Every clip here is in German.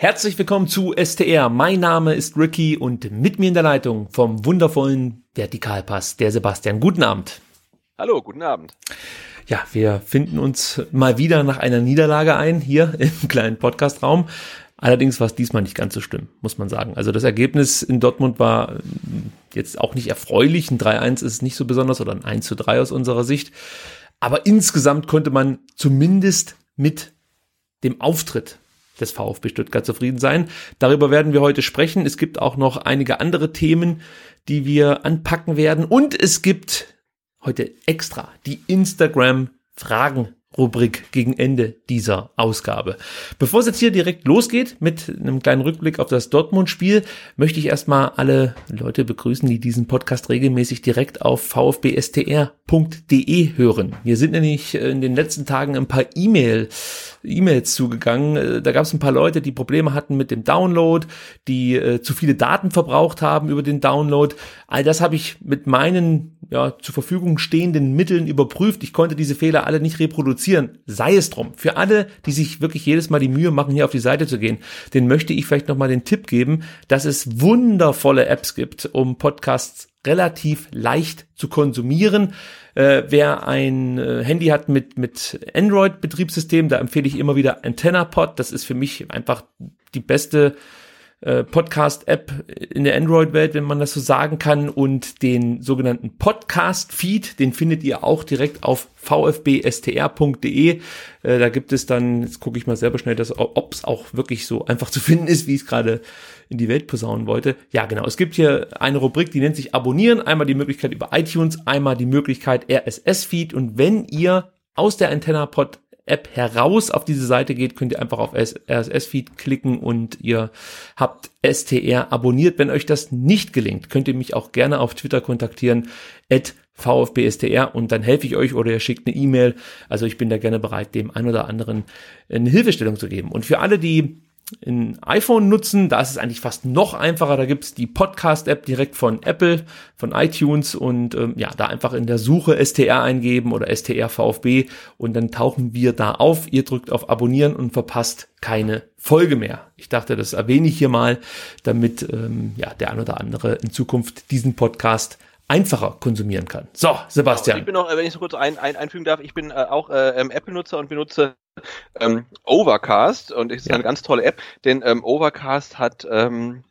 Herzlich willkommen zu STR. Mein Name ist Ricky und mit mir in der Leitung vom wundervollen Vertikalpass der Sebastian. Guten Abend. Hallo, guten Abend. Ja, wir finden uns mal wieder nach einer Niederlage ein hier im kleinen Podcastraum. Allerdings war es diesmal nicht ganz so schlimm, muss man sagen. Also das Ergebnis in Dortmund war jetzt auch nicht erfreulich. Ein 3-1 ist nicht so besonders oder ein 1 zu 3 aus unserer Sicht. Aber insgesamt konnte man zumindest mit dem Auftritt des VfB Stuttgart zufrieden sein. Darüber werden wir heute sprechen. Es gibt auch noch einige andere Themen, die wir anpacken werden. Und es gibt heute extra die Instagram Fragen Rubrik gegen Ende dieser Ausgabe. Bevor es jetzt hier direkt losgeht mit einem kleinen Rückblick auf das Dortmund-Spiel, möchte ich erstmal alle Leute begrüßen, die diesen Podcast regelmäßig direkt auf vfbstr.de hören. Wir sind nämlich in den letzten Tagen ein paar E-Mail, E-Mails zugegangen. Da gab es ein paar Leute, die Probleme hatten mit dem Download, die äh, zu viele Daten verbraucht haben über den Download. All das habe ich mit meinen ja, zur Verfügung stehenden Mitteln überprüft. Ich konnte diese Fehler alle nicht reproduzieren. Sei es drum. Für alle, die sich wirklich jedes Mal die Mühe machen, hier auf die Seite zu gehen, den möchte ich vielleicht nochmal den Tipp geben, dass es wundervolle Apps gibt, um Podcasts relativ leicht zu konsumieren. Äh, wer ein äh, Handy hat mit, mit Android-Betriebssystem, da empfehle ich immer wieder AntennaPod. Das ist für mich einfach die beste äh, Podcast-App in der Android-Welt, wenn man das so sagen kann. Und den sogenannten Podcast-Feed, den findet ihr auch direkt auf vfbstr.de. Äh, da gibt es dann, jetzt gucke ich mal selber schnell, ob es auch wirklich so einfach zu finden ist, wie ich es gerade in die Welt posaunen wollte. Ja, genau. Es gibt hier eine Rubrik, die nennt sich Abonnieren. Einmal die Möglichkeit über iTunes, einmal die Möglichkeit RSS-Feed. Und wenn ihr aus der Antenna-Pod App heraus auf diese Seite geht, könnt ihr einfach auf RSS-Feed klicken und ihr habt STR abonniert. Wenn euch das nicht gelingt, könnt ihr mich auch gerne auf Twitter kontaktieren, at VfBSTR und dann helfe ich euch oder ihr schickt eine E-Mail. Also ich bin da gerne bereit, dem ein oder anderen eine Hilfestellung zu geben. Und für alle, die ein iPhone nutzen, da ist es eigentlich fast noch einfacher. Da gibt's die Podcast-App direkt von Apple, von iTunes und ähm, ja, da einfach in der Suche STR eingeben oder STR VfB und dann tauchen wir da auf. Ihr drückt auf Abonnieren und verpasst keine Folge mehr. Ich dachte, das erwähne ich hier mal, damit ähm, ja der ein oder andere in Zukunft diesen Podcast einfacher konsumieren kann. So, Sebastian. Ich bin noch, wenn ich so kurz ein, ein, einfügen darf, ich bin äh, auch äh, ähm, Apple-Nutzer und benutze ähm, Overcast und es ist ja. eine ganz tolle App, denn ähm, Overcast hat ähm,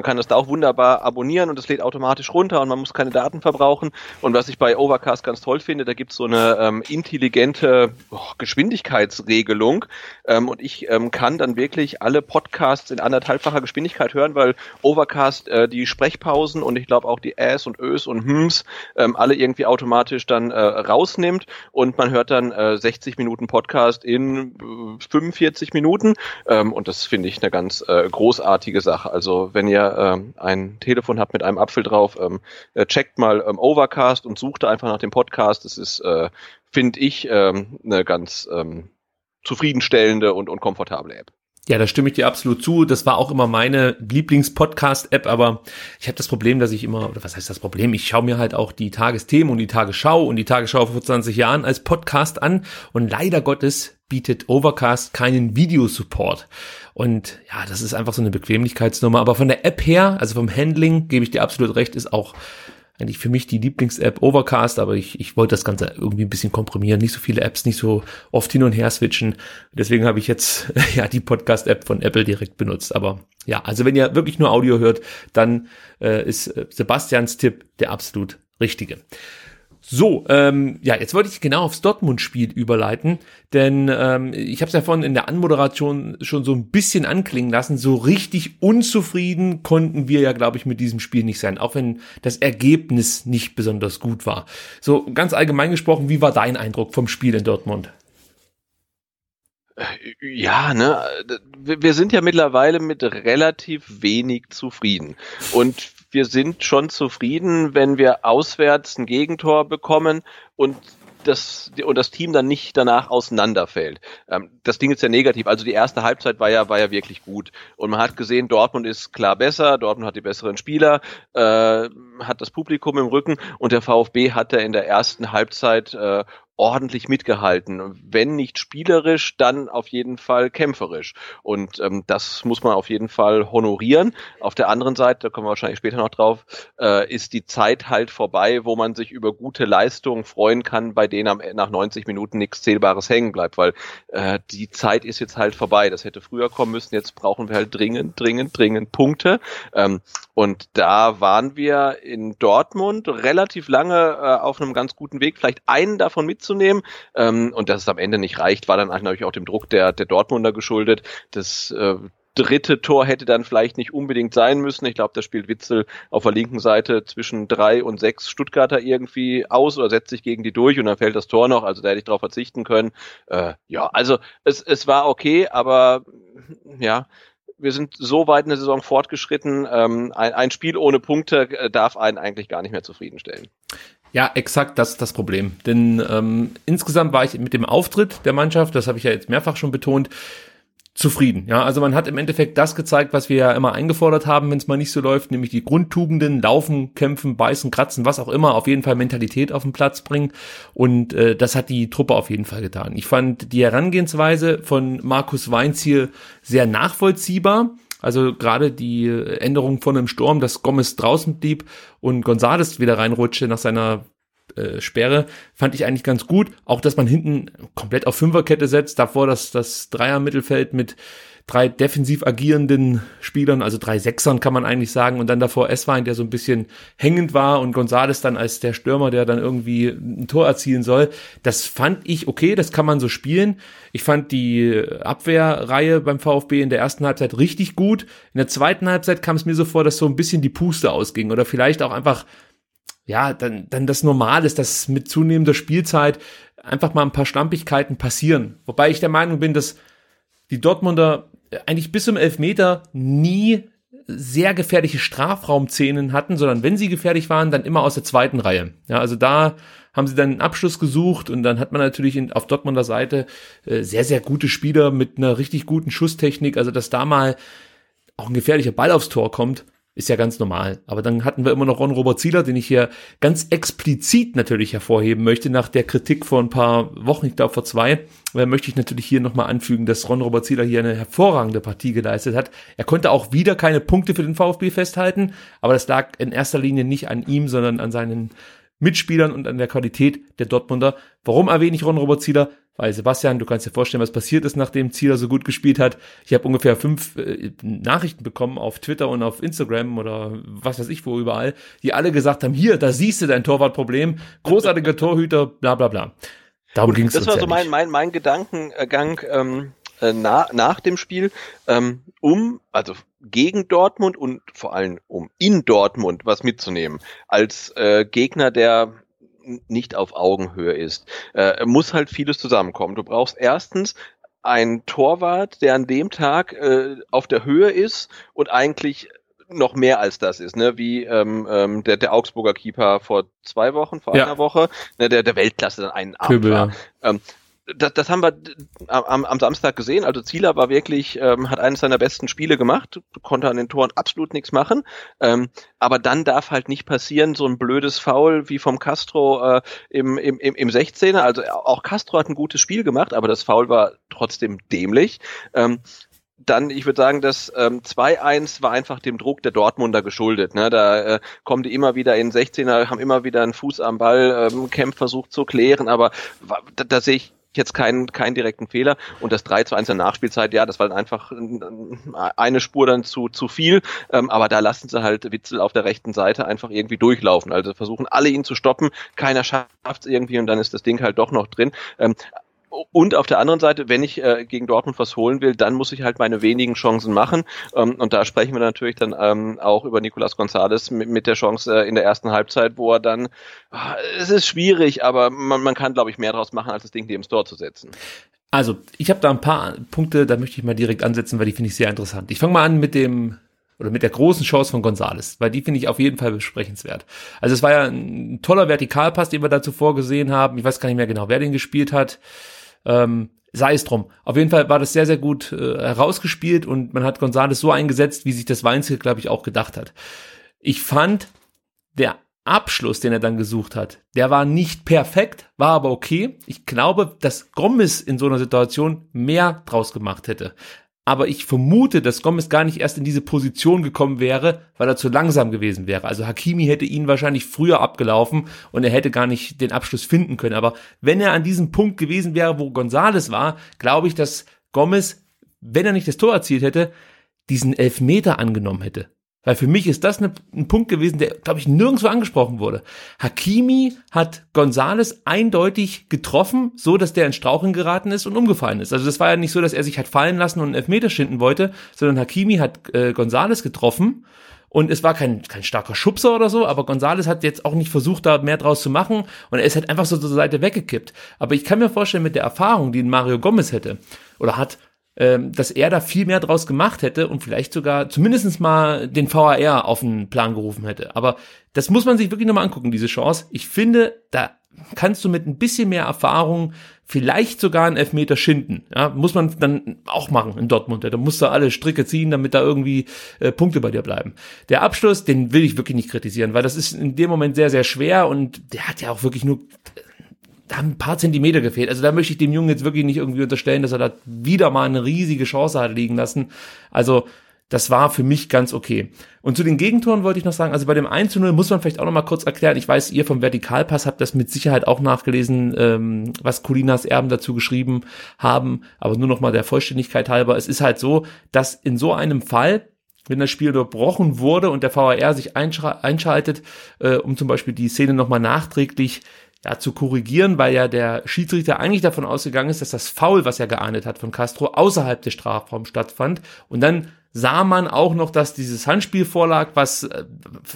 man kann das da auch wunderbar abonnieren und es lädt automatisch runter und man muss keine Daten verbrauchen. Und was ich bei Overcast ganz toll finde, da gibt es so eine ähm, intelligente oh, Geschwindigkeitsregelung. Ähm, und ich ähm, kann dann wirklich alle Podcasts in anderthalbfacher Geschwindigkeit hören, weil Overcast äh, die Sprechpausen und ich glaube auch die Äs und Ös und Hms ähm, alle irgendwie automatisch dann äh, rausnimmt und man hört dann äh, 60 Minuten Podcast in äh, 45 Minuten. Ähm, und das finde ich eine ganz äh, großartige Sache. Also wenn ihr ähm, ein Telefon habt mit einem Apfel drauf, ähm, äh, checkt mal ähm, Overcast und sucht einfach nach dem Podcast. Das ist, äh, finde ich, ähm, eine ganz ähm, zufriedenstellende und, und komfortable App. Ja, da stimme ich dir absolut zu. Das war auch immer meine Lieblings-Podcast-App, aber ich habe das Problem, dass ich immer, oder was heißt das Problem? Ich schaue mir halt auch die Tagesthemen und die Tagesschau und die Tagesschau vor 20 Jahren als Podcast an und leider Gottes bietet Overcast keinen Videosupport. Und ja, das ist einfach so eine Bequemlichkeitsnummer. Aber von der App her, also vom Handling, gebe ich dir absolut recht, ist auch eigentlich für mich die Lieblings-App Overcast, aber ich, ich wollte das Ganze irgendwie ein bisschen komprimieren, nicht so viele Apps, nicht so oft hin und her switchen. Deswegen habe ich jetzt ja die Podcast-App von Apple direkt benutzt. Aber ja, also wenn ihr wirklich nur Audio hört, dann äh, ist äh, Sebastians Tipp der absolut richtige. So, ähm, ja, jetzt wollte ich genau aufs Dortmund-Spiel überleiten, denn ähm, ich habe es ja vorhin in der Anmoderation schon so ein bisschen anklingen lassen. So richtig unzufrieden konnten wir ja, glaube ich, mit diesem Spiel nicht sein, auch wenn das Ergebnis nicht besonders gut war. So ganz allgemein gesprochen, wie war dein Eindruck vom Spiel in Dortmund? Ja, ne, wir sind ja mittlerweile mit relativ wenig zufrieden. Und wir sind schon zufrieden, wenn wir auswärts ein Gegentor bekommen und das, und das Team dann nicht danach auseinanderfällt. Ähm, das Ding ist ja negativ. Also die erste Halbzeit war ja, war ja wirklich gut. Und man hat gesehen, Dortmund ist klar besser, Dortmund hat die besseren Spieler, äh, hat das Publikum im Rücken und der VfB hat ja in der ersten Halbzeit äh, ordentlich mitgehalten. Wenn nicht spielerisch, dann auf jeden Fall kämpferisch. Und ähm, das muss man auf jeden Fall honorieren. Auf der anderen Seite, da kommen wir wahrscheinlich später noch drauf, äh, ist die Zeit halt vorbei, wo man sich über gute Leistungen freuen kann, bei denen am, nach 90 Minuten nichts Zählbares hängen bleibt, weil äh, die Zeit ist jetzt halt vorbei. Das hätte früher kommen müssen. Jetzt brauchen wir halt dringend, dringend, dringend Punkte. Ähm, und da waren wir in Dortmund relativ lange äh, auf einem ganz guten Weg, vielleicht einen davon mitzunehmen mitzunehmen. Ähm, und dass es am Ende nicht reicht, war dann natürlich auch dem Druck der, der Dortmunder geschuldet. Das äh, dritte Tor hätte dann vielleicht nicht unbedingt sein müssen. Ich glaube, da spielt Witzel auf der linken Seite zwischen drei und sechs Stuttgarter irgendwie aus oder setzt sich gegen die durch und dann fällt das Tor noch. Also da hätte ich darauf verzichten können. Äh, ja, also es, es war okay, aber ja, wir sind so weit in der Saison fortgeschritten. Ähm, ein, ein Spiel ohne Punkte äh, darf einen eigentlich gar nicht mehr zufriedenstellen. Ja, exakt das ist das Problem. Denn ähm, insgesamt war ich mit dem Auftritt der Mannschaft, das habe ich ja jetzt mehrfach schon betont, zufrieden. Ja, also man hat im Endeffekt das gezeigt, was wir ja immer eingefordert haben, wenn es mal nicht so läuft, nämlich die Grundtugenden, laufen, kämpfen, beißen, kratzen, was auch immer, auf jeden Fall Mentalität auf den Platz bringen. Und äh, das hat die Truppe auf jeden Fall getan. Ich fand die Herangehensweise von Markus Weinziel sehr nachvollziehbar. Also gerade die Änderung von einem Sturm, dass Gomez draußen blieb und Gonzales wieder reinrutschte nach seiner äh, Sperre, fand ich eigentlich ganz gut. Auch, dass man hinten komplett auf Fünferkette setzt, davor dass das Dreier-Mittelfeld mit drei defensiv agierenden Spielern, also drei Sechsern kann man eigentlich sagen, und dann davor Esswein, der so ein bisschen hängend war und Gonzales dann als der Stürmer, der dann irgendwie ein Tor erzielen soll. Das fand ich okay, das kann man so spielen. Ich fand die Abwehrreihe beim VfB in der ersten Halbzeit richtig gut. In der zweiten Halbzeit kam es mir so vor, dass so ein bisschen die Puste ausging oder vielleicht auch einfach ja, dann, dann das Normal ist, dass mit zunehmender Spielzeit einfach mal ein paar Schlampigkeiten passieren. Wobei ich der Meinung bin, dass die Dortmunder eigentlich bis zum Elfmeter nie sehr gefährliche Strafraumszenen hatten, sondern wenn sie gefährlich waren, dann immer aus der zweiten Reihe. Ja, also da haben sie dann einen Abschluss gesucht und dann hat man natürlich in, auf Dortmunder Seite äh, sehr, sehr gute Spieler mit einer richtig guten Schusstechnik. Also dass da mal auch ein gefährlicher Ball aufs Tor kommt, ist ja ganz normal. Aber dann hatten wir immer noch Ron Robert Zieler, den ich hier ganz explizit natürlich hervorheben möchte, nach der Kritik vor ein paar Wochen, ich glaube vor zwei, äh, möchte ich natürlich hier nochmal anfügen, dass Ron Robert Zieler hier eine hervorragende Partie geleistet hat. Er konnte auch wieder keine Punkte für den VfB festhalten, aber das lag in erster Linie nicht an ihm, sondern an seinen Mitspielern und an der Qualität der Dortmunder. Warum erwähne ich Ron Robert Zieler? Weil Sebastian, du kannst dir vorstellen, was passiert ist, nachdem Zieler so gut gespielt hat. Ich habe ungefähr fünf äh, Nachrichten bekommen auf Twitter und auf Instagram oder was weiß ich wo überall, die alle gesagt haben, hier, da siehst du dein Torwartproblem, großartiger Torhüter, bla bla bla. Darum ging es Das war so mein, mein, mein Gedankengang ähm, äh, na, nach dem Spiel, ähm, um, also gegen Dortmund und vor allem um in Dortmund was mitzunehmen. Als äh, Gegner, der nicht auf Augenhöhe ist. Äh, muss halt vieles zusammenkommen. Du brauchst erstens einen Torwart, der an dem Tag äh, auf der Höhe ist und eigentlich noch mehr als das ist, ne? Wie ähm, ähm, der, der Augsburger Keeper vor zwei Wochen, vor ja. einer Woche, ne? der der Weltklasse dann einen Abend war. Ähm, das, das haben wir am, am Samstag gesehen. Also Zieler war wirklich, ähm, hat eines seiner besten Spiele gemacht, konnte an den Toren absolut nichts machen. Ähm, aber dann darf halt nicht passieren, so ein blödes Foul wie vom Castro äh, im, im, im, im 16er. Also auch Castro hat ein gutes Spiel gemacht, aber das Foul war trotzdem dämlich. Ähm, dann, ich würde sagen, das ähm, 2-1 war einfach dem Druck der Dortmunder geschuldet. Ne? Da äh, kommen die immer wieder in 16er, haben immer wieder einen Fuß am Ball, ähm, Kempf versucht zu klären, aber da, da sehe ich jetzt keinen, keinen direkten Fehler. Und das 3 zu 1 in der Nachspielzeit, ja, das war dann einfach eine Spur dann zu, zu viel. Ähm, aber da lassen sie halt Witzel auf der rechten Seite einfach irgendwie durchlaufen. Also versuchen alle ihn zu stoppen. Keiner schafft es irgendwie und dann ist das Ding halt doch noch drin. Ähm, und auf der anderen Seite, wenn ich äh, gegen Dortmund was holen will, dann muss ich halt meine wenigen Chancen machen. Ähm, und da sprechen wir natürlich dann ähm, auch über Nicolas Gonzalez mit, mit der Chance äh, in der ersten Halbzeit, wo er dann, äh, es ist schwierig, aber man, man kann, glaube ich, mehr draus machen, als das Ding neben Tor zu setzen. Also, ich habe da ein paar Punkte, da möchte ich mal direkt ansetzen, weil die finde ich sehr interessant. Ich fange mal an mit dem oder mit der großen Chance von Gonzales, weil die finde ich auf jeden Fall besprechenswert. Also es war ja ein toller Vertikalpass, den wir da zuvor gesehen haben. Ich weiß gar nicht mehr genau, wer den gespielt hat. Ähm, sei es drum. Auf jeden Fall war das sehr, sehr gut äh, herausgespielt und man hat Gonzales so eingesetzt, wie sich das Weinzel, glaube ich, auch gedacht hat. Ich fand, der Abschluss, den er dann gesucht hat, der war nicht perfekt, war aber okay. Ich glaube, dass Gomez in so einer Situation mehr draus gemacht hätte. Aber ich vermute, dass Gomez gar nicht erst in diese Position gekommen wäre, weil er zu langsam gewesen wäre. Also Hakimi hätte ihn wahrscheinlich früher abgelaufen und er hätte gar nicht den Abschluss finden können. Aber wenn er an diesem Punkt gewesen wäre, wo Gonzales war, glaube ich, dass Gomez, wenn er nicht das Tor erzielt hätte, diesen Elfmeter angenommen hätte. Weil für mich ist das eine, ein Punkt gewesen, der, glaube ich, nirgendwo angesprochen wurde. Hakimi hat Gonzales eindeutig getroffen, so dass der in Strauchen geraten ist und umgefallen ist. Also das war ja nicht so, dass er sich hat fallen lassen und einen Elfmeter schinden wollte, sondern Hakimi hat äh, Gonzales getroffen und es war kein, kein starker Schubser oder so, aber Gonzales hat jetzt auch nicht versucht, da mehr draus zu machen und er ist halt einfach so zur Seite weggekippt. Aber ich kann mir vorstellen, mit der Erfahrung, die Mario Gomez hätte oder hat, ähm, dass er da viel mehr draus gemacht hätte und vielleicht sogar zumindestens mal den VAR auf den Plan gerufen hätte. Aber das muss man sich wirklich nochmal angucken, diese Chance. Ich finde, da kannst du mit ein bisschen mehr Erfahrung vielleicht sogar einen Elfmeter schinden. Ja, muss man dann auch machen in Dortmund. Da musst du alle Stricke ziehen, damit da irgendwie äh, Punkte bei dir bleiben. Der Abschluss, den will ich wirklich nicht kritisieren, weil das ist in dem Moment sehr, sehr schwer und der hat ja auch wirklich nur da haben ein paar Zentimeter gefehlt. Also da möchte ich dem Jungen jetzt wirklich nicht irgendwie unterstellen, dass er da wieder mal eine riesige Chance hat liegen lassen. Also das war für mich ganz okay. Und zu den Gegentoren wollte ich noch sagen, also bei dem 1 zu 0 muss man vielleicht auch noch mal kurz erklären. Ich weiß, ihr vom Vertikalpass habt das mit Sicherheit auch nachgelesen, ähm, was Colinas Erben dazu geschrieben haben. Aber nur noch mal der Vollständigkeit halber. Es ist halt so, dass in so einem Fall wenn das Spiel unterbrochen wurde und der VAR sich einschaltet, äh, um zum Beispiel die Szene nochmal nachträglich ja, zu korrigieren, weil ja der Schiedsrichter eigentlich davon ausgegangen ist, dass das Foul, was er geahndet hat von Castro, außerhalb des Strafraums stattfand. Und dann sah man auch noch, dass dieses Handspiel vorlag, was äh,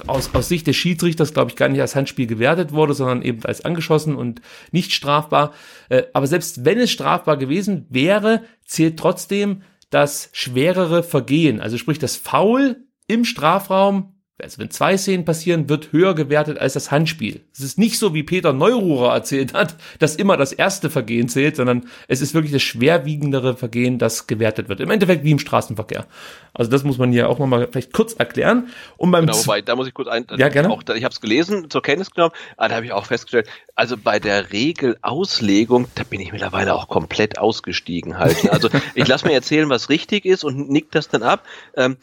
aus, aus Sicht des Schiedsrichters, glaube ich, gar nicht als Handspiel gewertet wurde, sondern eben als angeschossen und nicht strafbar. Äh, aber selbst wenn es strafbar gewesen wäre, zählt trotzdem das schwerere Vergehen. Also sprich, das Foul im Strafraum also wenn zwei Szenen passieren, wird höher gewertet als das Handspiel. Es ist nicht so, wie Peter Neururer erzählt hat, dass immer das erste Vergehen zählt, sondern es ist wirklich das schwerwiegendere Vergehen, das gewertet wird. Im Endeffekt wie im Straßenverkehr. Also das muss man hier auch nochmal vielleicht kurz erklären. Und beim genau, wobei, da muss ich kurz ein, ja, gerne. Auch, ich habe es gelesen, zur Kenntnis genommen, aber da habe ich auch festgestellt, also bei der Regelauslegung, da bin ich mittlerweile auch komplett ausgestiegen halt. Also ich lasse mir erzählen, was richtig ist und nick das dann ab. Ähm,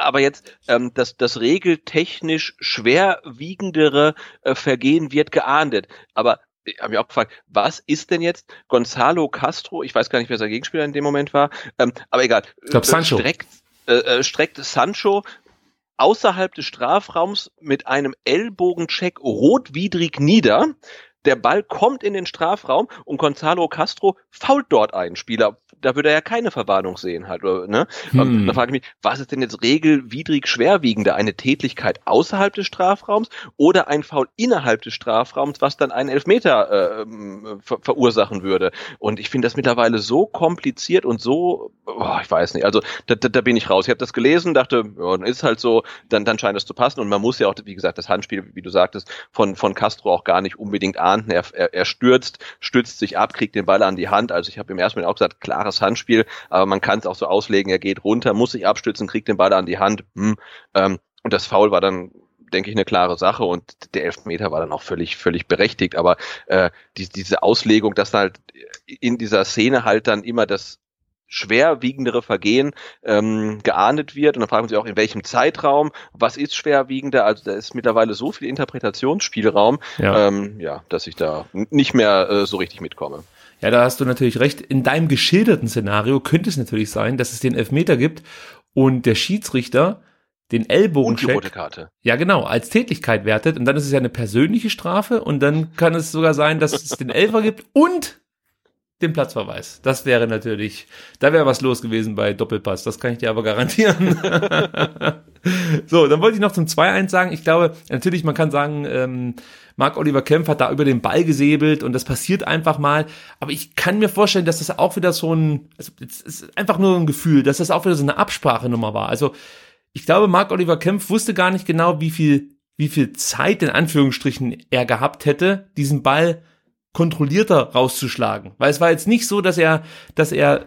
aber jetzt ähm, das, das regeltechnisch schwerwiegendere äh, Vergehen wird geahndet. Aber ich habe mich auch gefragt, was ist denn jetzt Gonzalo Castro? Ich weiß gar nicht, wer sein Gegenspieler in dem Moment war, ähm, aber egal. Ich glaube Sancho. Streckt, äh, äh, streckt Sancho außerhalb des Strafraums mit einem Ellbogencheck rotwidrig nieder. Der Ball kommt in den Strafraum und Gonzalo Castro fault dort einen Spieler, da würde er ja keine Verwarnung sehen halt, ne? Hm. Da frage ich mich, was ist denn jetzt regelwidrig schwerwiegender? Eine Tätlichkeit außerhalb des Strafraums oder ein Foul innerhalb des Strafraums, was dann einen Elfmeter äh, ver verursachen würde? Und ich finde das mittlerweile so kompliziert und so, oh, ich weiß nicht, also da, da, da bin ich raus. Ich habe das gelesen, dachte, ja, dann ist halt so, dann, dann scheint es zu passen und man muss ja auch, wie gesagt, das Handspiel, wie du sagtest, von, von Castro auch gar nicht unbedingt ahnden. Er, er, er stürzt, stützt sich ab, kriegt den Ball an die Hand. Also ich habe im ersten Moment auch gesagt, klare klares Handspiel, aber man kann es auch so auslegen, er geht runter, muss sich abstützen, kriegt den Ball an die Hand. Hm, ähm, und das Foul war dann denke ich, eine klare Sache und der Elfmeter war dann auch völlig, völlig berechtigt. Aber äh, die, diese Auslegung, dass halt in dieser Szene halt dann immer das schwerwiegendere Vergehen ähm, geahndet wird. Und dann fragen wir sich auch, in welchem Zeitraum, was ist schwerwiegender? Also da ist mittlerweile so viel Interpretationsspielraum, ja, ähm, ja dass ich da nicht mehr äh, so richtig mitkomme. Ja, da hast du natürlich recht. In deinem geschilderten Szenario könnte es natürlich sein, dass es den Elfmeter gibt und der Schiedsrichter den Ellbogencheck. Und die Karte. Ja, genau, als Tätigkeit wertet und dann ist es ja eine persönliche Strafe und dann kann es sogar sein, dass es den Elfer gibt und den Platzverweis. Das wäre natürlich, da wäre was los gewesen bei Doppelpass, das kann ich dir aber garantieren. so, dann wollte ich noch zum 2-1 sagen, ich glaube, natürlich, man kann sagen, ähm, Marc Oliver Kempf hat da über den Ball gesäbelt und das passiert einfach mal, aber ich kann mir vorstellen, dass das auch wieder so ein, also es ist einfach nur ein Gefühl, dass das auch wieder so eine Absprachenummer war. Also, ich glaube, Marc Oliver Kempf wusste gar nicht genau, wie viel, wie viel Zeit in Anführungsstrichen er gehabt hätte, diesen Ball kontrollierter rauszuschlagen. Weil es war jetzt nicht so, dass er, dass er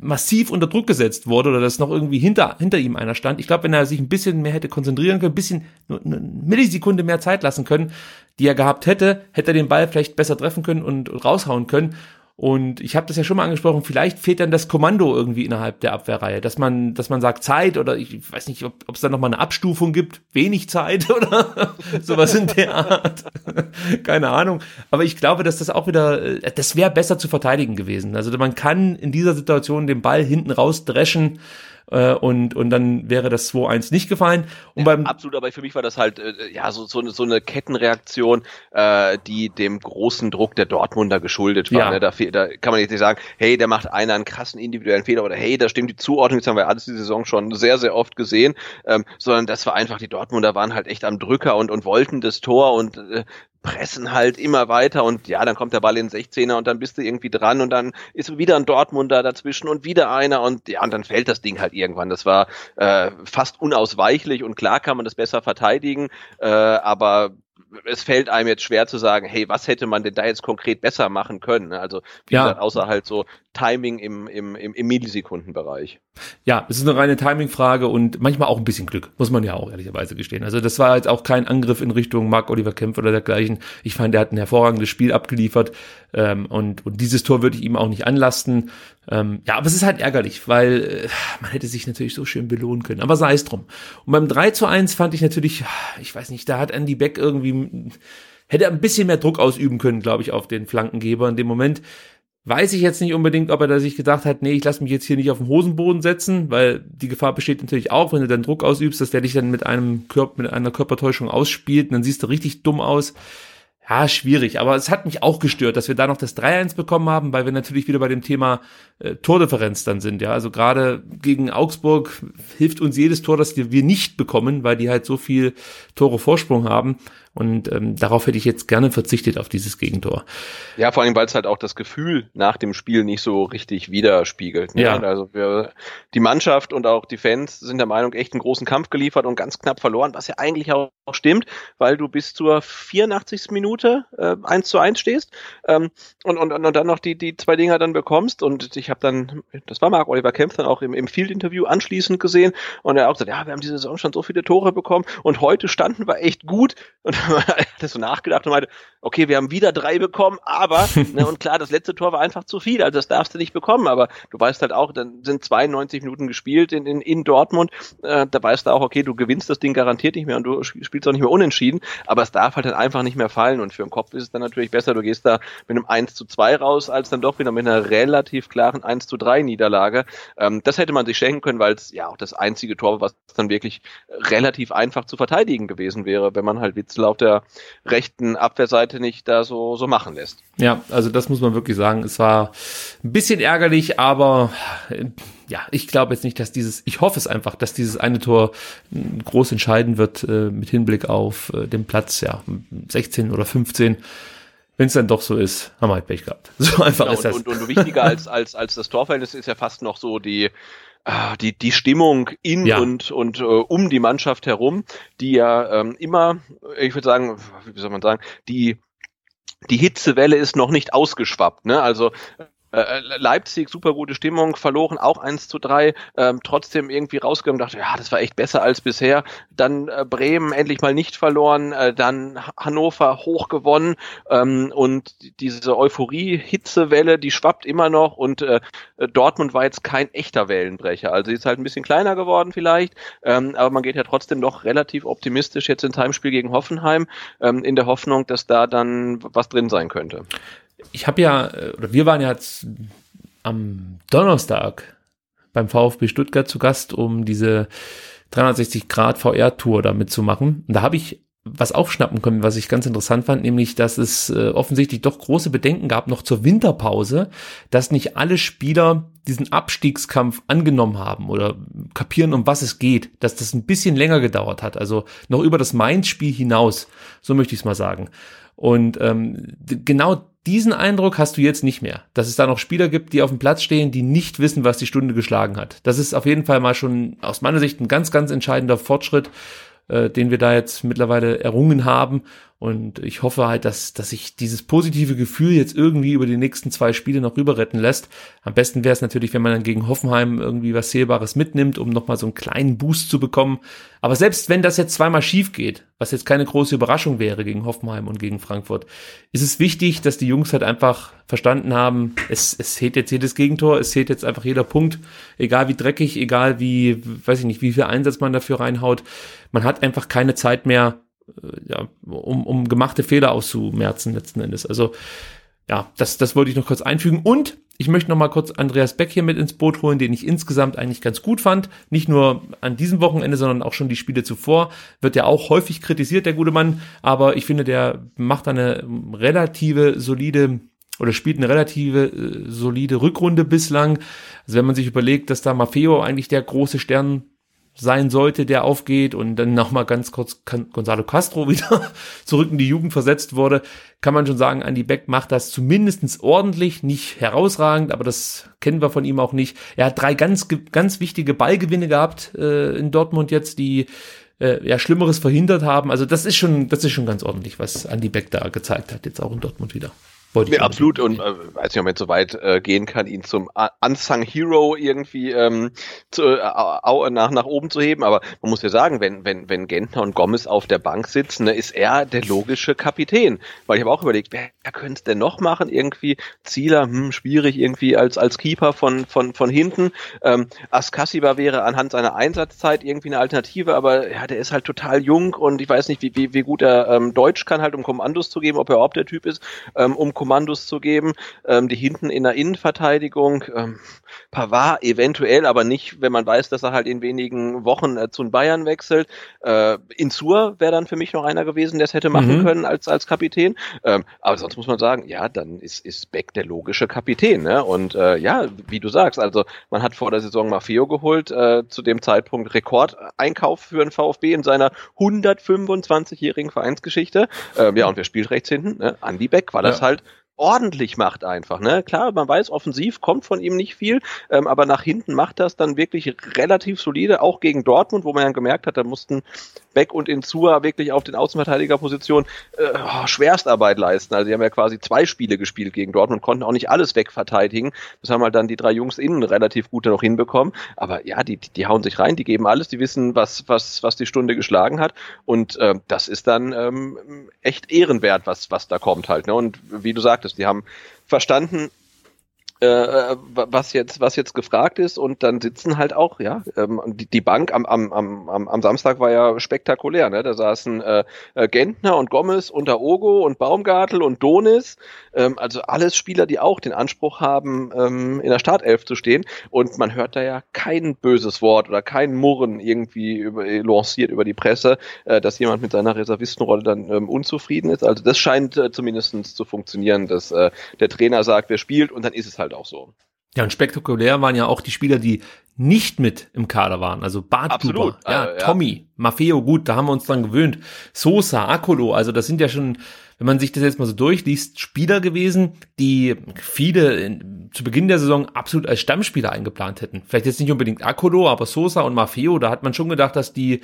massiv unter Druck gesetzt wurde oder dass noch irgendwie hinter, hinter ihm einer stand. Ich glaube, wenn er sich ein bisschen mehr hätte konzentrieren können, ein bisschen nur eine Millisekunde mehr Zeit lassen können, die er gehabt hätte, hätte er den Ball vielleicht besser treffen können und, und raushauen können. Und ich habe das ja schon mal angesprochen, vielleicht fehlt dann das Kommando irgendwie innerhalb der Abwehrreihe, dass man, dass man sagt Zeit oder ich weiß nicht, ob es da nochmal eine Abstufung gibt, wenig Zeit oder sowas in der Art. Keine Ahnung. Aber ich glaube, dass das auch wieder, äh, das wäre besser zu verteidigen gewesen. Also man kann in dieser Situation den Ball hinten raus dreschen äh, und, und dann wäre das 2-1 nicht gefallen. Und ja, beim absolut, aber für mich war das halt äh, ja so, so, so eine Kettenreaktion, äh, die dem großen Druck der Dortmunder geschuldet war. Ja. Ne? Da, da kann man jetzt nicht sagen, hey, der macht einer einen krassen individuellen Fehler oder hey, da stimmt die Zuordnung, das haben wir alles die Saison schon sehr, sehr oft gesehen, ähm, sondern das war einfach, die Dortmunder waren halt echt am Drücker und, und wollten das Tor und äh, pressen halt immer weiter und ja, dann kommt der Ball in den 16er und dann bist du irgendwie dran und dann ist wieder ein Dortmunder dazwischen und wieder einer und ja, und dann fällt das Ding halt irgendwann. Das war äh, fast unausweichlich und klar kann man das besser verteidigen, äh, aber es fällt einem jetzt schwer zu sagen, hey, was hätte man denn da jetzt konkret besser machen können? Also, wie ja. gesagt, außer halt so Timing im, im, im, im Millisekundenbereich. Ja, es ist eine reine Timing-Frage und manchmal auch ein bisschen Glück, muss man ja auch ehrlicherweise gestehen. Also das war jetzt auch kein Angriff in Richtung Marc Oliver Kempf oder dergleichen. Ich fand, er hat ein hervorragendes Spiel abgeliefert ähm, und, und dieses Tor würde ich ihm auch nicht anlasten. Ähm, ja, aber es ist halt ärgerlich, weil äh, man hätte sich natürlich so schön belohnen können. Aber sei es drum. Und beim 3 zu 1 fand ich natürlich, ich weiß nicht, da hat Andy Beck irgendwie hätte ein bisschen mehr Druck ausüben können, glaube ich, auf den Flankengeber in dem Moment. Weiß ich jetzt nicht unbedingt, ob er da sich gedacht hat, nee, ich lasse mich jetzt hier nicht auf den Hosenboden setzen, weil die Gefahr besteht natürlich auch, wenn du dann Druck ausübst, dass der dich dann mit einem Körper, mit einer Körpertäuschung ausspielt und dann siehst du richtig dumm aus. Ja, schwierig, aber es hat mich auch gestört, dass wir da noch das 3-1 bekommen haben, weil wir natürlich wieder bei dem Thema äh, Tordifferenz dann sind. Ja, also gerade gegen Augsburg hilft uns jedes Tor, das wir nicht bekommen, weil die halt so viel Tore Vorsprung haben. Und ähm, darauf hätte ich jetzt gerne verzichtet auf dieses Gegentor. Ja, vor allem, weil es halt auch das Gefühl nach dem Spiel nicht so richtig widerspiegelt. Ne? Ja. Also wir, die Mannschaft und auch die Fans sind der Meinung, echt einen großen Kampf geliefert und ganz knapp verloren, was ja eigentlich auch stimmt, weil du bis zur 84. Minute äh, 1 zu 1 stehst ähm, und, und, und dann noch die, die zwei Dinger dann bekommst. Und ich habe dann, das war Marc Oliver Kempf dann auch im, im Field-Interview anschließend gesehen und er auch gesagt, ja, wir haben diese Saison schon so viele Tore bekommen und heute standen wir echt gut. Und hat so nachgedacht und meinte, okay, wir haben wieder drei bekommen, aber, ne, und klar, das letzte Tor war einfach zu viel, also das darfst du nicht bekommen, aber du weißt halt auch, dann sind 92 Minuten gespielt in, in, in Dortmund, äh, da weißt du auch, okay, du gewinnst das Ding garantiert nicht mehr und du spielst auch nicht mehr unentschieden, aber es darf halt dann einfach nicht mehr fallen und für den Kopf ist es dann natürlich besser, du gehst da mit einem 1 zu 2 raus, als dann doch wieder mit einer relativ klaren 1 zu 3 Niederlage. Ähm, das hätte man sich schenken können, weil es ja auch das einzige Tor, was dann wirklich relativ einfach zu verteidigen gewesen wäre, wenn man halt Witzel auf der rechten Abwehrseite nicht da so, so machen lässt. Ja, also das muss man wirklich sagen. Es war ein bisschen ärgerlich, aber äh, ja, ich glaube jetzt nicht, dass dieses, ich hoffe es einfach, dass dieses eine Tor äh, groß entscheiden wird äh, mit Hinblick auf äh, den Platz, ja, 16 oder 15 wenn es dann doch so ist, haben wir halt Pech gehabt. So einfach ja, ist und, das. Und, und wichtiger als, als, als das Torverhältnis ist ja fast noch so die, die, die Stimmung in ja. und, und äh, um die Mannschaft herum, die ja ähm, immer, ich würde sagen, wie soll man sagen, die, die Hitzewelle ist noch nicht ausgeschwappt. Ne? Also äh, äh, Leipzig, super gute Stimmung, verloren auch 1 zu 3, ähm, trotzdem irgendwie rausgegangen, dachte, ja, das war echt besser als bisher. Dann äh, Bremen endlich mal nicht verloren, äh, dann Hannover hoch gewonnen ähm, und diese Euphorie-Hitzewelle, die schwappt immer noch und äh, Dortmund war jetzt kein echter Wellenbrecher. Also ist halt ein bisschen kleiner geworden vielleicht, ähm, aber man geht ja trotzdem noch relativ optimistisch jetzt ins Heimspiel gegen Hoffenheim, ähm, in der Hoffnung, dass da dann was drin sein könnte ich habe ja, äh, oder wir waren ja jetzt am Donnerstag beim VfB Stuttgart zu Gast, um diese 360 Grad VR-Tour da mitzumachen. Und da habe ich was aufschnappen können, was ich ganz interessant fand, nämlich, dass es äh, offensichtlich doch große Bedenken gab, noch zur Winterpause, dass nicht alle Spieler diesen Abstiegskampf angenommen haben oder kapieren, um was es geht, dass das ein bisschen länger gedauert hat, also noch über das Mainz-Spiel hinaus, so möchte ich es mal sagen. Und ähm, genau diesen Eindruck hast du jetzt nicht mehr, dass es da noch Spieler gibt, die auf dem Platz stehen, die nicht wissen, was die Stunde geschlagen hat. Das ist auf jeden Fall mal schon aus meiner Sicht ein ganz, ganz entscheidender Fortschritt, äh, den wir da jetzt mittlerweile errungen haben. Und ich hoffe halt, dass, dass sich dieses positive Gefühl jetzt irgendwie über die nächsten zwei Spiele noch rüber retten lässt. Am besten wäre es natürlich, wenn man dann gegen Hoffenheim irgendwie was Sehbares mitnimmt, um nochmal so einen kleinen Boost zu bekommen. Aber selbst wenn das jetzt zweimal schief geht, was jetzt keine große Überraschung wäre gegen Hoffenheim und gegen Frankfurt, ist es wichtig, dass die Jungs halt einfach verstanden haben, es, es zählt jetzt jedes Gegentor, es zählt jetzt einfach jeder Punkt, egal wie dreckig, egal wie, weiß ich nicht, wie viel Einsatz man dafür reinhaut. Man hat einfach keine Zeit mehr, ja, um, um gemachte Fehler auszumerzen letzten Endes. Also ja, das, das wollte ich noch kurz einfügen. Und ich möchte noch mal kurz Andreas Beck hier mit ins Boot holen, den ich insgesamt eigentlich ganz gut fand. Nicht nur an diesem Wochenende, sondern auch schon die Spiele zuvor. Wird ja auch häufig kritisiert, der gute Mann. Aber ich finde, der macht eine relative, solide oder spielt eine relative äh, solide Rückrunde bislang. Also wenn man sich überlegt, dass da Maffeo eigentlich der große Stern sein sollte, der aufgeht und dann nochmal ganz kurz Gonzalo Castro wieder zurück in die Jugend versetzt wurde, kann man schon sagen, Andy Beck macht das zumindestens ordentlich, nicht herausragend, aber das kennen wir von ihm auch nicht. Er hat drei ganz, ganz wichtige Ballgewinne gehabt äh, in Dortmund jetzt, die äh, ja Schlimmeres verhindert haben. Also das ist schon, das ist schon ganz ordentlich, was Andy Beck da gezeigt hat, jetzt auch in Dortmund wieder. Wollte ja, absolut und äh, weiß nicht, ob man jetzt so weit äh, gehen kann, ihn zum Unsung Hero irgendwie ähm, zu, äh, nach, nach oben zu heben, aber man muss ja sagen, wenn, wenn, wenn Gentner und Gomez auf der Bank sitzen, ne, ist er der logische Kapitän. Weil ich habe auch überlegt, wer, wer könnte es denn noch machen? Irgendwie Zieler, hm, schwierig irgendwie als, als Keeper von, von, von hinten. Ähm, Askasiba wäre anhand seiner Einsatzzeit irgendwie eine Alternative, aber ja, der ist halt total jung und ich weiß nicht, wie, wie, wie gut er ähm, Deutsch kann, halt um Kommandos zu geben, ob er überhaupt der Typ ist, ähm, um Kommandos zu geben, ähm, die hinten in der Innenverteidigung, ähm, Pavard eventuell, aber nicht, wenn man weiß, dass er halt in wenigen Wochen äh, zu den Bayern wechselt. Äh, Insur wäre dann für mich noch einer gewesen, der es hätte machen mhm. können als, als Kapitän. Ähm, aber sonst muss man sagen, ja, dann ist, ist Beck der logische Kapitän. Ne? Und äh, ja, wie du sagst, also man hat vor der Saison Maffeo geholt, äh, zu dem Zeitpunkt Rekordeinkauf für den VfB in seiner 125-jährigen Vereinsgeschichte. Ähm, ja, und wer spielt rechts hinten? Ne? Andi Beck, ja. das halt ordentlich macht einfach. Ne? Klar, man weiß, offensiv kommt von ihm nicht viel, ähm, aber nach hinten macht das dann wirklich relativ solide, auch gegen Dortmund, wo man ja gemerkt hat, da mussten Beck und Insua wirklich auf den Außenverteidigerpositionen äh, oh, Schwerstarbeit leisten. Also die haben ja quasi zwei Spiele gespielt gegen Dortmund, konnten auch nicht alles wegverteidigen. Das haben halt dann die drei Jungs innen relativ gut noch hinbekommen. Aber ja, die, die, die hauen sich rein, die geben alles, die wissen, was, was, was die Stunde geschlagen hat. Und äh, das ist dann ähm, echt ehrenwert, was, was da kommt halt. Ne? Und wie du sagtest, die haben verstanden, äh, was jetzt was jetzt gefragt ist und dann sitzen halt auch ja ähm, die, die Bank am, am, am, am Samstag war ja spektakulär ne? Da saßen äh, äh, Gentner und Gomez unter Ogo und Baumgartel und Donis ähm, also alles Spieler die auch den Anspruch haben ähm, in der Startelf zu stehen. Und man hört da ja kein böses Wort oder kein Murren irgendwie über, lanciert über die Presse äh, dass jemand mit seiner Reservistenrolle dann ähm, unzufrieden ist. Also das scheint äh, zumindestens zu funktionieren dass äh, der Trainer sagt wer spielt und dann ist es halt halt auch so. Ja, und spektakulär waren ja auch die Spieler, die nicht mit im Kader waren. Also Barthuber, ja, äh, ja, Tommy, Maffeo, gut, da haben wir uns dran gewöhnt. Sosa, Akolo, also das sind ja schon, wenn man sich das jetzt mal so durchliest, Spieler gewesen, die viele in, zu Beginn der Saison absolut als Stammspieler eingeplant hätten. Vielleicht jetzt nicht unbedingt Akolo, aber Sosa und Maffeo, da hat man schon gedacht, dass die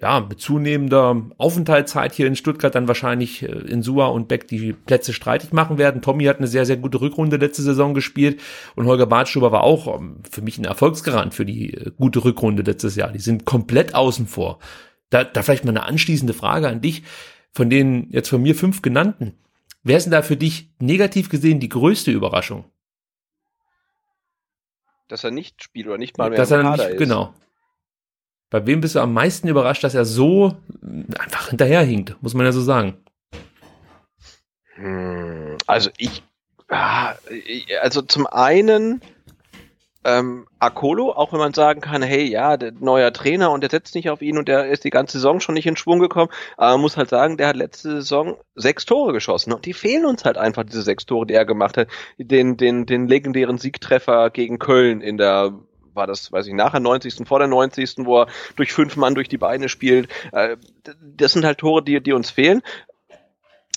ja, mit zunehmender Aufenthaltszeit hier in Stuttgart dann wahrscheinlich äh, in Sua und Beck die Plätze streitig machen werden. Tommy hat eine sehr, sehr gute Rückrunde letzte Saison gespielt und Holger Bartstuber war auch ähm, für mich ein Erfolgsgarant für die äh, gute Rückrunde letztes Jahr. Die sind komplett außen vor. Da, da vielleicht mal eine anschließende Frage an dich. Von den jetzt von mir fünf genannten, wer ist denn da für dich negativ gesehen die größte Überraschung? Dass er nicht spielt oder nicht mal mehr Dass im er Kader nicht, ist. Genau. Bei wem bist du am meisten überrascht, dass er so einfach hinterherhinkt, muss man ja so sagen? Hm, also ich, also zum einen ähm, Akolo, auch wenn man sagen kann, hey, ja, der neuer Trainer und der setzt nicht auf ihn und der ist die ganze Saison schon nicht in Schwung gekommen, aber man muss halt sagen, der hat letzte Saison sechs Tore geschossen und die fehlen uns halt einfach, diese sechs Tore, die er gemacht hat. Den, den, den legendären Siegtreffer gegen Köln in der war das, weiß ich, nachher 90. vor der 90. wo er durch fünf Mann durch die Beine spielt. Äh, das sind halt Tore, die, die uns fehlen.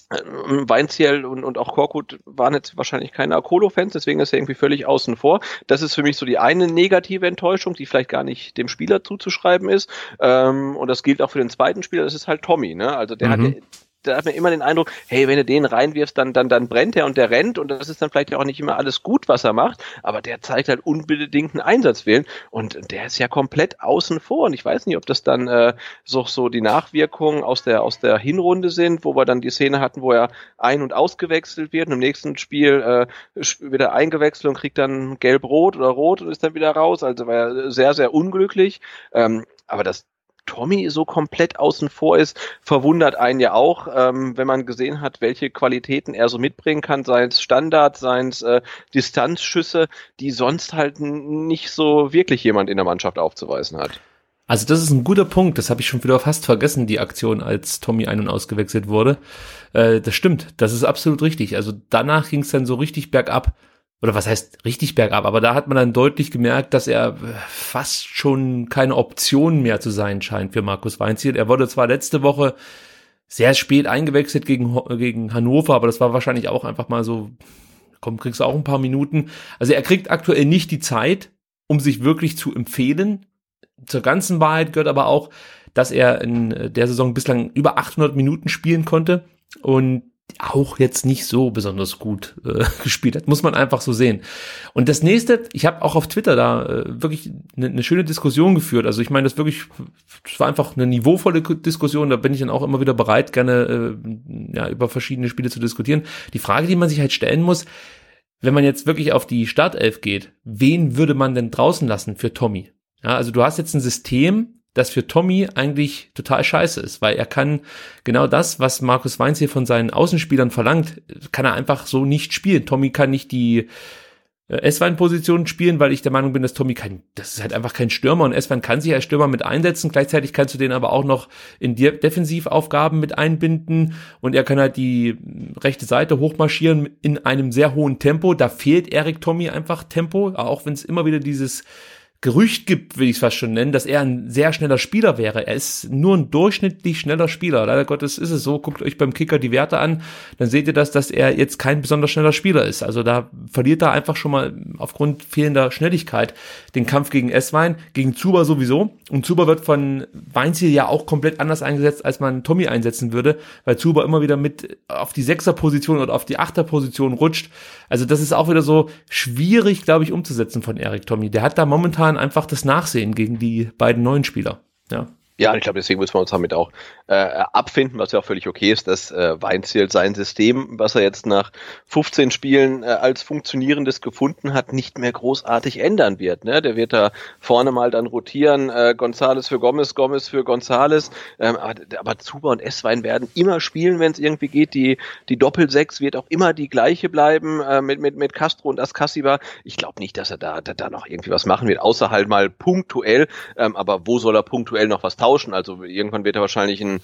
Äh, Weinziel und, und auch Korkut waren jetzt wahrscheinlich keine Akolo-Fans, deswegen ist er irgendwie völlig außen vor. Das ist für mich so die eine negative Enttäuschung, die vielleicht gar nicht dem Spieler zuzuschreiben ist. Ähm, und das gilt auch für den zweiten Spieler, das ist halt Tommy. Ne? Also der mhm. hat da hat man immer den Eindruck, hey, wenn du den reinwirfst, dann, dann, dann brennt er und der rennt und das ist dann vielleicht auch nicht immer alles gut, was er macht, aber der zeigt halt unbedingten Einsatzwillen und der ist ja komplett außen vor und ich weiß nicht, ob das dann äh, so, so die Nachwirkungen aus der, aus der Hinrunde sind, wo wir dann die Szene hatten, wo er ein- und ausgewechselt wird und im nächsten Spiel äh, wieder eingewechselt und kriegt dann gelb-rot oder rot und ist dann wieder raus, also war er sehr, sehr unglücklich, ähm, aber das Tommy so komplett außen vor ist, verwundert einen ja auch, ähm, wenn man gesehen hat, welche Qualitäten er so mitbringen kann, seien es Standards, seien es äh, Distanzschüsse, die sonst halt nicht so wirklich jemand in der Mannschaft aufzuweisen hat. Also das ist ein guter Punkt, das habe ich schon wieder fast vergessen, die Aktion, als Tommy ein- und ausgewechselt wurde. Äh, das stimmt, das ist absolut richtig. Also danach ging es dann so richtig bergab oder was heißt richtig bergab, aber da hat man dann deutlich gemerkt, dass er fast schon keine Option mehr zu sein scheint für Markus Weinziel. Er wurde zwar letzte Woche sehr spät eingewechselt gegen, gegen Hannover, aber das war wahrscheinlich auch einfach mal so, komm, kriegst du auch ein paar Minuten. Also er kriegt aktuell nicht die Zeit, um sich wirklich zu empfehlen. Zur ganzen Wahrheit gehört aber auch, dass er in der Saison bislang über 800 Minuten spielen konnte und auch jetzt nicht so besonders gut äh, gespielt hat, muss man einfach so sehen. Und das nächste, ich habe auch auf Twitter da äh, wirklich eine ne schöne Diskussion geführt. Also ich meine, das wirklich, das war einfach eine niveauvolle Diskussion. Da bin ich dann auch immer wieder bereit, gerne äh, ja, über verschiedene Spiele zu diskutieren. Die Frage, die man sich halt stellen muss, wenn man jetzt wirklich auf die Startelf geht, wen würde man denn draußen lassen für Tommy? Ja, also du hast jetzt ein System, das für Tommy eigentlich total scheiße ist, weil er kann genau das, was Markus Weinz hier von seinen Außenspielern verlangt, kann er einfach so nicht spielen. Tommy kann nicht die äh, S-Wein-Position spielen, weil ich der Meinung bin, dass Tommy kein, das ist halt einfach kein Stürmer und S-Wein kann sich als Stürmer mit einsetzen. Gleichzeitig kannst du den aber auch noch in die Defensivaufgaben mit einbinden und er kann halt die rechte Seite hochmarschieren in einem sehr hohen Tempo. Da fehlt Erik Tommy einfach Tempo, auch wenn es immer wieder dieses Gerücht gibt, will ich es fast schon nennen, dass er ein sehr schneller Spieler wäre. Er ist nur ein durchschnittlich schneller Spieler. Leider Gottes ist es so. Guckt euch beim Kicker die Werte an, dann seht ihr das, dass er jetzt kein besonders schneller Spieler ist. Also da verliert er einfach schon mal aufgrund fehlender Schnelligkeit den Kampf gegen Esswein, gegen Zuber sowieso. Und Zuber wird von Weinziel ja auch komplett anders eingesetzt, als man Tommy einsetzen würde, weil Zuber immer wieder mit auf die Sechserposition oder auf die Achterposition rutscht. Also das ist auch wieder so schwierig, glaube ich, umzusetzen von Erik Tommy. Der hat da momentan einfach das Nachsehen gegen die beiden neuen Spieler. Ja. Ja, ich glaube, deswegen müssen wir uns damit auch äh, abfinden, was ja auch völlig okay ist, dass äh, Weinziel sein System, was er jetzt nach 15 Spielen äh, als funktionierendes gefunden hat, nicht mehr großartig ändern wird. Ne? Der wird da vorne mal dann rotieren, äh, Gonzales für Gomez, Gomez für Gonzales, ähm, aber, aber Zuber und Esswein werden immer spielen, wenn es irgendwie geht. Die, die Doppelsechs wird auch immer die gleiche bleiben äh, mit, mit, mit Castro und Ascassiba. Ich glaube nicht, dass er da, da, da noch irgendwie was machen wird, außer halt mal punktuell. Ähm, aber wo soll er punktuell noch was tauschen. Also irgendwann wird er wahrscheinlich ein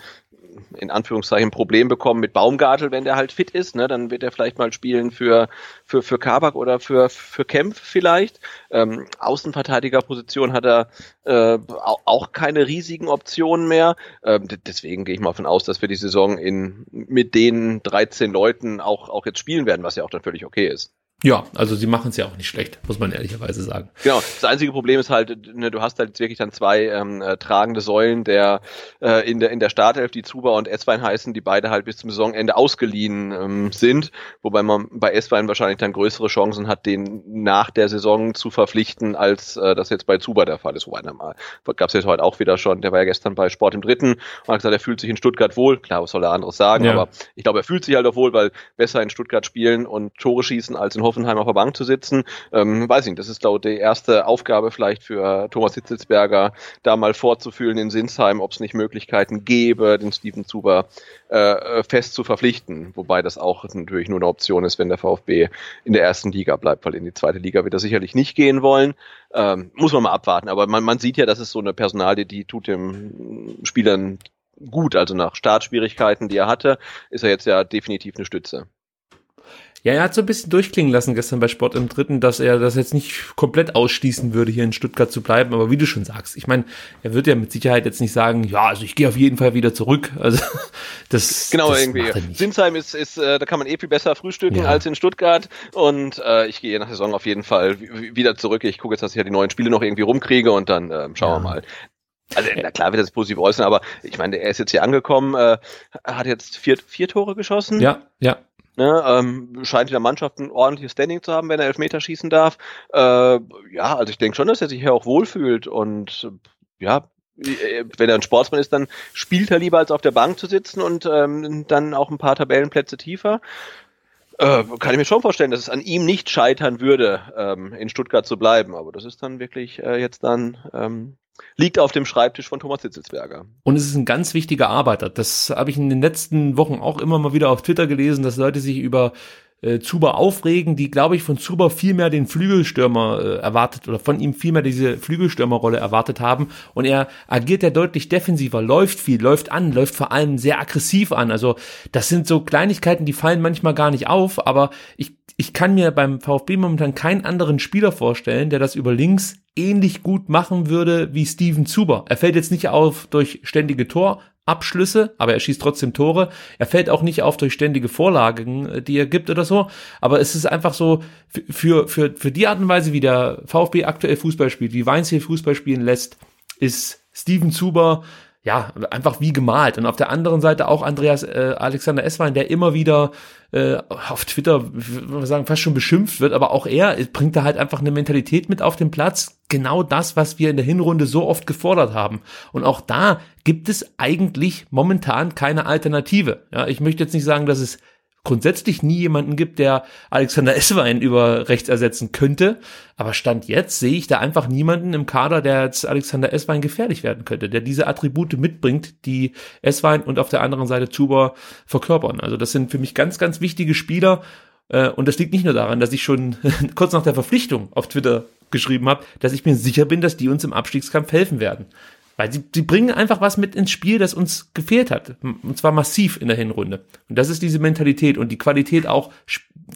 in Anführungszeichen Problem bekommen mit Baumgartel, wenn der halt fit ist, ne, dann wird er vielleicht mal spielen für für für Kabak oder für für Kempf vielleicht. Ähm, Außenverteidigerposition hat er äh, auch keine riesigen Optionen mehr. Ähm, deswegen gehe ich mal davon aus, dass wir die Saison in mit den 13 Leuten auch auch jetzt spielen werden, was ja auch dann völlig okay ist. Ja, also sie machen es ja auch nicht schlecht, muss man ehrlicherweise sagen. Genau, das einzige Problem ist halt, ne, du hast halt jetzt wirklich dann zwei ähm, äh, tragende Säulen der äh, in der in der Startelf, die Zuba und Esswein heißen, die beide halt bis zum Saisonende ausgeliehen ähm, sind, wobei man bei Esswein wahrscheinlich dann größere Chancen hat, den nach der Saison zu verpflichten, als äh, das jetzt bei Zuba der Fall ist. Wobei mal gab es jetzt heute auch wieder schon, der war ja gestern bei Sport im Dritten und hat gesagt, er fühlt sich in Stuttgart wohl. Klar, was soll er anderes sagen, ja. aber ich glaube, er fühlt sich halt auch wohl, weil besser in Stuttgart spielen und Tore schießen als in Hoffenheim auf der Bank zu sitzen. Ähm, weiß ich nicht, das ist, glaube die erste Aufgabe vielleicht für Thomas Hitzelsberger, da mal vorzufühlen in Sinsheim, ob es nicht Möglichkeiten gäbe, den Steven Zuber äh, fest zu verpflichten. Wobei das auch natürlich nur eine Option ist, wenn der VfB in der ersten Liga bleibt, weil in die zweite Liga wird er sicherlich nicht gehen wollen. Ähm, muss man mal abwarten. Aber man, man sieht ja, das ist so eine Personalie, die tut dem Spielern gut. Also nach Startschwierigkeiten, die er hatte, ist er jetzt ja definitiv eine Stütze. Ja, er hat so ein bisschen durchklingen lassen gestern bei Sport im Dritten, dass er das jetzt nicht komplett ausschließen würde, hier in Stuttgart zu bleiben. Aber wie du schon sagst, ich meine, er wird ja mit Sicherheit jetzt nicht sagen, ja, also ich gehe auf jeden Fall wieder zurück. Also das genau das irgendwie. Sinsheim ist, ist äh, da kann man eh viel besser frühstücken ja. als in Stuttgart. Und äh, ich gehe nach der Saison auf jeden Fall wieder zurück. Ich gucke jetzt, dass ich ja die neuen Spiele noch irgendwie rumkriege und dann äh, schauen ja. wir mal. Also na klar wird das positiv äußern, aber ich meine, er ist jetzt hier angekommen, äh, hat jetzt vier, vier Tore geschossen. Ja, ja. Ne, ähm, scheint in der Mannschaft ein ordentliches Standing zu haben, wenn er Elfmeter schießen darf. Äh, ja, also ich denke schon, dass er sich hier auch wohlfühlt und ja, wenn er ein Sportsmann ist, dann spielt er lieber als auf der Bank zu sitzen und ähm, dann auch ein paar Tabellenplätze tiefer. Äh, kann ich mir schon vorstellen, dass es an ihm nicht scheitern würde, ähm, in Stuttgart zu bleiben. Aber das ist dann wirklich äh, jetzt dann ähm, liegt auf dem Schreibtisch von Thomas Hitzelsberger. Und es ist ein ganz wichtiger Arbeiter. Das habe ich in den letzten Wochen auch immer mal wieder auf Twitter gelesen, dass Leute sich über äh, Zuber aufregen, die, glaube ich, von Zuber viel mehr den Flügelstürmer äh, erwartet oder von ihm viel mehr diese Flügelstürmerrolle erwartet haben. Und er agiert ja deutlich defensiver, läuft viel, läuft an, läuft vor allem sehr aggressiv an. Also das sind so Kleinigkeiten, die fallen manchmal gar nicht auf, aber ich, ich kann mir beim VfB momentan keinen anderen Spieler vorstellen, der das über links ähnlich gut machen würde wie Steven Zuber. Er fällt jetzt nicht auf durch ständige Tor, Abschlüsse, aber er schießt trotzdem Tore. Er fällt auch nicht auf durch ständige Vorlagen, äh, die er gibt oder so. Aber es ist einfach so, für, für, für die Art und Weise, wie der VfB aktuell Fußball spielt, wie Weinziel Fußball spielen lässt, ist Steven Zuber ja, einfach wie gemalt. Und auf der anderen Seite auch Andreas äh, Alexander Esswein, der immer wieder äh, auf Twitter, würde sagen, fast schon beschimpft wird, aber auch er bringt da halt einfach eine Mentalität mit auf den Platz. Genau das, was wir in der Hinrunde so oft gefordert haben. Und auch da gibt es eigentlich momentan keine Alternative. Ja, ich möchte jetzt nicht sagen, dass es grundsätzlich nie jemanden gibt, der Alexander Esswein über rechts ersetzen könnte. Aber Stand jetzt sehe ich da einfach niemanden im Kader, der jetzt Alexander Esswein gefährlich werden könnte, der diese Attribute mitbringt, die Esswein und auf der anderen Seite Zuber verkörpern. Also das sind für mich ganz, ganz wichtige Spieler. Äh, und das liegt nicht nur daran, dass ich schon kurz nach der Verpflichtung auf Twitter geschrieben habe, dass ich mir sicher bin, dass die uns im Abstiegskampf helfen werden. Weil sie, sie bringen einfach was mit ins Spiel, das uns gefehlt hat. Und zwar massiv in der Hinrunde. Und das ist diese Mentalität und die Qualität auch,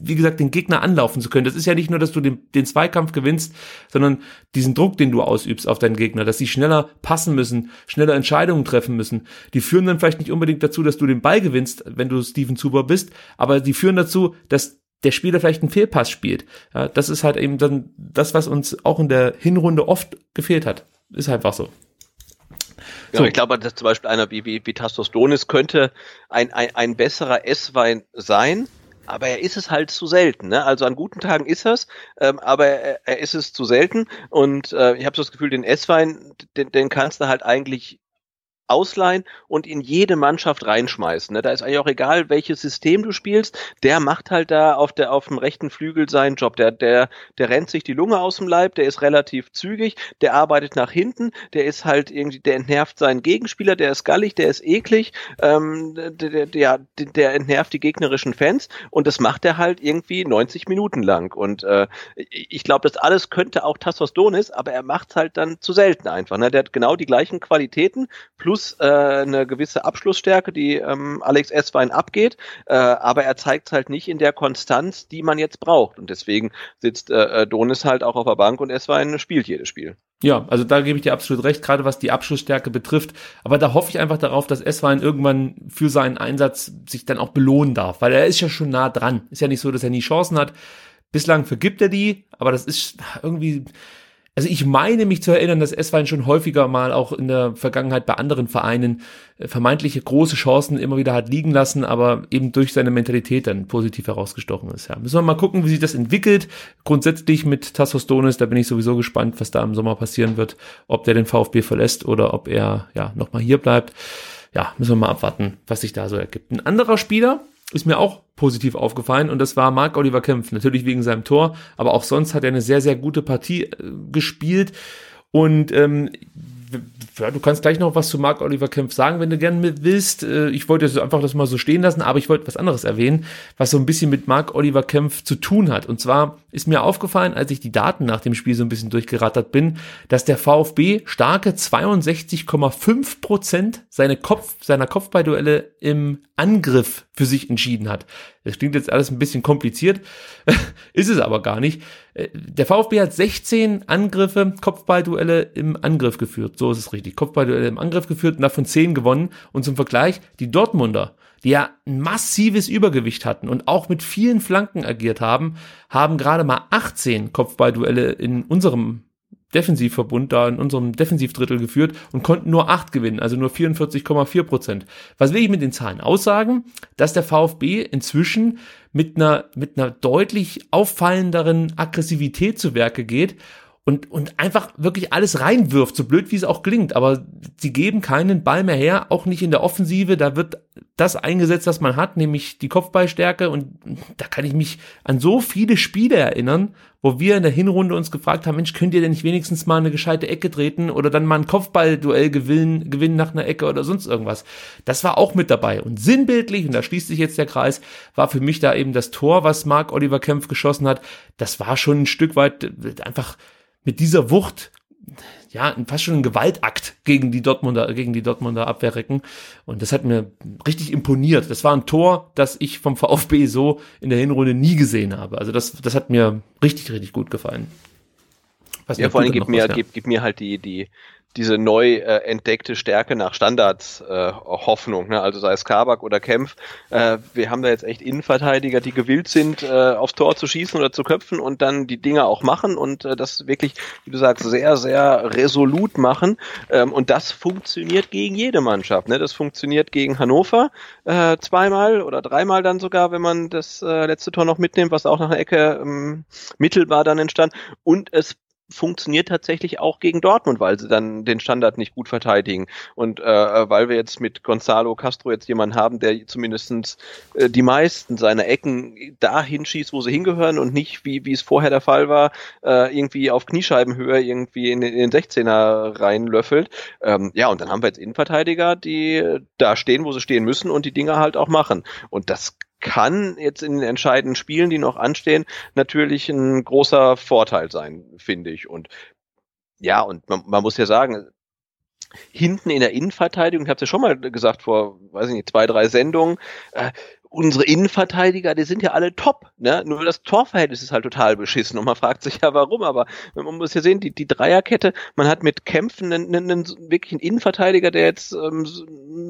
wie gesagt, den Gegner anlaufen zu können. Das ist ja nicht nur, dass du den, den Zweikampf gewinnst, sondern diesen Druck, den du ausübst auf deinen Gegner, dass sie schneller passen müssen, schneller Entscheidungen treffen müssen. Die führen dann vielleicht nicht unbedingt dazu, dass du den Ball gewinnst, wenn du Steven Zuber bist, aber die führen dazu, dass der Spieler vielleicht einen Fehlpass spielt. Ja, das ist halt eben dann das, was uns auch in der Hinrunde oft gefehlt hat. Ist einfach so. Ja, so. ich glaube, dass zum Beispiel einer wie, wie, wie Tastos Donis könnte ein, ein, ein besserer Esswein sein, aber er ist es halt zu selten. Ne? Also an guten Tagen ist er's, ähm, aber er, er ist es zu selten. Und äh, ich habe so das Gefühl, den Esswein, den, den kannst du halt eigentlich ausleihen und in jede Mannschaft reinschmeißen. Ne? Da ist eigentlich auch egal, welches System du spielst, der macht halt da auf der auf dem rechten Flügel seinen Job. Der der der rennt sich die Lunge aus dem Leib, der ist relativ zügig, der arbeitet nach hinten, der ist halt irgendwie, der entnervt seinen Gegenspieler, der ist gallig, der ist eklig, ähm, der, der, der entnervt die gegnerischen Fans und das macht er halt irgendwie 90 Minuten lang. Und äh, ich glaube, das alles könnte auch Tassos Donis, aber er macht halt dann zu selten einfach. Ne? Der hat genau die gleichen Qualitäten plus plus äh, eine gewisse Abschlussstärke, die ähm, Alex Esswein abgeht, äh, aber er zeigt halt nicht in der Konstanz, die man jetzt braucht. Und deswegen sitzt äh, äh Donis halt auch auf der Bank und Esswein spielt jedes Spiel. Ja, also da gebe ich dir absolut recht, gerade was die Abschlussstärke betrifft. Aber da hoffe ich einfach darauf, dass Esswein irgendwann für seinen Einsatz sich dann auch belohnen darf, weil er ist ja schon nah dran. Ist ja nicht so, dass er nie Chancen hat. Bislang vergibt er die, aber das ist irgendwie, also ich meine mich zu erinnern, dass Esswein schon häufiger mal auch in der Vergangenheit bei anderen Vereinen äh, vermeintliche große Chancen immer wieder hat liegen lassen, aber eben durch seine Mentalität dann positiv herausgestochen ist. Ja, müssen wir mal gucken, wie sich das entwickelt. Grundsätzlich mit Tassos Donis, da bin ich sowieso gespannt, was da im Sommer passieren wird, ob der den VfB verlässt oder ob er ja nochmal hier bleibt. Ja, müssen wir mal abwarten, was sich da so ergibt. Ein anderer Spieler, ist mir auch positiv aufgefallen und das war Marc Oliver Kempf. Natürlich wegen seinem Tor, aber auch sonst hat er eine sehr, sehr gute Partie äh, gespielt und ähm, ja, du kannst gleich noch was zu Marc Oliver Kempf sagen, wenn du gerne willst. Äh, ich wollte jetzt einfach das mal so stehen lassen, aber ich wollte was anderes erwähnen, was so ein bisschen mit Marc Oliver Kempf zu tun hat. Und zwar ist mir aufgefallen, als ich die Daten nach dem Spiel so ein bisschen durchgerattert bin, dass der VfB starke 62,5 Prozent seine Kopf, seiner Kopfballduelle im Angriff für sich entschieden hat. Das klingt jetzt alles ein bisschen kompliziert, ist es aber gar nicht. Äh, der VfB hat 16 Angriffe, Kopfballduelle im Angriff geführt. So ist es richtig. Kopfballduelle im Angriff geführt und davon 10 gewonnen. Und zum Vergleich, die Dortmunder, die ja ein massives Übergewicht hatten und auch mit vielen Flanken agiert haben, haben gerade mal 18 Kopfballduelle in unserem Defensivverbund da in unserem Defensivdrittel geführt und konnten nur acht gewinnen, also nur 44,4 Prozent. Was will ich mit den Zahlen aussagen? Dass der VfB inzwischen mit einer, mit einer deutlich auffallenderen Aggressivität zu Werke geht und, und einfach wirklich alles reinwirft, so blöd wie es auch klingt. Aber sie geben keinen Ball mehr her, auch nicht in der Offensive. Da wird das eingesetzt, was man hat, nämlich die Kopfballstärke. Und da kann ich mich an so viele Spiele erinnern, wo wir in der Hinrunde uns gefragt haben, Mensch, könnt ihr denn nicht wenigstens mal eine gescheite Ecke treten oder dann mal ein Kopfballduell gewinnen, gewinnen nach einer Ecke oder sonst irgendwas. Das war auch mit dabei. Und sinnbildlich, und da schließt sich jetzt der Kreis, war für mich da eben das Tor, was Marc Oliver Kempf geschossen hat. Das war schon ein Stück weit einfach mit dieser Wucht ja, fast schon ein Gewaltakt gegen die Dortmunder, gegen die Dortmunder Abwehrrecken. Und das hat mir richtig imponiert. Das war ein Tor, das ich vom VfB so in der Hinrunde nie gesehen habe. Also das, das hat mir richtig, richtig gut gefallen. Was ja, vor allem gibt mir, gibt, gibt mir halt die, die, diese neu äh, entdeckte Stärke nach Standards äh, Hoffnung, ne? also sei es Kabak oder Kempf. Äh, wir haben da jetzt echt Innenverteidiger, die gewillt sind, äh, aufs Tor zu schießen oder zu köpfen und dann die Dinge auch machen und äh, das wirklich, wie du sagst, sehr, sehr resolut machen. Ähm, und das funktioniert gegen jede Mannschaft. Ne? Das funktioniert gegen Hannover äh, zweimal oder dreimal dann sogar, wenn man das äh, letzte Tor noch mitnimmt, was auch nach der Ecke ähm, mittelbar dann entstand. Und es funktioniert tatsächlich auch gegen Dortmund, weil sie dann den Standard nicht gut verteidigen. Und äh, weil wir jetzt mit Gonzalo Castro jetzt jemanden haben, der zumindestens äh, die meisten seiner Ecken dahin schießt, wo sie hingehören und nicht, wie, wie es vorher der Fall war, äh, irgendwie auf Kniescheibenhöhe irgendwie in, in den 16er reinlöffelt. Ähm, ja, und dann haben wir jetzt Innenverteidiger, die da stehen, wo sie stehen müssen und die Dinge halt auch machen. Und das kann jetzt in den entscheidenden Spielen, die noch anstehen, natürlich ein großer Vorteil sein, finde ich. Und ja, und man, man muss ja sagen, hinten in der Innenverteidigung, ich habe es ja schon mal gesagt vor, weiß ich nicht, zwei, drei Sendungen, äh, unsere Innenverteidiger, die sind ja alle top, ne? Nur das Torverhältnis ist halt total beschissen und man fragt sich ja warum, aber man muss ja sehen, die, die Dreierkette, man hat mit Kämpfen einen, einen, einen wirklich einen Innenverteidiger, der jetzt ähm,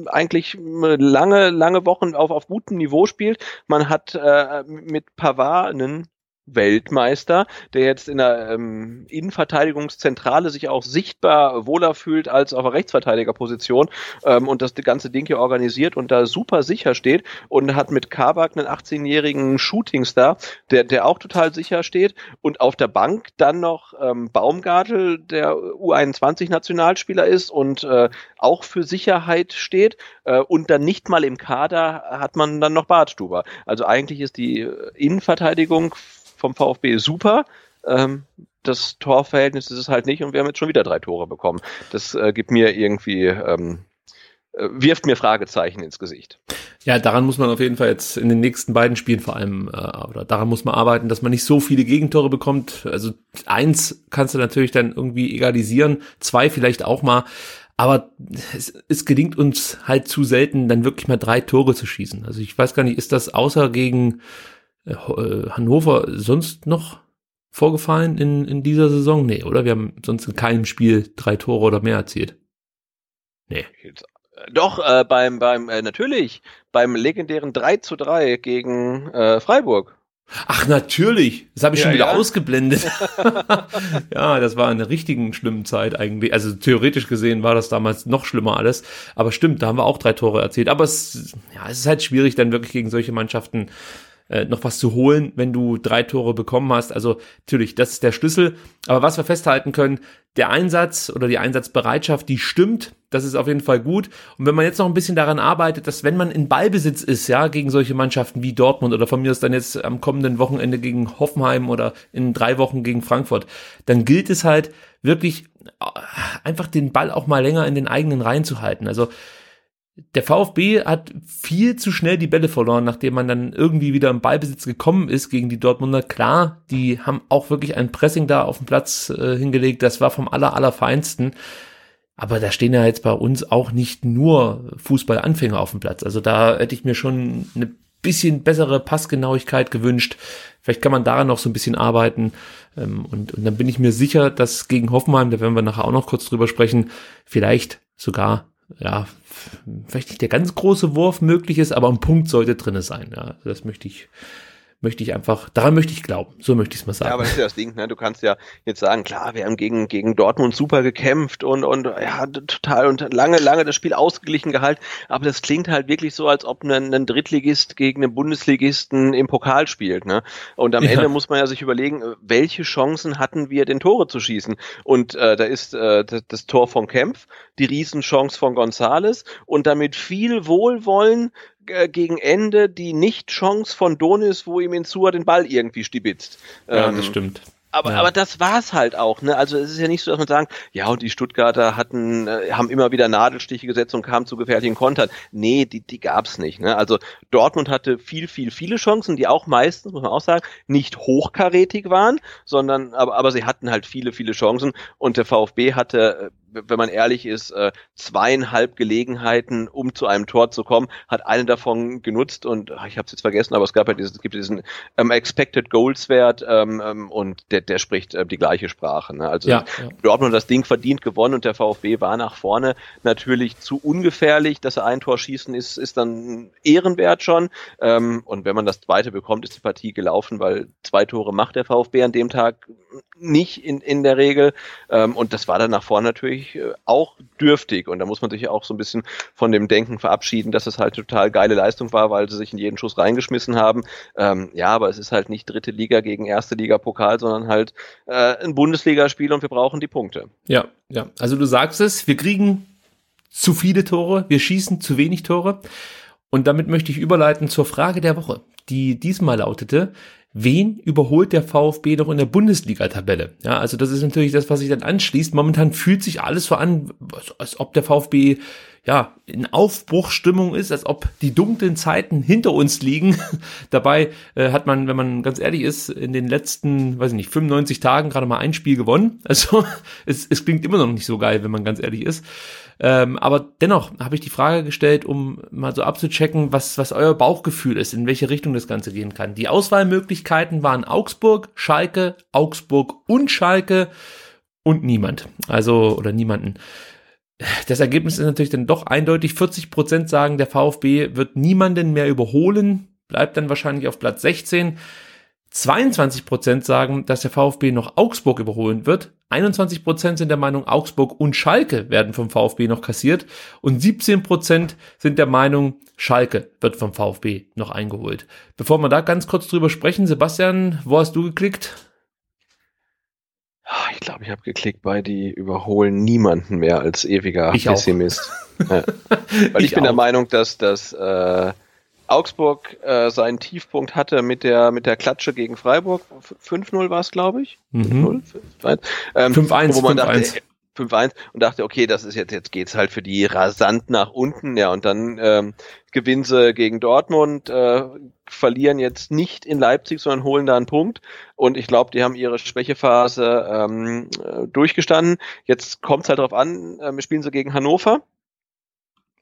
eigentlich lange, lange Wochen auf, auf gutem Niveau spielt. Man hat äh, mit Pavard einen Weltmeister, der jetzt in der ähm, Innenverteidigungszentrale sich auch sichtbar wohler fühlt als auf der Rechtsverteidigerposition ähm, und das ganze Ding hier organisiert und da super sicher steht und hat mit Kabak einen 18-jährigen Shootingstar, der, der auch total sicher steht und auf der Bank dann noch ähm, Baumgartel, der U21-Nationalspieler ist und äh, auch für Sicherheit steht äh, und dann nicht mal im Kader hat man dann noch Bartstuber. Also eigentlich ist die Innenverteidigung vom VfB super. Ähm, das Torverhältnis ist es halt nicht und wir haben jetzt schon wieder drei Tore bekommen. Das äh, gibt mir irgendwie, ähm, äh, wirft mir Fragezeichen ins Gesicht. Ja, daran muss man auf jeden Fall jetzt in den nächsten beiden Spielen vor allem, äh, oder daran muss man arbeiten, dass man nicht so viele Gegentore bekommt. Also eins kannst du natürlich dann irgendwie egalisieren, zwei vielleicht auch mal. Aber es, es gelingt uns halt zu selten, dann wirklich mal drei Tore zu schießen. Also ich weiß gar nicht, ist das außer gegen Hannover sonst noch vorgefallen in, in dieser Saison? Nee, oder? Wir haben sonst in keinem Spiel drei Tore oder mehr erzielt. Nee. Doch, äh, beim, beim, äh, natürlich, beim legendären 3 zu 3 gegen äh, Freiburg. Ach, natürlich. Das habe ich ja, schon wieder ja. ausgeblendet. ja, das war in einer richtigen schlimmen Zeit eigentlich. Also theoretisch gesehen war das damals noch schlimmer alles. Aber stimmt, da haben wir auch drei Tore erzielt. Aber es, ja, es ist halt schwierig, dann wirklich gegen solche Mannschaften äh, noch was zu holen, wenn du drei Tore bekommen hast. Also natürlich, das ist der Schlüssel. Aber was wir festhalten können, der Einsatz oder die Einsatzbereitschaft, die stimmt. Das ist auf jeden Fall gut. Und wenn man jetzt noch ein bisschen daran arbeitet, dass wenn man in Ballbesitz ist, ja, gegen solche Mannschaften wie Dortmund oder von mir ist dann jetzt am kommenden Wochenende gegen Hoffenheim oder in drei Wochen gegen Frankfurt, dann gilt es halt wirklich äh, einfach den Ball auch mal länger in den eigenen Reihen zu halten. Also der VfB hat viel zu schnell die Bälle verloren, nachdem man dann irgendwie wieder im Ballbesitz gekommen ist gegen die Dortmunder. Klar, die haben auch wirklich ein Pressing da auf dem Platz äh, hingelegt. Das war vom aller, allerfeinsten. Aber da stehen ja jetzt bei uns auch nicht nur Fußballanfänger auf dem Platz. Also da hätte ich mir schon eine bisschen bessere Passgenauigkeit gewünscht. Vielleicht kann man daran noch so ein bisschen arbeiten. Ähm, und, und dann bin ich mir sicher, dass gegen Hoffenheim, da werden wir nachher auch noch kurz drüber sprechen, vielleicht sogar ja, vielleicht nicht der ganz große Wurf möglich ist, aber ein Punkt sollte drinne sein. Ja, das möchte ich, möchte ich einfach, daran möchte ich glauben. So möchte ich es mal sagen. Ja, aber das ist ja das Ding, ne? Du kannst ja jetzt sagen, klar, wir haben gegen, gegen Dortmund super gekämpft und, und ja, total und lange, lange das Spiel ausgeglichen gehalten. Aber das klingt halt wirklich so, als ob ein, ein Drittligist gegen einen Bundesligisten im Pokal spielt, ne? Und am ja. Ende muss man ja sich überlegen, welche Chancen hatten wir, den Tore zu schießen? Und äh, da ist äh, das, das Tor von Kempf, die Riesenchance von Gonzales und damit viel Wohlwollen äh, gegen Ende die Nicht-Chance von Donis, wo ihm Insua den Ball irgendwie stibitzt. Ja, ähm, das stimmt. Aber, ja. aber das war's halt auch, ne? Also es ist ja nicht so, dass man sagen, ja, und die Stuttgarter hatten, äh, haben immer wieder Nadelstiche gesetzt und kamen zu gefährlichen Kontern. Nee, die, die gab's nicht. Ne? Also Dortmund hatte viel, viel, viele Chancen, die auch meistens, muss man auch sagen, nicht hochkarätig waren, sondern aber, aber sie hatten halt viele, viele Chancen und der VfB hatte äh, wenn man ehrlich ist, äh, zweieinhalb Gelegenheiten, um zu einem Tor zu kommen, hat eine davon genutzt und ach, ich habe es jetzt vergessen, aber es gab ja dieses, es gibt diesen ähm, Expected Goals Wert ähm, ähm, und der, der spricht äh, die gleiche Sprache. Ne? Also ja, ja. Dortmund das Ding verdient gewonnen und der VfB war nach vorne natürlich zu ungefährlich, dass er ein Tor schießen ist, ist dann ehrenwert schon. Ähm, und wenn man das zweite bekommt, ist die Partie gelaufen, weil zwei Tore macht der VfB an dem Tag nicht in, in der Regel. Ähm, und das war dann nach vorne natürlich äh, auch dürftig. Und da muss man sich auch so ein bisschen von dem Denken verabschieden, dass es halt total geile Leistung war, weil sie sich in jeden Schuss reingeschmissen haben. Ähm, ja, aber es ist halt nicht dritte Liga gegen erste Liga Pokal, sondern halt äh, ein Bundesligaspiel und wir brauchen die Punkte. Ja, ja. Also du sagst es, wir kriegen zu viele Tore, wir schießen zu wenig Tore. Und damit möchte ich überleiten zur Frage der Woche, die diesmal lautete, wen überholt der VfB noch in der Bundesliga-Tabelle? Ja, also das ist natürlich das, was sich dann anschließt. Momentan fühlt sich alles so an, als ob der VfB ja, in Aufbruchstimmung ist, als ob die dunklen Zeiten hinter uns liegen. Dabei äh, hat man, wenn man ganz ehrlich ist, in den letzten, weiß ich nicht, 95 Tagen gerade mal ein Spiel gewonnen. Also es, es klingt immer noch nicht so geil, wenn man ganz ehrlich ist. Ähm, aber dennoch habe ich die Frage gestellt, um mal so abzuchecken, was, was euer Bauchgefühl ist, in welche Richtung das Ganze gehen kann. Die Auswahlmöglichkeiten waren Augsburg, Schalke, Augsburg und Schalke und niemand. Also, oder niemanden. Das Ergebnis ist natürlich dann doch eindeutig. 40 Prozent sagen, der VfB wird niemanden mehr überholen, bleibt dann wahrscheinlich auf Platz 16. 22 Prozent sagen, dass der VfB noch Augsburg überholen wird. 21 Prozent sind der Meinung, Augsburg und Schalke werden vom VfB noch kassiert. Und 17 Prozent sind der Meinung, Schalke wird vom VfB noch eingeholt. Bevor wir da ganz kurz drüber sprechen, Sebastian, wo hast du geklickt? Ah, ich glaube, ich habe geklickt bei die überholen niemanden mehr als ewiger ich Pessimist. Ja. Weil ich, ich bin auch. der Meinung, dass das äh, Augsburg äh, seinen Tiefpunkt hatte mit der mit der Klatsche gegen Freiburg. 5-0 war es, glaube ich. 5-0? 5-1. Ähm, 5-1, wo man 5 dachte, 5-1 und dachte, okay, das ist jetzt, jetzt geht's halt für die rasant nach unten, ja, und dann ähm, gewinnen sie gegen Dortmund, äh, verlieren jetzt nicht in Leipzig, sondern holen da einen Punkt. Und ich glaube, die haben ihre Schwächephase ähm, äh, durchgestanden. Jetzt kommt es halt darauf an, äh, spielen sie gegen Hannover.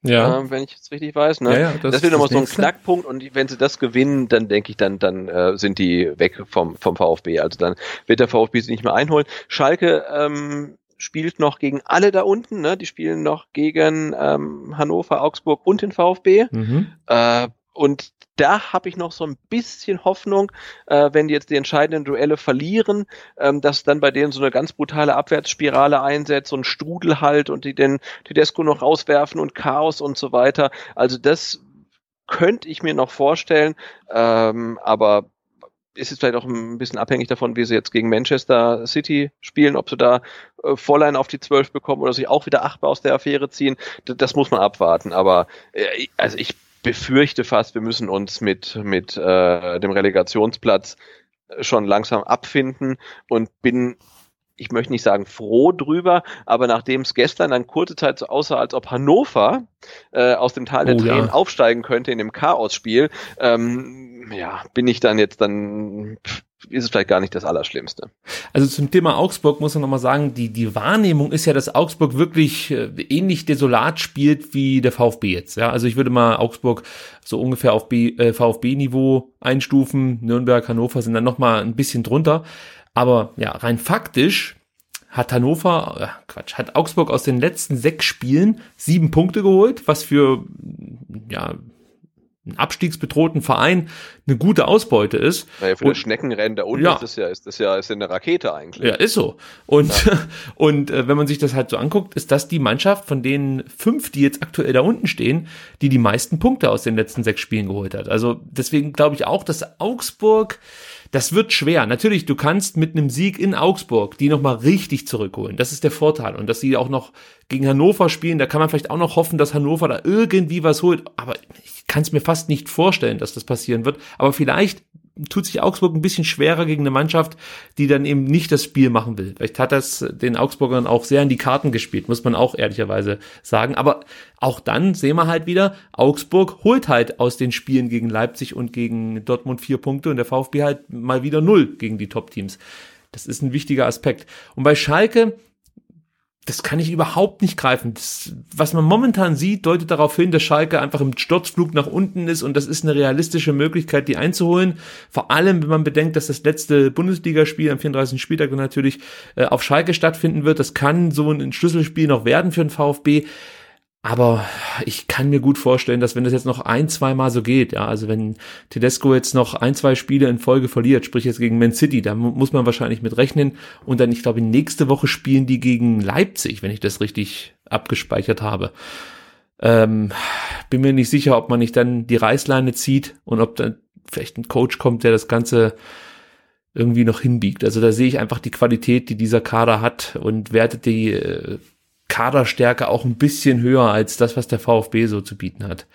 Ja. Ähm, wenn ich es richtig weiß. Ne? Ja, ja, das, das wird nochmal so ein Knackpunkt und wenn sie das gewinnen, dann denke ich, dann, dann äh, sind die weg vom, vom VfB. Also dann wird der VfB sie nicht mehr einholen. Schalke ähm, spielt noch gegen alle da unten, ne? Die spielen noch gegen ähm, Hannover, Augsburg und den VfB. Mhm. Äh, und da habe ich noch so ein bisschen Hoffnung, äh, wenn die jetzt die entscheidenden Duelle verlieren, ähm, dass dann bei denen so eine ganz brutale Abwärtsspirale einsetzt, so ein Strudel halt und die den Tedesco noch rauswerfen und Chaos und so weiter. Also das könnte ich mir noch vorstellen, ähm, aber ist jetzt vielleicht auch ein bisschen abhängig davon, wie sie jetzt gegen Manchester City spielen, ob sie da äh, auf die 12 bekommen oder sich auch wieder achtbar aus der Affäre ziehen. Das, das muss man abwarten. Aber äh, also ich befürchte fast, wir müssen uns mit, mit äh, dem Relegationsplatz schon langsam abfinden und bin ich möchte nicht sagen froh drüber, aber nachdem es gestern dann kurze Zeit so aussah, als ob Hannover äh, aus dem Tal der oh, Tränen ja. aufsteigen könnte in dem Chaos-Spiel, ähm, ja, bin ich dann jetzt dann ist es vielleicht gar nicht das Allerschlimmste. Also zum Thema Augsburg muss man nochmal sagen, die, die Wahrnehmung ist ja, dass Augsburg wirklich äh, ähnlich desolat spielt wie der VfB jetzt. Ja, also ich würde mal Augsburg so ungefähr auf äh, VfB-Niveau einstufen. Nürnberg, Hannover sind dann nochmal ein bisschen drunter. Aber ja, rein faktisch hat Hannover, äh, Quatsch, hat Augsburg aus den letzten sechs Spielen sieben Punkte geholt, was für ja einen abstiegsbedrohten Verein eine gute Ausbeute ist. Naja, für und, das Schneckenrennen da unten ja, ist das ja, ist das ja, ist ja eine Rakete eigentlich. Ja, ist so. Und, ja. und äh, wenn man sich das halt so anguckt, ist das die Mannschaft von den fünf, die jetzt aktuell da unten stehen, die die meisten Punkte aus den letzten sechs Spielen geholt hat. Also deswegen glaube ich auch, dass Augsburg das wird schwer. Natürlich, du kannst mit einem Sieg in Augsburg die nochmal richtig zurückholen. Das ist der Vorteil. Und dass sie auch noch gegen Hannover spielen, da kann man vielleicht auch noch hoffen, dass Hannover da irgendwie was holt. Aber ich kann es mir fast nicht vorstellen, dass das passieren wird. Aber vielleicht tut sich Augsburg ein bisschen schwerer gegen eine Mannschaft, die dann eben nicht das Spiel machen will. Vielleicht hat das den Augsburgern auch sehr in die Karten gespielt, muss man auch ehrlicherweise sagen. Aber auch dann sehen wir halt wieder, Augsburg holt halt aus den Spielen gegen Leipzig und gegen Dortmund vier Punkte und der VfB halt mal wieder null gegen die Top-Teams. Das ist ein wichtiger Aspekt. Und bei Schalke, das kann ich überhaupt nicht greifen. Das, was man momentan sieht, deutet darauf hin, dass Schalke einfach im Sturzflug nach unten ist und das ist eine realistische Möglichkeit, die einzuholen. Vor allem, wenn man bedenkt, dass das letzte Bundesligaspiel am 34. Spieltag natürlich äh, auf Schalke stattfinden wird. Das kann so ein Schlüsselspiel noch werden für den VfB. Aber ich kann mir gut vorstellen, dass wenn das jetzt noch ein, zwei Mal so geht, ja, also wenn Tedesco jetzt noch ein, zwei Spiele in Folge verliert, sprich jetzt gegen Man City, da muss man wahrscheinlich mit rechnen. Und dann, ich glaube, nächste Woche spielen die gegen Leipzig, wenn ich das richtig abgespeichert habe. Ähm, bin mir nicht sicher, ob man nicht dann die Reißleine zieht und ob dann vielleicht ein Coach kommt, der das Ganze irgendwie noch hinbiegt. Also da sehe ich einfach die Qualität, die dieser Kader hat und wertet die äh, Kaderstärke auch ein bisschen höher als das, was der VfB so zu bieten hat.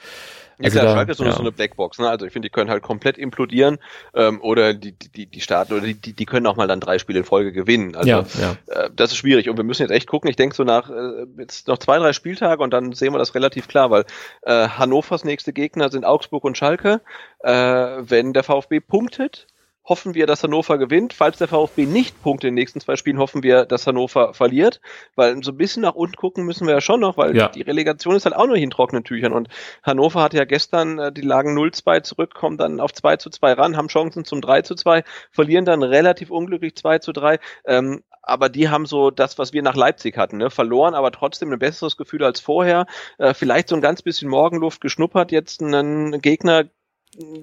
Also ja klar, da, Schalke ist ja. so eine Blackbox, ne? Also ich finde, die können halt komplett implodieren ähm, oder die, die, die starten oder die, die können auch mal dann drei Spiele in Folge gewinnen. Also ja, ja. Äh, das ist schwierig und wir müssen jetzt echt gucken. Ich denke so nach äh, jetzt noch zwei, drei Spieltage und dann sehen wir das relativ klar, weil äh, Hannovers nächste Gegner sind Augsburg und Schalke. Äh, wenn der VfB punktet, hoffen wir, dass Hannover gewinnt. Falls der VfB nicht punkte in den nächsten zwei Spielen, hoffen wir, dass Hannover verliert. Weil so ein bisschen nach unten gucken müssen wir ja schon noch, weil ja. die Relegation ist halt auch noch in trockenen Tüchern. Und Hannover hat ja gestern, äh, die lagen 0-2 zurück, kommen dann auf 2 zu 2 ran, haben Chancen zum 3 zu 2, verlieren dann relativ unglücklich 2 zu 3. Ähm, aber die haben so das, was wir nach Leipzig hatten, ne? verloren, aber trotzdem ein besseres Gefühl als vorher. Äh, vielleicht so ein ganz bisschen Morgenluft geschnuppert, jetzt einen Gegner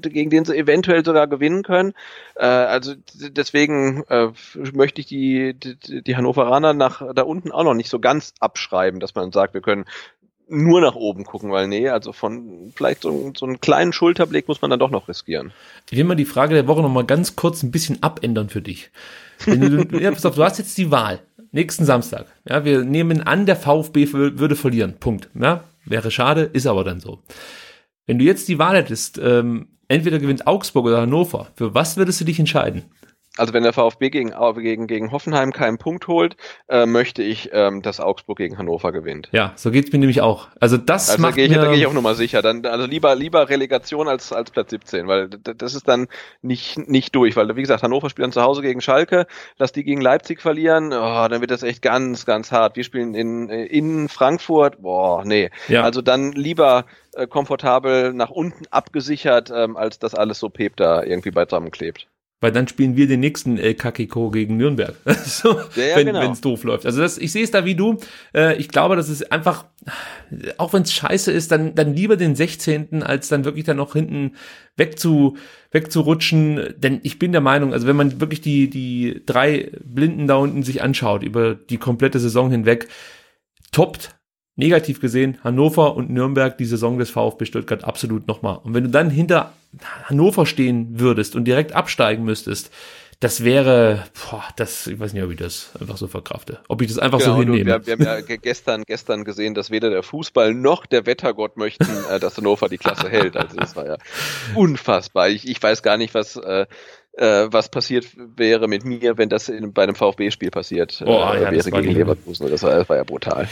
gegen den sie eventuell sogar gewinnen können. Äh, also deswegen äh, möchte ich die, die, die Hannoveraner nach da unten auch noch nicht so ganz abschreiben, dass man sagt, wir können nur nach oben gucken, weil nee, also von vielleicht so, so einen kleinen Schulterblick muss man dann doch noch riskieren. Ich will mal die Frage der Woche noch mal ganz kurz ein bisschen abändern für dich. Wenn du, ja, pass auf, du hast jetzt die Wahl. Nächsten Samstag. Ja, wir nehmen an, der VfB würde verlieren. Punkt. Ja, wäre schade, ist aber dann so. Wenn du jetzt die Wahl hättest, ähm, entweder gewinnt Augsburg oder Hannover, für was würdest du dich entscheiden? Also wenn der VfB gegen, gegen, gegen Hoffenheim keinen Punkt holt, äh, möchte ich, ähm, dass Augsburg gegen Hannover gewinnt. Ja, so geht's mir nämlich auch. Also das also macht da gehe ich, da geh ich auch nochmal sicher. Dann, also lieber, lieber Relegation als, als Platz 17, weil das ist dann nicht, nicht durch. Weil, wie gesagt, Hannover spielt dann zu Hause gegen Schalke, lass die gegen Leipzig verlieren, oh, dann wird das echt ganz, ganz hart. Wir spielen in, in Frankfurt, boah, nee. Ja. Also dann lieber äh, komfortabel nach unten abgesichert, ähm, als das alles so Pep da irgendwie beisammen klebt weil dann spielen wir den nächsten El Kakiko gegen Nürnberg. so, ja, wenn genau. es doof läuft. Also das, ich sehe es da wie du. Äh, ich glaube, das ist einfach, auch wenn es scheiße ist, dann, dann lieber den 16. als dann wirklich dann noch hinten weg zu, wegzurutschen. Denn ich bin der Meinung, also wenn man wirklich die, die drei Blinden da unten sich anschaut, über die komplette Saison hinweg, toppt negativ gesehen Hannover und Nürnberg die Saison des VfB Stuttgart absolut nochmal. Und wenn du dann hinter Hannover stehen würdest und direkt absteigen müsstest, das wäre, boah, das, ich weiß nicht, ob ich das einfach so verkrafte. Ob ich das einfach genau, so hinnehme. Wir, wir, haben ja gestern, gestern gesehen, dass weder der Fußball noch der Wettergott möchten, äh, dass Hannover die Klasse hält. Also das war ja unfassbar. Ich, ich weiß gar nicht, was, äh, äh, was passiert wäre mit mir, wenn das in, bei einem VfB-Spiel passiert oh, äh, ja, wäre gegen Leverkusen. Das war, das war ja brutal.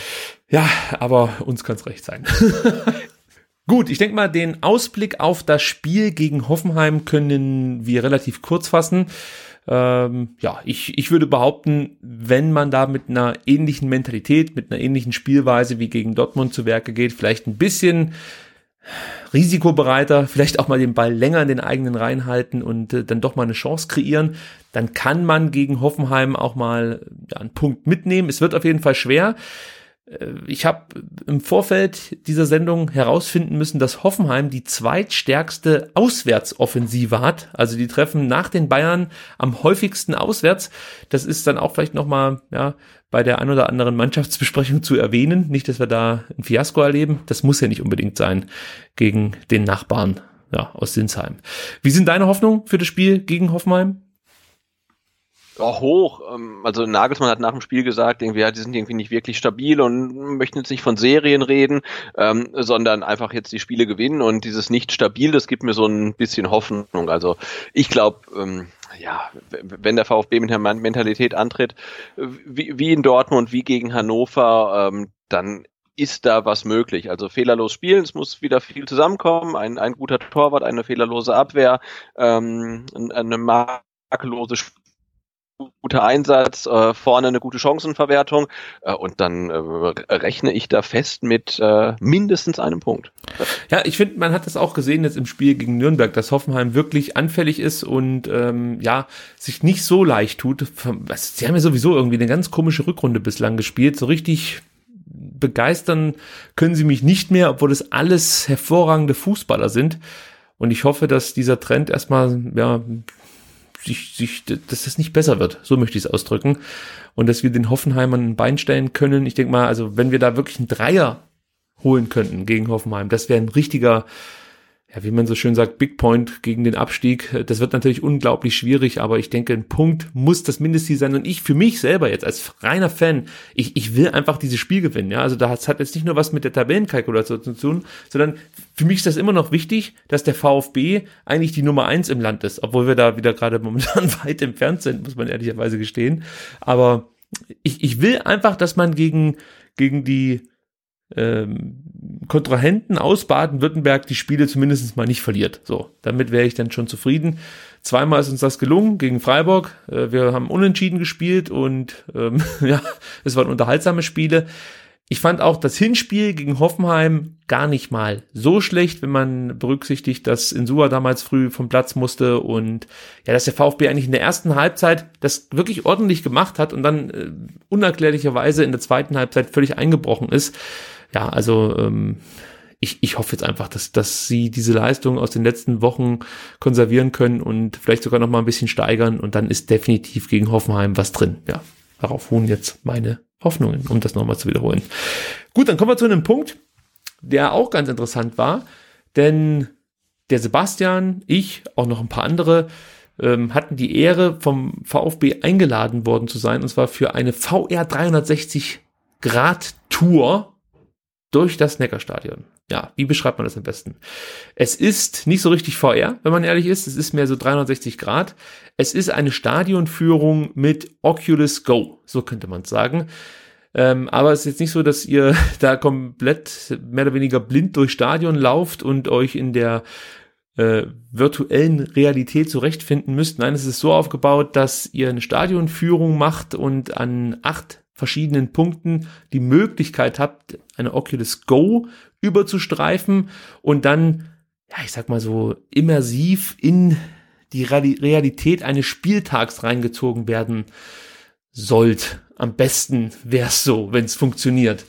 Ja, aber uns kann es recht sein. Gut, ich denke mal, den Ausblick auf das Spiel gegen Hoffenheim können wir relativ kurz fassen. Ähm, ja, ich, ich würde behaupten, wenn man da mit einer ähnlichen Mentalität, mit einer ähnlichen Spielweise wie gegen Dortmund zu Werke geht, vielleicht ein bisschen risikobereiter, vielleicht auch mal den Ball länger in den eigenen Reihen halten und äh, dann doch mal eine Chance kreieren, dann kann man gegen Hoffenheim auch mal ja, einen Punkt mitnehmen. Es wird auf jeden Fall schwer. Äh, ich habe im Vorfeld dieser Sendung herausfinden müssen, dass Hoffenheim die zweitstärkste Auswärtsoffensive hat. Also die treffen nach den Bayern am häufigsten auswärts. Das ist dann auch vielleicht nochmal ja, bei der ein oder anderen Mannschaftsbesprechung zu erwähnen. Nicht, dass wir da ein Fiasko erleben. Das muss ja nicht unbedingt sein gegen den Nachbarn ja, aus Sinsheim. Wie sind deine Hoffnungen für das Spiel gegen Hoffenheim? Ja, hoch. Ähm, also Nagelsmann hat nach dem Spiel gesagt, irgendwie, ja, die sind irgendwie nicht wirklich stabil und möchten jetzt nicht von Serien reden, ähm, sondern einfach jetzt die Spiele gewinnen und dieses nicht stabil, das gibt mir so ein bisschen Hoffnung. Also ich glaube, ähm, ja, wenn der VfB mit der Mentalität antritt, wie, wie in Dortmund, wie gegen Hannover, ähm, dann ist da was möglich. Also fehlerlos spielen, es muss wieder viel zusammenkommen, ein, ein guter Torwart, eine fehlerlose Abwehr, ähm, eine makellose guter Einsatz, äh, vorne eine gute Chancenverwertung äh, und dann äh, rechne ich da fest mit äh, mindestens einem Punkt. Ja, ich finde, man hat das auch gesehen jetzt im Spiel gegen Nürnberg, dass Hoffenheim wirklich anfällig ist und ähm, ja, sich nicht so leicht tut. Sie haben ja sowieso irgendwie eine ganz komische Rückrunde bislang gespielt, so richtig begeistern können sie mich nicht mehr, obwohl es alles hervorragende Fußballer sind. Und ich hoffe, dass dieser Trend erstmal ja, sich, sich, dass das nicht besser wird. So möchte ich es ausdrücken. Und dass wir den Hoffenheimern ein Bein stellen können. Ich denke mal, also wenn wir da wirklich einen Dreier holen könnten gegen Hoffenheim, das wäre ein richtiger, ja, wie man so schön sagt, Big Point gegen den Abstieg. Das wird natürlich unglaublich schwierig, aber ich denke, ein Punkt muss das Mindestziel sein. Und ich für mich selber jetzt als reiner Fan, ich, ich will einfach dieses Spiel gewinnen. Ja, also das hat jetzt nicht nur was mit der Tabellenkalkulation zu tun, sondern für mich ist das immer noch wichtig, dass der VfB eigentlich die Nummer eins im Land ist, obwohl wir da wieder gerade momentan weit entfernt sind, muss man ehrlicherweise gestehen. Aber ich, ich will einfach, dass man gegen, gegen die ähm, Kontrahenten aus Baden-Württemberg die Spiele zumindest mal nicht verliert. So, damit wäre ich dann schon zufrieden. Zweimal ist uns das gelungen gegen Freiburg. Äh, wir haben unentschieden gespielt und ähm, ja, es waren unterhaltsame Spiele. Ich fand auch das Hinspiel gegen Hoffenheim gar nicht mal so schlecht, wenn man berücksichtigt, dass Insua damals früh vom Platz musste und ja, dass der VfB eigentlich in der ersten Halbzeit das wirklich ordentlich gemacht hat und dann äh, unerklärlicherweise in der zweiten Halbzeit völlig eingebrochen ist ja, also ähm, ich, ich hoffe jetzt einfach, dass, dass sie diese Leistung aus den letzten Wochen konservieren können und vielleicht sogar noch mal ein bisschen steigern und dann ist definitiv gegen Hoffenheim was drin. Ja, darauf ruhen jetzt meine Hoffnungen, um das nochmal zu wiederholen. Gut, dann kommen wir zu einem Punkt, der auch ganz interessant war, denn der Sebastian, ich, auch noch ein paar andere, ähm, hatten die Ehre, vom VfB eingeladen worden zu sein, und zwar für eine VR 360 Grad Tour durch das Neckarstadion. Ja, wie beschreibt man das am besten? Es ist nicht so richtig VR, wenn man ehrlich ist. Es ist mehr so 360 Grad. Es ist eine Stadionführung mit Oculus Go, so könnte man sagen. Ähm, aber es ist jetzt nicht so, dass ihr da komplett mehr oder weniger blind durch Stadion lauft und euch in der äh, virtuellen Realität zurechtfinden müsst. Nein, es ist so aufgebaut, dass ihr eine Stadionführung macht und an acht verschiedenen Punkten die Möglichkeit habt, eine Oculus Go überzustreifen und dann, ja, ich sag mal so, immersiv in die Realität eines Spieltags reingezogen werden sollt. Am besten wäre es so, wenn es funktioniert.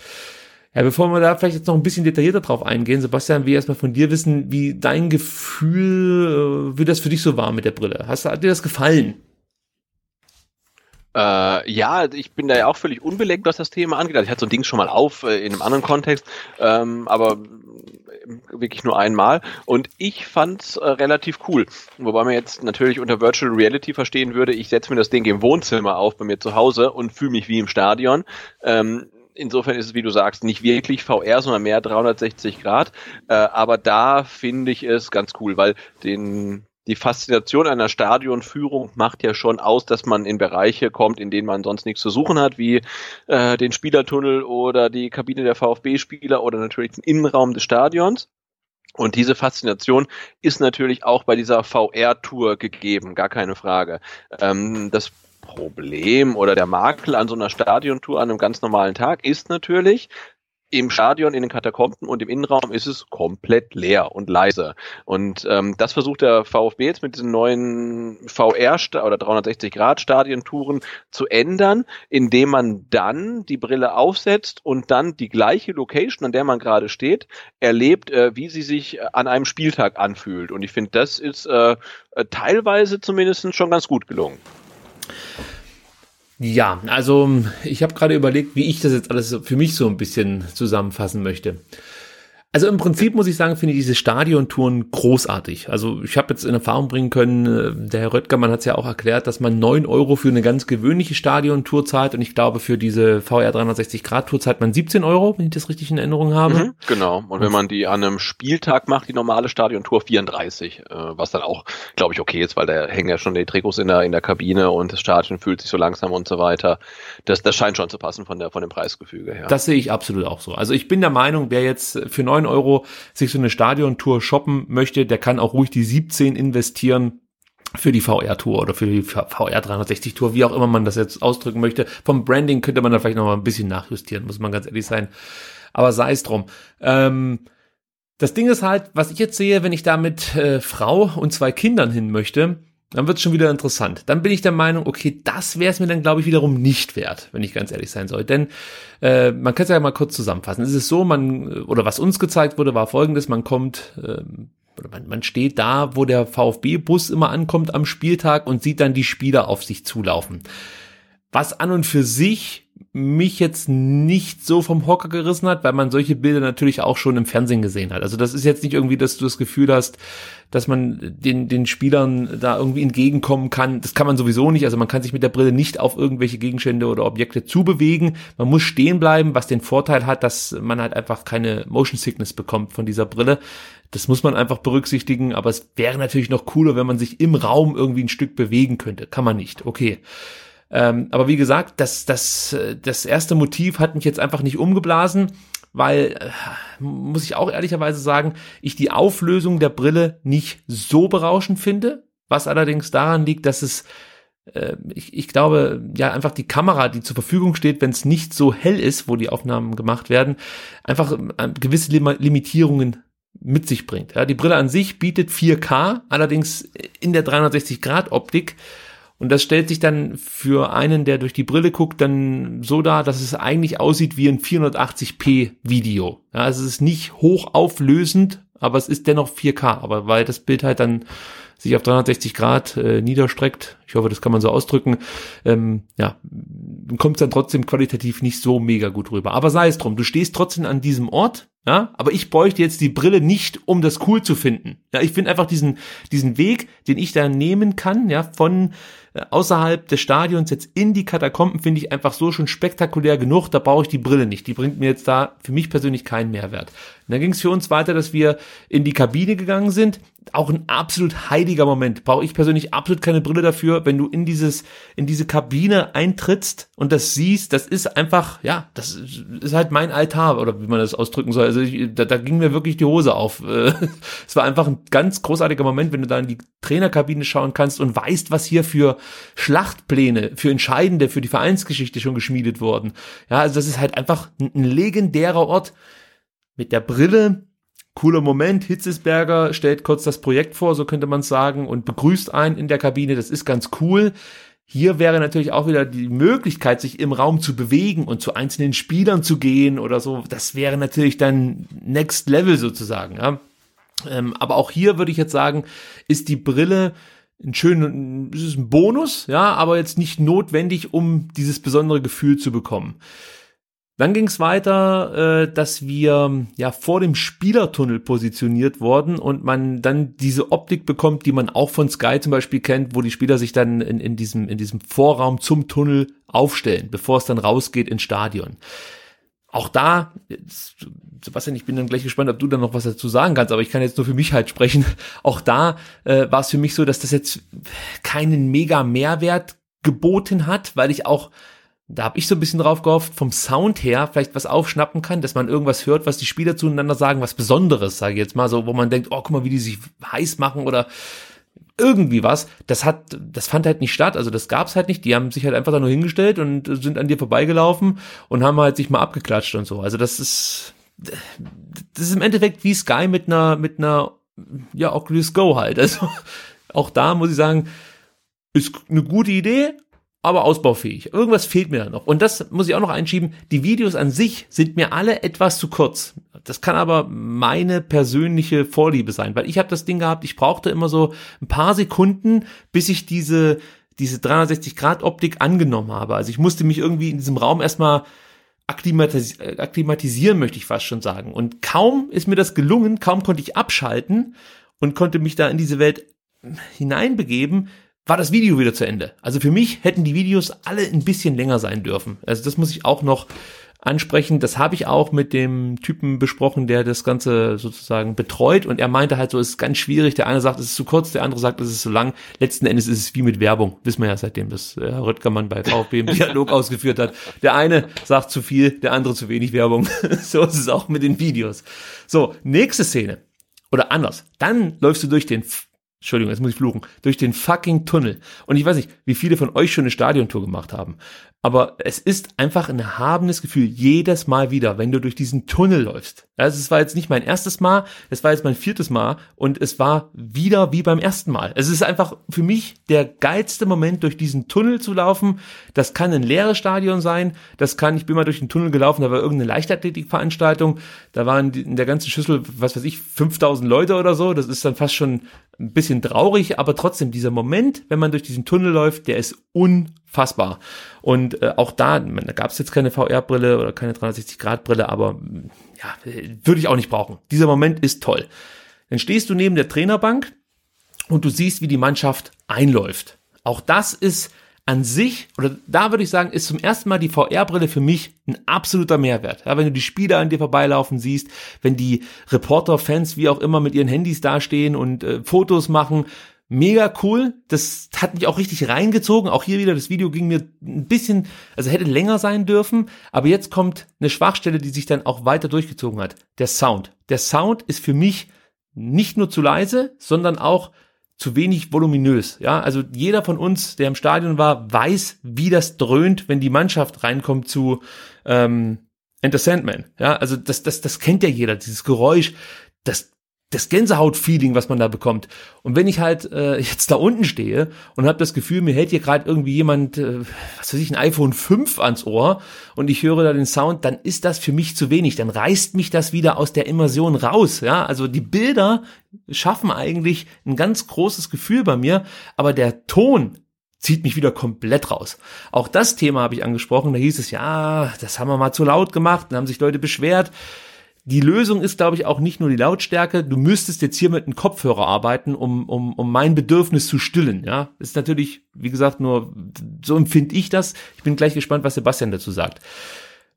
Ja, bevor wir da vielleicht jetzt noch ein bisschen detaillierter drauf eingehen, Sebastian, will erstmal von dir wissen, wie dein Gefühl, äh, wie das für dich so war mit der Brille. Hast, hat dir das gefallen? Äh, ja, ich bin da ja auch völlig unbeleckt, was das Thema angeht. Also ich hatte so ein Ding schon mal auf äh, in einem anderen Kontext, ähm, aber wirklich nur einmal. Und ich fand's äh, relativ cool. Wobei man jetzt natürlich unter Virtual Reality verstehen würde, ich setze mir das Ding im Wohnzimmer auf bei mir zu Hause und fühle mich wie im Stadion. Ähm, insofern ist es, wie du sagst, nicht wirklich VR, sondern mehr 360 Grad. Äh, aber da finde ich es ganz cool, weil den die Faszination einer Stadionführung macht ja schon aus, dass man in Bereiche kommt, in denen man sonst nichts zu suchen hat, wie äh, den Spielertunnel oder die Kabine der VfB-Spieler oder natürlich den Innenraum des Stadions. Und diese Faszination ist natürlich auch bei dieser VR-Tour gegeben, gar keine Frage. Ähm, das Problem oder der Makel an so einer Stadiontour an einem ganz normalen Tag ist natürlich, im Stadion, in den Katakomben und im Innenraum ist es komplett leer und leise. Und ähm, das versucht der VfB jetzt mit diesen neuen VR- oder 360-Grad-Stadientouren zu ändern, indem man dann die Brille aufsetzt und dann die gleiche Location, an der man gerade steht, erlebt, äh, wie sie sich an einem Spieltag anfühlt. Und ich finde, das ist äh, äh teilweise zumindest schon ganz gut gelungen. Ja, also ich habe gerade überlegt, wie ich das jetzt alles für mich so ein bisschen zusammenfassen möchte. Also im Prinzip muss ich sagen, finde ich diese Stadiontouren großartig. Also ich habe jetzt in Erfahrung bringen können, äh, der Herr Röttgermann hat es ja auch erklärt, dass man neun Euro für eine ganz gewöhnliche Stadiontour zahlt und ich glaube für diese VR 360 Grad Tour zahlt man 17 Euro, wenn ich das richtig in Erinnerung habe. Mhm, genau. Und wenn man die an einem Spieltag macht, die normale Stadiontour 34, äh, was dann auch, glaube ich, okay ist, weil da hängen ja schon die Trikots in der, in der Kabine und das Stadion fühlt sich so langsam und so weiter. Das, das scheint schon zu passen von der, von dem Preisgefüge her. Das sehe ich absolut auch so. Also ich bin der Meinung, wer jetzt für neun 9 Euro sich so eine Stadiontour shoppen möchte, der kann auch ruhig die 17 investieren für die VR-Tour oder für die VR 360-Tour, wie auch immer man das jetzt ausdrücken möchte. Vom Branding könnte man da vielleicht noch mal ein bisschen nachjustieren, muss man ganz ehrlich sein. Aber sei es drum. Ähm, das Ding ist halt, was ich jetzt sehe, wenn ich da mit äh, Frau und zwei Kindern hin möchte, dann wird es schon wieder interessant. Dann bin ich der Meinung, okay, das wäre es mir dann, glaube ich, wiederum nicht wert, wenn ich ganz ehrlich sein soll. Denn äh, man kann es ja mal kurz zusammenfassen. Es ist so, man, oder was uns gezeigt wurde, war folgendes, man kommt, äh, man, man steht da, wo der VfB-Bus immer ankommt am Spieltag und sieht dann die Spieler auf sich zulaufen. Was an und für sich mich jetzt nicht so vom Hocker gerissen hat, weil man solche Bilder natürlich auch schon im Fernsehen gesehen hat. Also das ist jetzt nicht irgendwie, dass du das Gefühl hast, dass man den, den Spielern da irgendwie entgegenkommen kann. Das kann man sowieso nicht. Also man kann sich mit der Brille nicht auf irgendwelche Gegenstände oder Objekte zubewegen. Man muss stehen bleiben, was den Vorteil hat, dass man halt einfach keine Motion Sickness bekommt von dieser Brille. Das muss man einfach berücksichtigen. Aber es wäre natürlich noch cooler, wenn man sich im Raum irgendwie ein Stück bewegen könnte. Kann man nicht. Okay. Ähm, aber wie gesagt, das, das, das erste Motiv hat mich jetzt einfach nicht umgeblasen, weil, äh, muss ich auch ehrlicherweise sagen, ich die Auflösung der Brille nicht so berauschend finde, was allerdings daran liegt, dass es äh, ich, ich glaube, ja, einfach die Kamera, die zur Verfügung steht, wenn es nicht so hell ist, wo die Aufnahmen gemacht werden, einfach äh, gewisse Limitierungen mit sich bringt. Ja, die Brille an sich bietet 4K, allerdings in der 360-Grad-Optik und das stellt sich dann für einen, der durch die Brille guckt, dann so dar, dass es eigentlich aussieht wie ein 480p Video. Ja, also es ist nicht hochauflösend, aber es ist dennoch 4K. Aber weil das Bild halt dann sich auf 360 Grad äh, niederstreckt, ich hoffe, das kann man so ausdrücken, ähm, ja, kommt es dann trotzdem qualitativ nicht so mega gut rüber. Aber sei es drum, du stehst trotzdem an diesem Ort, ja, aber ich bräuchte jetzt die Brille nicht, um das cool zu finden. Ja, ich finde einfach diesen, diesen Weg, den ich da nehmen kann, ja, von außerhalb des Stadions jetzt in die Katakomben, finde ich einfach so schon spektakulär genug. Da brauche ich die Brille nicht. Die bringt mir jetzt da für mich persönlich keinen Mehrwert. Und dann ging es für uns weiter, dass wir in die Kabine gegangen sind. Auch ein absolut heiliger Moment. Brauche ich persönlich absolut keine Brille dafür, wenn du in dieses, in diese Kabine eintrittst und das siehst. Das ist einfach, ja, das ist halt mein Altar oder wie man das ausdrücken soll. Also ich, da, da ging mir wirklich die Hose auf. es war einfach ein ganz großartiger Moment, wenn du da in die Trainerkabine schauen kannst und weißt, was hier für Schlachtpläne, für Entscheidende, für die Vereinsgeschichte schon geschmiedet wurden. Ja, also das ist halt einfach ein, ein legendärer Ort mit der Brille. Cooler Moment, Hitzesberger stellt kurz das Projekt vor, so könnte man sagen, und begrüßt einen in der Kabine. Das ist ganz cool. Hier wäre natürlich auch wieder die Möglichkeit, sich im Raum zu bewegen und zu einzelnen Spielern zu gehen oder so. Das wäre natürlich dann Next Level sozusagen. Ja. Ähm, aber auch hier würde ich jetzt sagen, ist die Brille ein schöner, es ist ein Bonus, ja, aber jetzt nicht notwendig, um dieses besondere Gefühl zu bekommen. Dann ging es weiter, äh, dass wir ja vor dem Spielertunnel positioniert wurden und man dann diese Optik bekommt, die man auch von Sky zum Beispiel kennt, wo die Spieler sich dann in, in diesem in diesem Vorraum zum Tunnel aufstellen, bevor es dann rausgeht ins Stadion. Auch da, Sebastian, ich bin dann gleich gespannt, ob du dann noch was dazu sagen kannst, aber ich kann jetzt nur für mich halt sprechen. Auch da äh, war es für mich so, dass das jetzt keinen mega Mehrwert geboten hat, weil ich auch da habe ich so ein bisschen drauf gehofft, vom Sound her vielleicht was aufschnappen kann, dass man irgendwas hört, was die Spieler zueinander sagen, was Besonderes, sage ich jetzt mal so, wo man denkt, oh, guck mal, wie die sich heiß machen oder irgendwie was, das hat, das fand halt nicht statt, also das gab's halt nicht, die haben sich halt einfach da nur hingestellt und sind an dir vorbeigelaufen und haben halt sich mal abgeklatscht und so. Also das ist, das ist im Endeffekt wie Sky mit einer, mit einer, ja, Oculus Go halt. Also auch da muss ich sagen, ist eine gute Idee, aber ausbaufähig. Irgendwas fehlt mir da noch. Und das muss ich auch noch einschieben. Die Videos an sich sind mir alle etwas zu kurz. Das kann aber meine persönliche Vorliebe sein, weil ich habe das Ding gehabt, ich brauchte immer so ein paar Sekunden, bis ich diese diese 360 Grad Optik angenommen habe. Also ich musste mich irgendwie in diesem Raum erstmal akklimatis akklimatisieren, möchte ich fast schon sagen. Und kaum ist mir das gelungen, kaum konnte ich abschalten und konnte mich da in diese Welt hineinbegeben, war das Video wieder zu Ende. Also für mich hätten die Videos alle ein bisschen länger sein dürfen. Also das muss ich auch noch ansprechen. Das habe ich auch mit dem Typen besprochen, der das Ganze sozusagen betreut. Und er meinte halt so, es ist ganz schwierig. Der eine sagt, es ist zu kurz, der andere sagt, es ist zu lang. Letzten Endes ist es wie mit Werbung. Wissen wir ja seitdem, dass Herr äh, Röttgermann bei VfB im Dialog ausgeführt hat. Der eine sagt zu viel, der andere zu wenig Werbung. so ist es auch mit den Videos. So, nächste Szene. Oder anders. Dann läufst du durch den Entschuldigung, jetzt muss ich fluchen, durch den fucking Tunnel. Und ich weiß nicht, wie viele von euch schon eine Stadiontour gemacht haben. Aber es ist einfach ein erhabenes Gefühl, jedes Mal wieder, wenn du durch diesen Tunnel läufst. Also es war jetzt nicht mein erstes Mal, es war jetzt mein viertes Mal und es war wieder wie beim ersten Mal. Es ist einfach für mich der geilste Moment, durch diesen Tunnel zu laufen. Das kann ein leeres Stadion sein, das kann, ich bin mal durch den Tunnel gelaufen, da war irgendeine Leichtathletikveranstaltung, da waren in der ganzen Schüssel, was weiß ich, 5000 Leute oder so, das ist dann fast schon ein bisschen traurig, aber trotzdem dieser Moment, wenn man durch diesen Tunnel läuft, der ist unfassbar. Und äh, auch da, da gab es jetzt keine VR-Brille oder keine 360-Grad-Brille, aber ja, würde ich auch nicht brauchen. Dieser Moment ist toll. Dann stehst du neben der Trainerbank und du siehst, wie die Mannschaft einläuft. Auch das ist an sich, oder da würde ich sagen, ist zum ersten Mal die VR-Brille für mich ein absoluter Mehrwert. Ja, wenn du die Spieler an dir vorbeilaufen siehst, wenn die Reporter, Fans, wie auch immer mit ihren Handys dastehen und äh, Fotos machen, mega cool. Das hat mich auch richtig reingezogen. Auch hier wieder, das Video ging mir ein bisschen, also hätte länger sein dürfen. Aber jetzt kommt eine Schwachstelle, die sich dann auch weiter durchgezogen hat. Der Sound. Der Sound ist für mich nicht nur zu leise, sondern auch zu wenig voluminös. Ja, also jeder von uns, der im Stadion war, weiß, wie das dröhnt, wenn die Mannschaft reinkommt zu ähm, Enter Sandman. Ja, also das, das, das kennt ja jeder, dieses Geräusch. Das das Gänsehaut-Feeling, was man da bekommt. Und wenn ich halt äh, jetzt da unten stehe und habe das Gefühl, mir hält hier gerade irgendwie jemand, äh, was weiß ich, ein iPhone 5 ans Ohr und ich höre da den Sound, dann ist das für mich zu wenig. Dann reißt mich das wieder aus der Immersion raus. Ja, also die Bilder schaffen eigentlich ein ganz großes Gefühl bei mir, aber der Ton zieht mich wieder komplett raus. Auch das Thema habe ich angesprochen. Da hieß es, ja, das haben wir mal zu laut gemacht, dann haben sich Leute beschwert. Die Lösung ist, glaube ich, auch nicht nur die Lautstärke. Du müsstest jetzt hier mit einem Kopfhörer arbeiten, um, um, um mein Bedürfnis zu stillen. Ja, ist natürlich, wie gesagt, nur so empfinde ich das. Ich bin gleich gespannt, was Sebastian dazu sagt.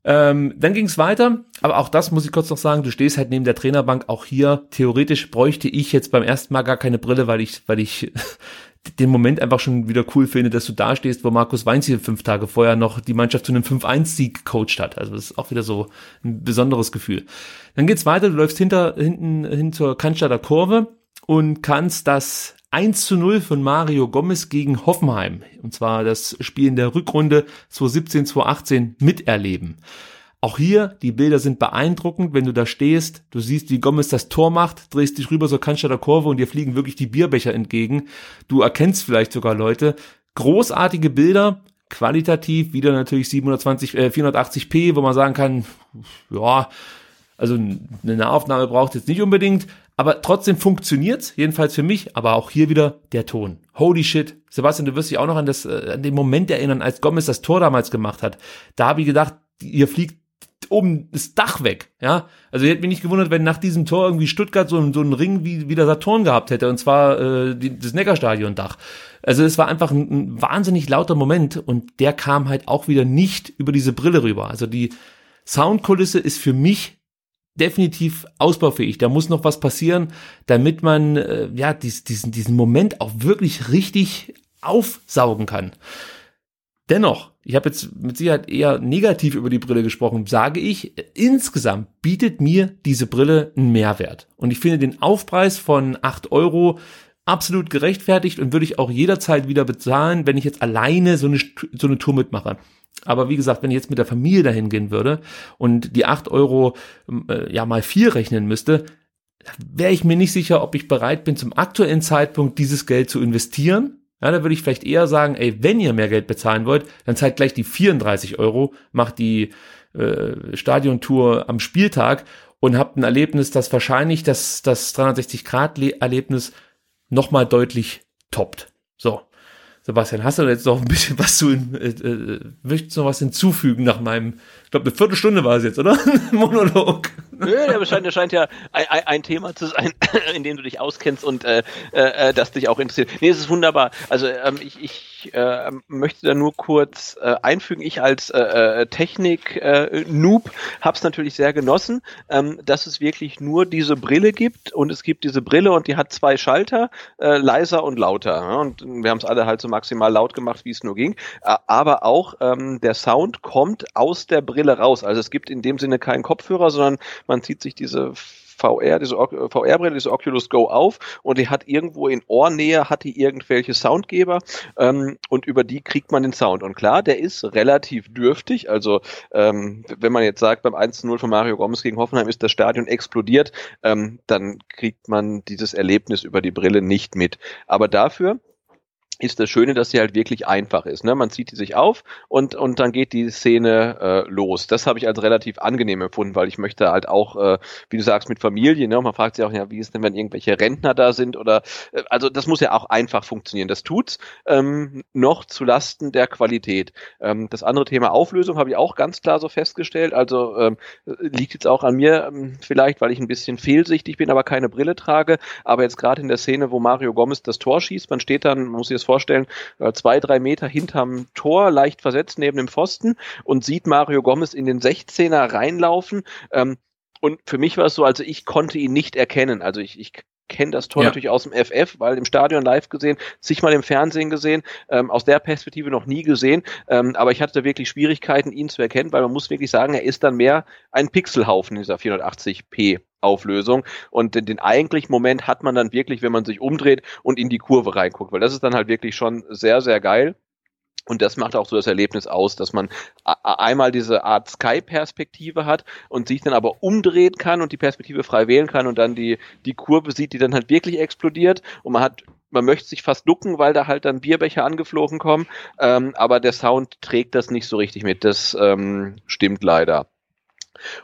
Ähm, dann ging es weiter, aber auch das muss ich kurz noch sagen, du stehst halt neben der Trainerbank, auch hier, theoretisch bräuchte ich jetzt beim ersten Mal gar keine Brille, weil ich, weil ich den Moment einfach schon wieder cool finde, dass du da stehst, wo Markus Weinziel fünf Tage vorher noch die Mannschaft zu einem 5-1-Sieg gecoacht hat. Also das ist auch wieder so ein besonderes Gefühl. Dann geht's weiter, du läufst hinter, hinten hin zur Cannstatter Kurve und kannst das 1 zu 0 von Mario Gomez gegen Hoffenheim, und zwar das Spiel in der Rückrunde 2017, 2018 miterleben. Auch hier, die Bilder sind beeindruckend, wenn du da stehst, du siehst, wie Gomez das Tor macht, drehst dich rüber zur Cannstatter Kurve und dir fliegen wirklich die Bierbecher entgegen. Du erkennst vielleicht sogar Leute. Großartige Bilder, qualitativ, wieder natürlich 720, äh, 480p, wo man sagen kann, ja, also eine Nahaufnahme braucht jetzt nicht unbedingt, aber trotzdem funktioniert's, jedenfalls für mich, aber auch hier wieder der Ton. Holy shit. Sebastian, du wirst dich auch noch an das äh, an den Moment erinnern, als Gomez das Tor damals gemacht hat. Da habe ich gedacht, ihr fliegt oben das Dach weg, ja. Also ich hätte mich nicht gewundert, wenn nach diesem Tor irgendwie Stuttgart so, so einen Ring wie, wie der Saturn gehabt hätte, und zwar äh, die, das Neckarstadion-Dach. Also es war einfach ein, ein wahnsinnig lauter Moment und der kam halt auch wieder nicht über diese Brille rüber. Also die Soundkulisse ist für mich definitiv ausbaufähig. Da muss noch was passieren, damit man äh, ja dies, diesen, diesen Moment auch wirklich richtig aufsaugen kann. Dennoch, ich habe jetzt mit Sicherheit eher negativ über die Brille gesprochen, sage ich, insgesamt bietet mir diese Brille einen Mehrwert. Und ich finde den Aufpreis von acht Euro absolut gerechtfertigt und würde ich auch jederzeit wieder bezahlen, wenn ich jetzt alleine so eine, so eine Tour mitmache. Aber wie gesagt, wenn ich jetzt mit der Familie dahin gehen würde und die acht Euro äh, ja mal vier rechnen müsste, wäre ich mir nicht sicher, ob ich bereit bin, zum aktuellen Zeitpunkt dieses Geld zu investieren. Ja, da würde ich vielleicht eher sagen, ey, wenn ihr mehr Geld bezahlen wollt, dann zahlt gleich die 34 Euro, macht die äh, Stadiontour am Spieltag und habt ein Erlebnis, das wahrscheinlich das, das 360-Grad-Erlebnis nochmal deutlich toppt. So. Sebastian, hast du jetzt noch ein bisschen was zu, äh, äh, möchtest du noch was hinzufügen nach meinem, ich glaube, eine Viertelstunde war es jetzt, oder? Monolog. Nö, der scheint, der scheint ja ein, ein, Thema zu sein, in dem du dich auskennst und äh, äh, das dich auch interessiert. Nee, es ist wunderbar. Also ähm, ich, ich äh, möchte da nur kurz äh, einfügen. Ich als äh, äh Technik-Noob äh, habe es natürlich sehr genossen, ähm, dass es wirklich nur diese Brille gibt und es gibt diese Brille und die hat zwei Schalter, äh, leiser und lauter. Und wir haben es alle halt so maximal laut gemacht, wie es nur ging. Aber auch ähm, der Sound kommt aus der Brille raus. Also es gibt in dem Sinne keinen Kopfhörer, sondern man zieht sich diese VR, diese VR-Brille, diese Oculus Go auf und die hat irgendwo in Ohrnähe, hat die irgendwelche Soundgeber ähm, und über die kriegt man den Sound. Und klar, der ist relativ dürftig. Also ähm, wenn man jetzt sagt, beim 1-0 von Mario Gomez gegen Hoffenheim ist das Stadion explodiert, ähm, dann kriegt man dieses Erlebnis über die Brille nicht mit. Aber dafür ist das Schöne, dass sie halt wirklich einfach ist. Ne? Man zieht die sich auf und, und dann geht die Szene äh, los. Das habe ich als relativ angenehm empfunden, weil ich möchte halt auch, äh, wie du sagst, mit Familie, ne? man fragt sich auch, ja, wie ist denn, wenn irgendwelche Rentner da sind oder äh, also das muss ja auch einfach funktionieren. Das tut's ähm, noch zu Lasten der Qualität. Ähm, das andere Thema Auflösung habe ich auch ganz klar so festgestellt. Also ähm, liegt jetzt auch an mir ähm, vielleicht, weil ich ein bisschen fehlsichtig bin, aber keine Brille trage. Aber jetzt gerade in der Szene, wo Mario Gomez das Tor schießt, man steht dann, muss ich das vorstellen, äh, zwei, drei Meter hinterm Tor, leicht versetzt neben dem Pfosten und sieht Mario Gomez in den 16er reinlaufen. Ähm, und für mich war es so, also ich konnte ihn nicht erkennen. Also ich, ich kenne das Tor ja. natürlich aus dem FF, weil im Stadion live gesehen, sich mal im Fernsehen gesehen, ähm, aus der Perspektive noch nie gesehen. Ähm, aber ich hatte wirklich Schwierigkeiten, ihn zu erkennen, weil man muss wirklich sagen, er ist dann mehr ein Pixelhaufen in dieser 480p. Auflösung und den, den eigentlichen Moment hat man dann wirklich, wenn man sich umdreht und in die Kurve reinguckt, weil das ist dann halt wirklich schon sehr, sehr geil. Und das macht auch so das Erlebnis aus, dass man einmal diese Art Sky-Perspektive hat und sich dann aber umdrehen kann und die Perspektive frei wählen kann und dann die, die Kurve sieht, die dann halt wirklich explodiert und man hat man möchte sich fast ducken, weil da halt dann Bierbecher angeflogen kommen, ähm, aber der Sound trägt das nicht so richtig mit. Das ähm, stimmt leider.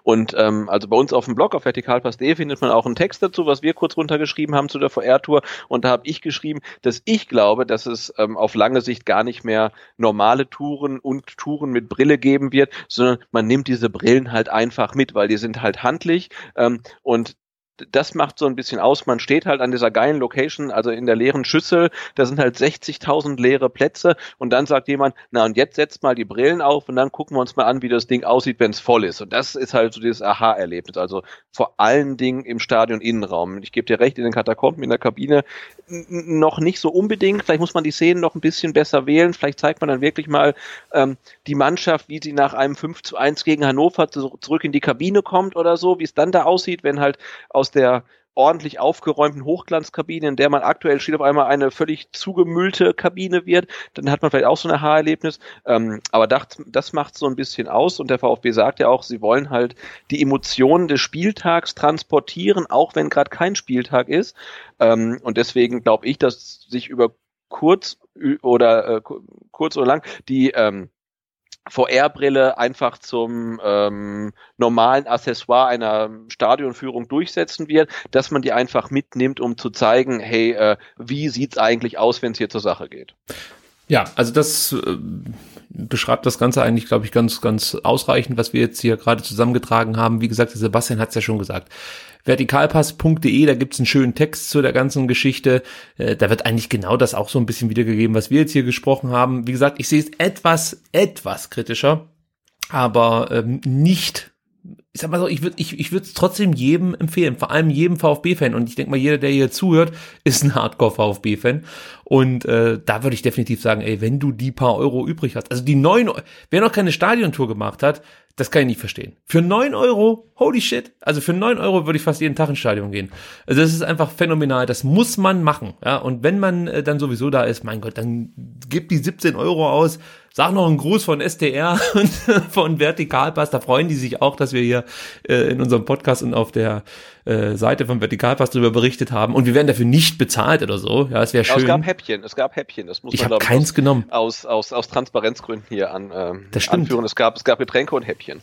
Und ähm, also bei uns auf dem Blog auf vertikalpass.de findet man auch einen Text dazu, was wir kurz runtergeschrieben haben zu der VR-Tour. Und da habe ich geschrieben, dass ich glaube, dass es ähm, auf lange Sicht gar nicht mehr normale Touren und Touren mit Brille geben wird, sondern man nimmt diese Brillen halt einfach mit, weil die sind halt handlich ähm, und das macht so ein bisschen aus. Man steht halt an dieser geilen Location, also in der leeren Schüssel. Da sind halt 60.000 leere Plätze. Und dann sagt jemand, na und jetzt setzt mal die Brillen auf und dann gucken wir uns mal an, wie das Ding aussieht, wenn es voll ist. Und das ist halt so dieses Aha-Erlebnis. Also vor allen Dingen im Stadion Innenraum. Ich gebe dir recht, in den Katakomben, in der Kabine noch nicht so unbedingt. Vielleicht muss man die Szenen noch ein bisschen besser wählen. Vielleicht zeigt man dann wirklich mal ähm, die Mannschaft, wie sie nach einem 5 zu 1 gegen Hannover zurück in die Kabine kommt oder so, wie es dann da aussieht, wenn halt aus der ordentlich aufgeräumten Hochglanzkabine, in der man aktuell steht, auf einmal eine völlig zugemüllte Kabine wird, dann hat man vielleicht auch so ein Haarerlebnis. Ähm, aber das, das macht so ein bisschen aus und der VfB sagt ja auch, sie wollen halt die Emotionen des Spieltags transportieren, auch wenn gerade kein Spieltag ist. Ähm, und deswegen glaube ich, dass sich über kurz oder äh, kurz oder lang die ähm, VR-Brille einfach zum ähm, normalen Accessoire einer Stadionführung durchsetzen wird, dass man die einfach mitnimmt, um zu zeigen, hey, äh, wie sieht's eigentlich aus, wenn es hier zur Sache geht. Ja, also das äh, beschreibt das Ganze eigentlich, glaube ich, ganz, ganz ausreichend, was wir jetzt hier gerade zusammengetragen haben. Wie gesagt, Sebastian hat es ja schon gesagt vertikalpass.de, da gibt's einen schönen Text zu der ganzen Geschichte. Äh, da wird eigentlich genau das auch so ein bisschen wiedergegeben, was wir jetzt hier gesprochen haben. Wie gesagt, ich sehe es etwas, etwas kritischer, aber ähm, nicht ich sag mal so, ich würde ich, ich würde es trotzdem jedem empfehlen, vor allem jedem VfB-Fan. Und ich denke mal, jeder, der hier zuhört, ist ein Hardcore-VfB-Fan. Und äh, da würde ich definitiv sagen, ey, wenn du die paar Euro übrig hast, also die neun, wer noch keine Stadiontour gemacht hat, Das kann ich nicht verstehen. Für neun Euro, holy shit. Also für neun Euro würde ich fast jeden Tag ins Stadion gehen. Also das ist einfach phänomenal. Das muss man machen. Ja, und wenn man äh, dann sowieso da ist, mein Gott, dann gibt die 17 Euro aus. Sag noch einen Gruß von STR und von Vertikalpass. Da freuen die sich auch, dass wir hier äh, in unserem Podcast und auf der äh, Seite von Vertikalpass darüber berichtet haben. Und wir werden dafür nicht bezahlt oder so. Ja, es wäre schön. Aber es gab Häppchen. Es gab Häppchen. Das muss ich habe keins aus, genommen. Aus, aus, aus Transparenzgründen hier an ähm, das stimmt. anführen. Es gab, es gab Getränke und Häppchen.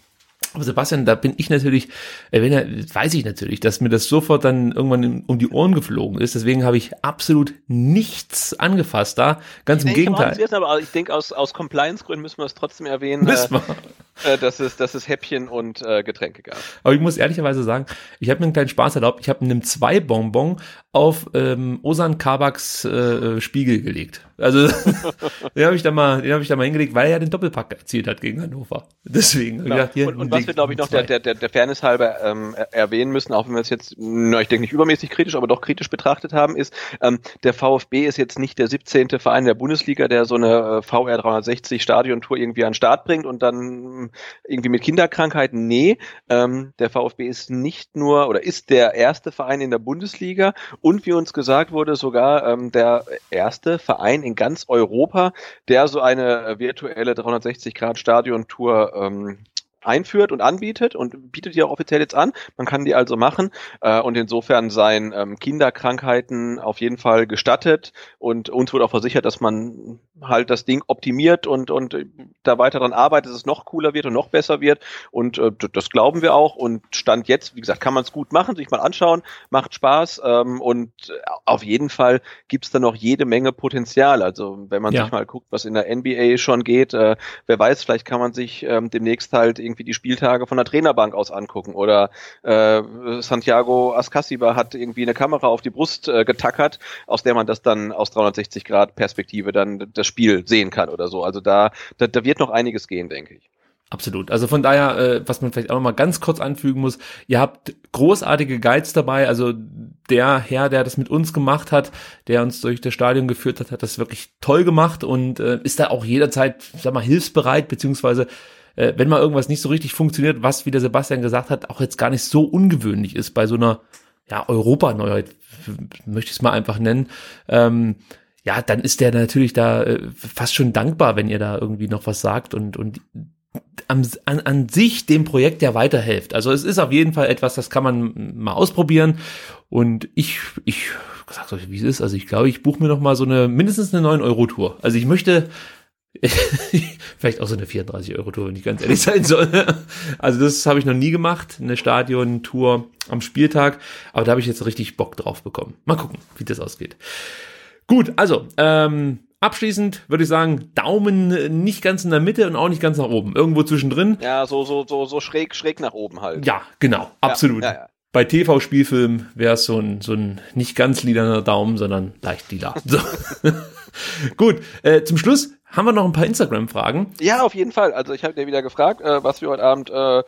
Aber Sebastian, da bin ich natürlich, äh, weiß ich natürlich, dass mir das sofort dann irgendwann um die Ohren geflogen ist. Deswegen habe ich absolut nichts angefasst da. Ganz ich im Gegenteil. Wissen, aber ich denke, aus, aus Compliance-Gründen müssen wir es trotzdem erwähnen, müssen wir. Äh, dass, es, dass es Häppchen und äh, Getränke gab. Aber ich muss ehrlicherweise sagen, ich habe mir einen kleinen Spaß erlaubt. Ich habe einem zwei Bonbon auf ähm, Osan Kabaks äh, Spiegel gelegt. Also den habe ich da mal, den habe ich da mal hingelegt, weil er ja den Doppelpack erzielt hat gegen Hannover. Deswegen. Genau. Gedacht, hier, und, und was wir glaube ich noch der, der, der Fairness halber ähm, erwähnen müssen, auch wenn wir es jetzt, na, ich denke nicht übermäßig kritisch, aber doch kritisch betrachtet haben, ist ähm, der VfB ist jetzt nicht der 17. Verein der Bundesliga, der so eine äh, VR 360 Stadiontour irgendwie an den Start bringt und dann irgendwie mit Kinderkrankheiten. Nee, ähm, der VfB ist nicht nur oder ist der erste Verein in der Bundesliga und wie uns gesagt wurde, sogar ähm, der erste Verein in ganz Europa, der so eine virtuelle 360-Grad-Stadion-Tour ähm, einführt und anbietet und bietet die auch offiziell jetzt an. Man kann die also machen äh, und insofern seien ähm, Kinderkrankheiten auf jeden Fall gestattet und uns wurde auch versichert, dass man halt das Ding optimiert und und da weiter dran arbeitet, dass es noch cooler wird und noch besser wird und äh, das glauben wir auch und stand jetzt, wie gesagt, kann man es gut machen, sich mal anschauen, macht Spaß ähm, und auf jeden Fall gibt's da noch jede Menge Potenzial. Also wenn man ja. sich mal guckt, was in der NBA schon geht, äh, wer weiß, vielleicht kann man sich ähm, demnächst halt irgendwie die Spieltage von der Trainerbank aus angucken. Oder äh, Santiago Ascasiba hat irgendwie eine Kamera auf die Brust äh, getackert, aus der man das dann aus 360 Grad Perspektive dann das Spiel sehen kann oder so. Also da, da, da wird noch einiges gehen, denke ich. Absolut. Also von daher, äh, was man vielleicht auch noch mal ganz kurz anfügen muss, ihr habt großartige Guides dabei. Also der Herr, der das mit uns gemacht hat, der uns durch das Stadion geführt hat, hat das wirklich toll gemacht und äh, ist da auch jederzeit, sag mal, hilfsbereit, beziehungsweise äh, wenn mal irgendwas nicht so richtig funktioniert, was, wie der Sebastian gesagt hat, auch jetzt gar nicht so ungewöhnlich ist bei so einer ja, Europa-Neuheit, möchte ich es mal einfach nennen, ähm, ja, dann ist der natürlich da äh, fast schon dankbar, wenn ihr da irgendwie noch was sagt und, und an, an, an sich dem Projekt ja weiterhelft. Also es ist auf jeden Fall etwas, das kann man mal ausprobieren. Und ich, ich sag's euch, wie es ist. Also ich glaube, ich buche mir noch mal so eine, mindestens eine 9-Euro-Tour. Also ich möchte Vielleicht auch so eine 34-Euro-Tour, wenn ich ganz ehrlich sein soll. Also das habe ich noch nie gemacht, eine Stadion-Tour am Spieltag. Aber da habe ich jetzt richtig Bock drauf bekommen. Mal gucken, wie das ausgeht. Gut, also ähm, abschließend würde ich sagen, Daumen nicht ganz in der Mitte und auch nicht ganz nach oben. Irgendwo zwischendrin. Ja, so, so, so, so schräg, schräg nach oben halt. Ja, genau, absolut. Ja, ja, ja. Bei TV-Spielfilmen wäre es so ein, so ein nicht ganz lilaner Daumen, sondern leicht lila. So. Gut, äh, zum Schluss haben wir noch ein paar Instagram-Fragen? Ja, auf jeden Fall. Also ich habe dir wieder gefragt, äh, was wir heute Abend, äh, äh,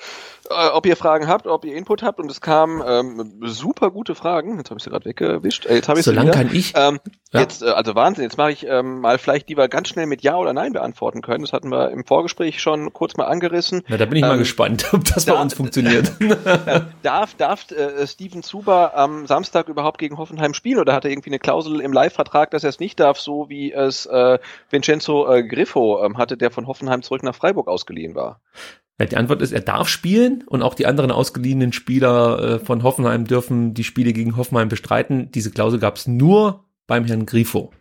ob ihr Fragen habt, ob ihr Input habt und es kamen ähm, super gute Fragen. Jetzt habe ich sie gerade weggewischt. Äh, jetzt habe ich so lange kann ich. Ähm, ja. Jetzt, äh, also Wahnsinn. Jetzt mache ich ähm, mal vielleicht die wir ganz schnell mit Ja oder Nein beantworten können. Das hatten wir im Vorgespräch schon kurz mal angerissen. Na, da bin ich mal ähm, gespannt, ob das darf, bei uns funktioniert. darf darf äh, Steven Zuber am Samstag überhaupt gegen Hoffenheim spielen oder hat er irgendwie eine Klausel im Live-Vertrag, dass er es nicht darf, so wie es äh, Vincenzo äh, Griffo ähm, hatte, der von Hoffenheim zurück nach Freiburg ausgeliehen war? Ja, die Antwort ist, er darf spielen und auch die anderen ausgeliehenen Spieler äh, von Hoffenheim dürfen die Spiele gegen Hoffenheim bestreiten. Diese Klausel gab es nur beim Herrn Grifo.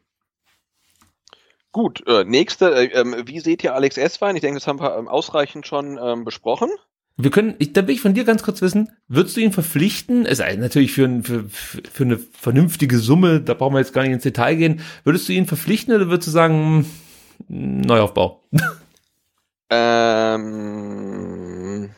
Gut, äh, nächste, äh, ähm, wie seht ihr Alex Esswein? Ich denke, das haben wir ähm, ausreichend schon ähm, besprochen. Wir können, ich, da will ich von dir ganz kurz wissen, würdest du ihn verpflichten? Es ist natürlich für, für, für eine vernünftige Summe, da brauchen wir jetzt gar nicht ins Detail gehen. Würdest du ihn verpflichten oder würdest du sagen, Neuaufbau. Ähm,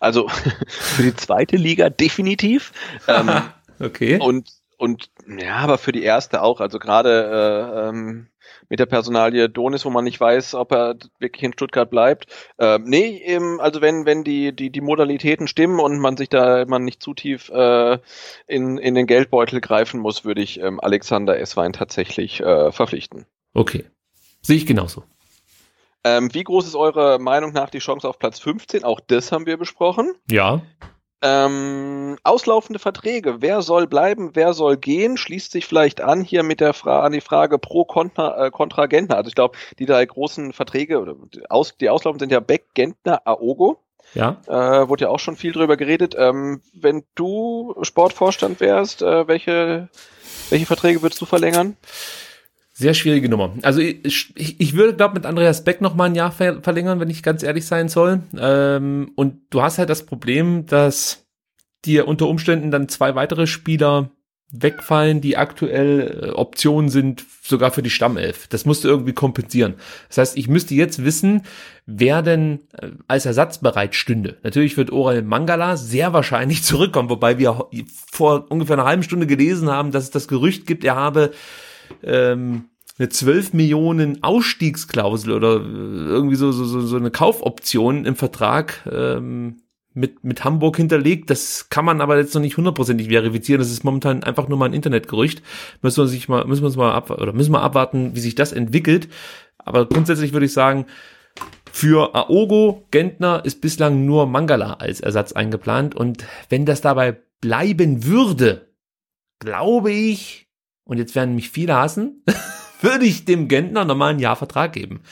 also für die zweite Liga definitiv. Ähm, okay. Und und ja, aber für die erste auch. Also gerade äh, ähm, mit der Personalie Donis, wo man nicht weiß, ob er wirklich in Stuttgart bleibt. Äh, nee, eben, also wenn wenn die die die Modalitäten stimmen und man sich da man nicht zu tief äh, in in den Geldbeutel greifen muss, würde ich ähm, Alexander Esswein tatsächlich äh, verpflichten. Okay. Sehe ich genauso. Ähm, wie groß ist eure Meinung nach die Chance auf Platz 15? Auch das haben wir besprochen. Ja. Ähm, auslaufende Verträge. Wer soll bleiben, wer soll gehen? Schließt sich vielleicht an hier mit der Frage an die Frage pro Kontra, äh, Kontra Gentner. Also ich glaube, die drei großen Verträge oder die, aus, die auslaufen sind ja Beck, Gentner, Aogo. Ja. Äh, wurde ja auch schon viel drüber geredet. Ähm, wenn du Sportvorstand wärst, äh, welche, welche Verträge würdest du verlängern? Sehr schwierige Nummer. Also ich, ich, ich würde, glaube mit Andreas Beck noch mal ein Jahr ver verlängern, wenn ich ganz ehrlich sein soll. Ähm, und du hast halt das Problem, dass dir unter Umständen dann zwei weitere Spieler wegfallen, die aktuell äh, Optionen sind, sogar für die Stammelf. Das musst du irgendwie kompensieren. Das heißt, ich müsste jetzt wissen, wer denn äh, als Ersatz bereit stünde. Natürlich wird Oral Mangala sehr wahrscheinlich zurückkommen, wobei wir vor ungefähr einer halben Stunde gelesen haben, dass es das Gerücht gibt, er habe ähm, eine 12 Millionen Ausstiegsklausel oder äh, irgendwie so, so, so eine Kaufoption im Vertrag ähm, mit, mit Hamburg hinterlegt. Das kann man aber jetzt noch nicht hundertprozentig verifizieren. Das ist momentan einfach nur mal ein Internetgerücht. Müssen wir sich mal, müssen wir uns mal ab, oder müssen wir abwarten, wie sich das entwickelt. Aber grundsätzlich würde ich sagen, für Aogo Gentner ist bislang nur Mangala als Ersatz eingeplant. Und wenn das dabei bleiben würde, glaube ich, und jetzt werden mich viele hassen, würde ich dem Gentner nochmal einen Jahrvertrag geben.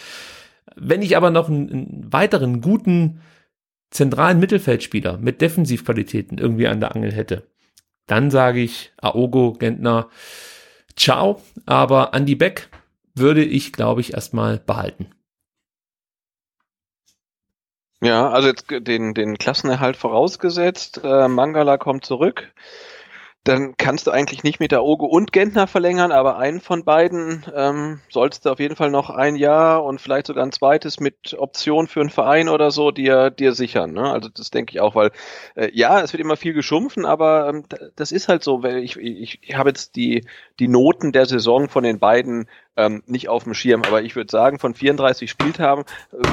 Wenn ich aber noch einen, einen weiteren guten zentralen Mittelfeldspieler mit Defensivqualitäten irgendwie an der Angel hätte, dann sage ich Aogo, Gentner, ciao, aber Andy Beck würde ich, glaube ich, erstmal behalten. Ja, also jetzt den, den Klassenerhalt vorausgesetzt, äh, Mangala kommt zurück dann kannst du eigentlich nicht mit der Ogo und Gentner verlängern, aber einen von beiden ähm, sollst du auf jeden Fall noch ein Jahr und vielleicht sogar ein zweites mit Option für einen Verein oder so dir, dir sichern. Ne? Also das denke ich auch, weil äh, ja, es wird immer viel geschumpfen, aber ähm, das ist halt so, weil ich, ich, ich habe jetzt die, die Noten der Saison von den beiden ähm, nicht auf dem Schirm, aber ich würde sagen, von 34 Spieltagen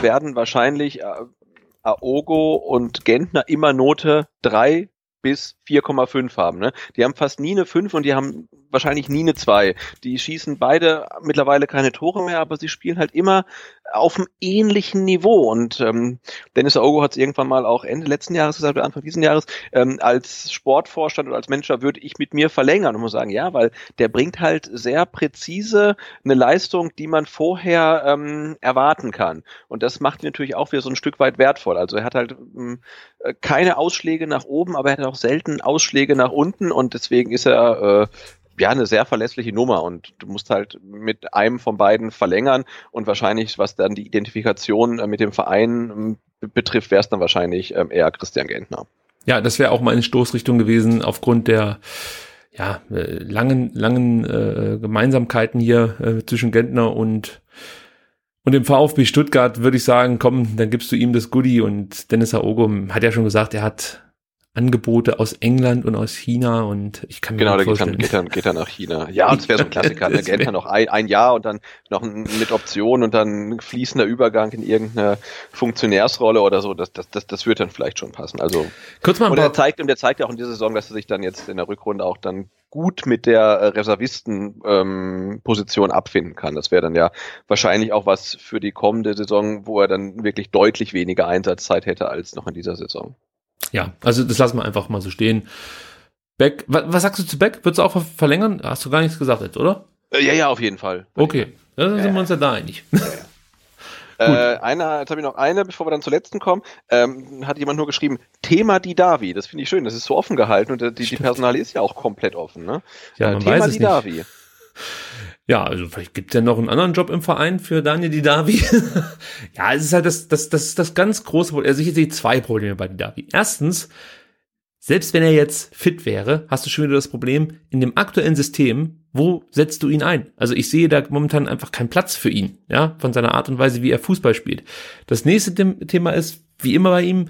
werden wahrscheinlich äh, Aogo und Gentner immer Note drei bis 4,5 haben. Ne? Die haben fast nie eine 5 und die haben wahrscheinlich nie eine 2. Die schießen beide mittlerweile keine Tore mehr, aber sie spielen halt immer auf einem ähnlichen Niveau. Und ähm, Dennis Aogo hat es irgendwann mal auch Ende letzten Jahres gesagt, oder Anfang diesen Jahres, ähm, als Sportvorstand oder als Manager würde ich mit mir verlängern und muss sagen, ja, weil der bringt halt sehr präzise eine Leistung, die man vorher ähm, erwarten kann. Und das macht ihn natürlich auch wieder so ein Stück weit wertvoll. Also er hat halt ähm, keine Ausschläge nach oben, aber er hat auch selten Ausschläge nach unten und deswegen ist er äh, ja eine sehr verlässliche Nummer und du musst halt mit einem von beiden verlängern und wahrscheinlich, was dann die Identifikation äh, mit dem Verein ähm, betrifft, wäre es dann wahrscheinlich ähm, eher Christian Gentner. Ja, das wäre auch meine Stoßrichtung gewesen aufgrund der ja, äh, langen, langen äh, Gemeinsamkeiten hier äh, zwischen Gentner und und im VfB Stuttgart würde ich sagen, komm, dann gibst du ihm das Goodie und Dennis Aogo hat ja schon gesagt, er hat Angebote aus England und aus China und ich kann mir genau, vorstellen. Genau, geht dann, geht dann nach China. Ja, und es wäre so ein Klassiker. ne? Geht dann noch ein, ein Jahr und dann noch ein, mit Option und dann fließender Übergang in irgendeine Funktionärsrolle oder so. Das, das, das, das wird dann vielleicht schon passen. Also kurz mal und er zeigt und der zeigt ja auch in dieser Saison, dass er sich dann jetzt in der Rückrunde auch dann gut mit der äh, Reservistenposition ähm, abfinden kann. Das wäre dann ja wahrscheinlich auch was für die kommende Saison, wo er dann wirklich deutlich weniger Einsatzzeit hätte als noch in dieser Saison ja, also das lassen wir einfach mal so stehen. Beck, was, was sagst du zu Beck? Würdest du auch verlängern? Hast du gar nichts gesagt jetzt, oder? Äh, ja, ja, auf jeden Fall. Okay, dann sind wir uns ja da einig. Äh, einer, jetzt habe ich noch eine, bevor wir dann zur letzten kommen, ähm, hat jemand nur geschrieben, Thema Didavi. Das finde ich schön, das ist so offen gehalten und die, die Personale ist ja auch komplett offen. Ne? Ja, äh, Thema Didavi. Ja, also vielleicht gibt es ja noch einen anderen Job im Verein für Daniel Didavi. ja, es ist halt das, das, das, das ganz große Problem. Also ich sehe zwei Probleme bei Didavi. Erstens, selbst wenn er jetzt fit wäre, hast du schon wieder das Problem, in dem aktuellen System, wo setzt du ihn ein? Also ich sehe da momentan einfach keinen Platz für ihn, ja, von seiner Art und Weise, wie er Fußball spielt. Das nächste Thema ist, wie immer bei ihm,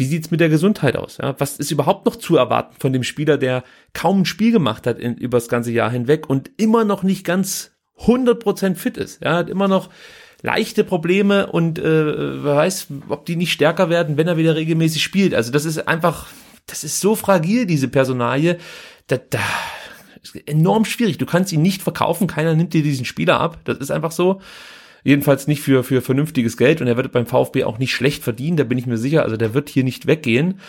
wie sieht's mit der Gesundheit aus? Ja? Was ist überhaupt noch zu erwarten von dem Spieler, der kaum ein Spiel gemacht hat in, über das ganze Jahr hinweg und immer noch nicht ganz 100% fit ist? Ja, hat immer noch leichte Probleme und äh, wer weiß, ob die nicht stärker werden, wenn er wieder regelmäßig spielt. Also das ist einfach, das ist so fragil, diese Personalie. Da, da, enorm schwierig. Du kannst ihn nicht verkaufen, keiner nimmt dir diesen Spieler ab. Das ist einfach so. Jedenfalls nicht für, für vernünftiges Geld und er wird beim VfB auch nicht schlecht verdienen, da bin ich mir sicher. Also der wird hier nicht weggehen.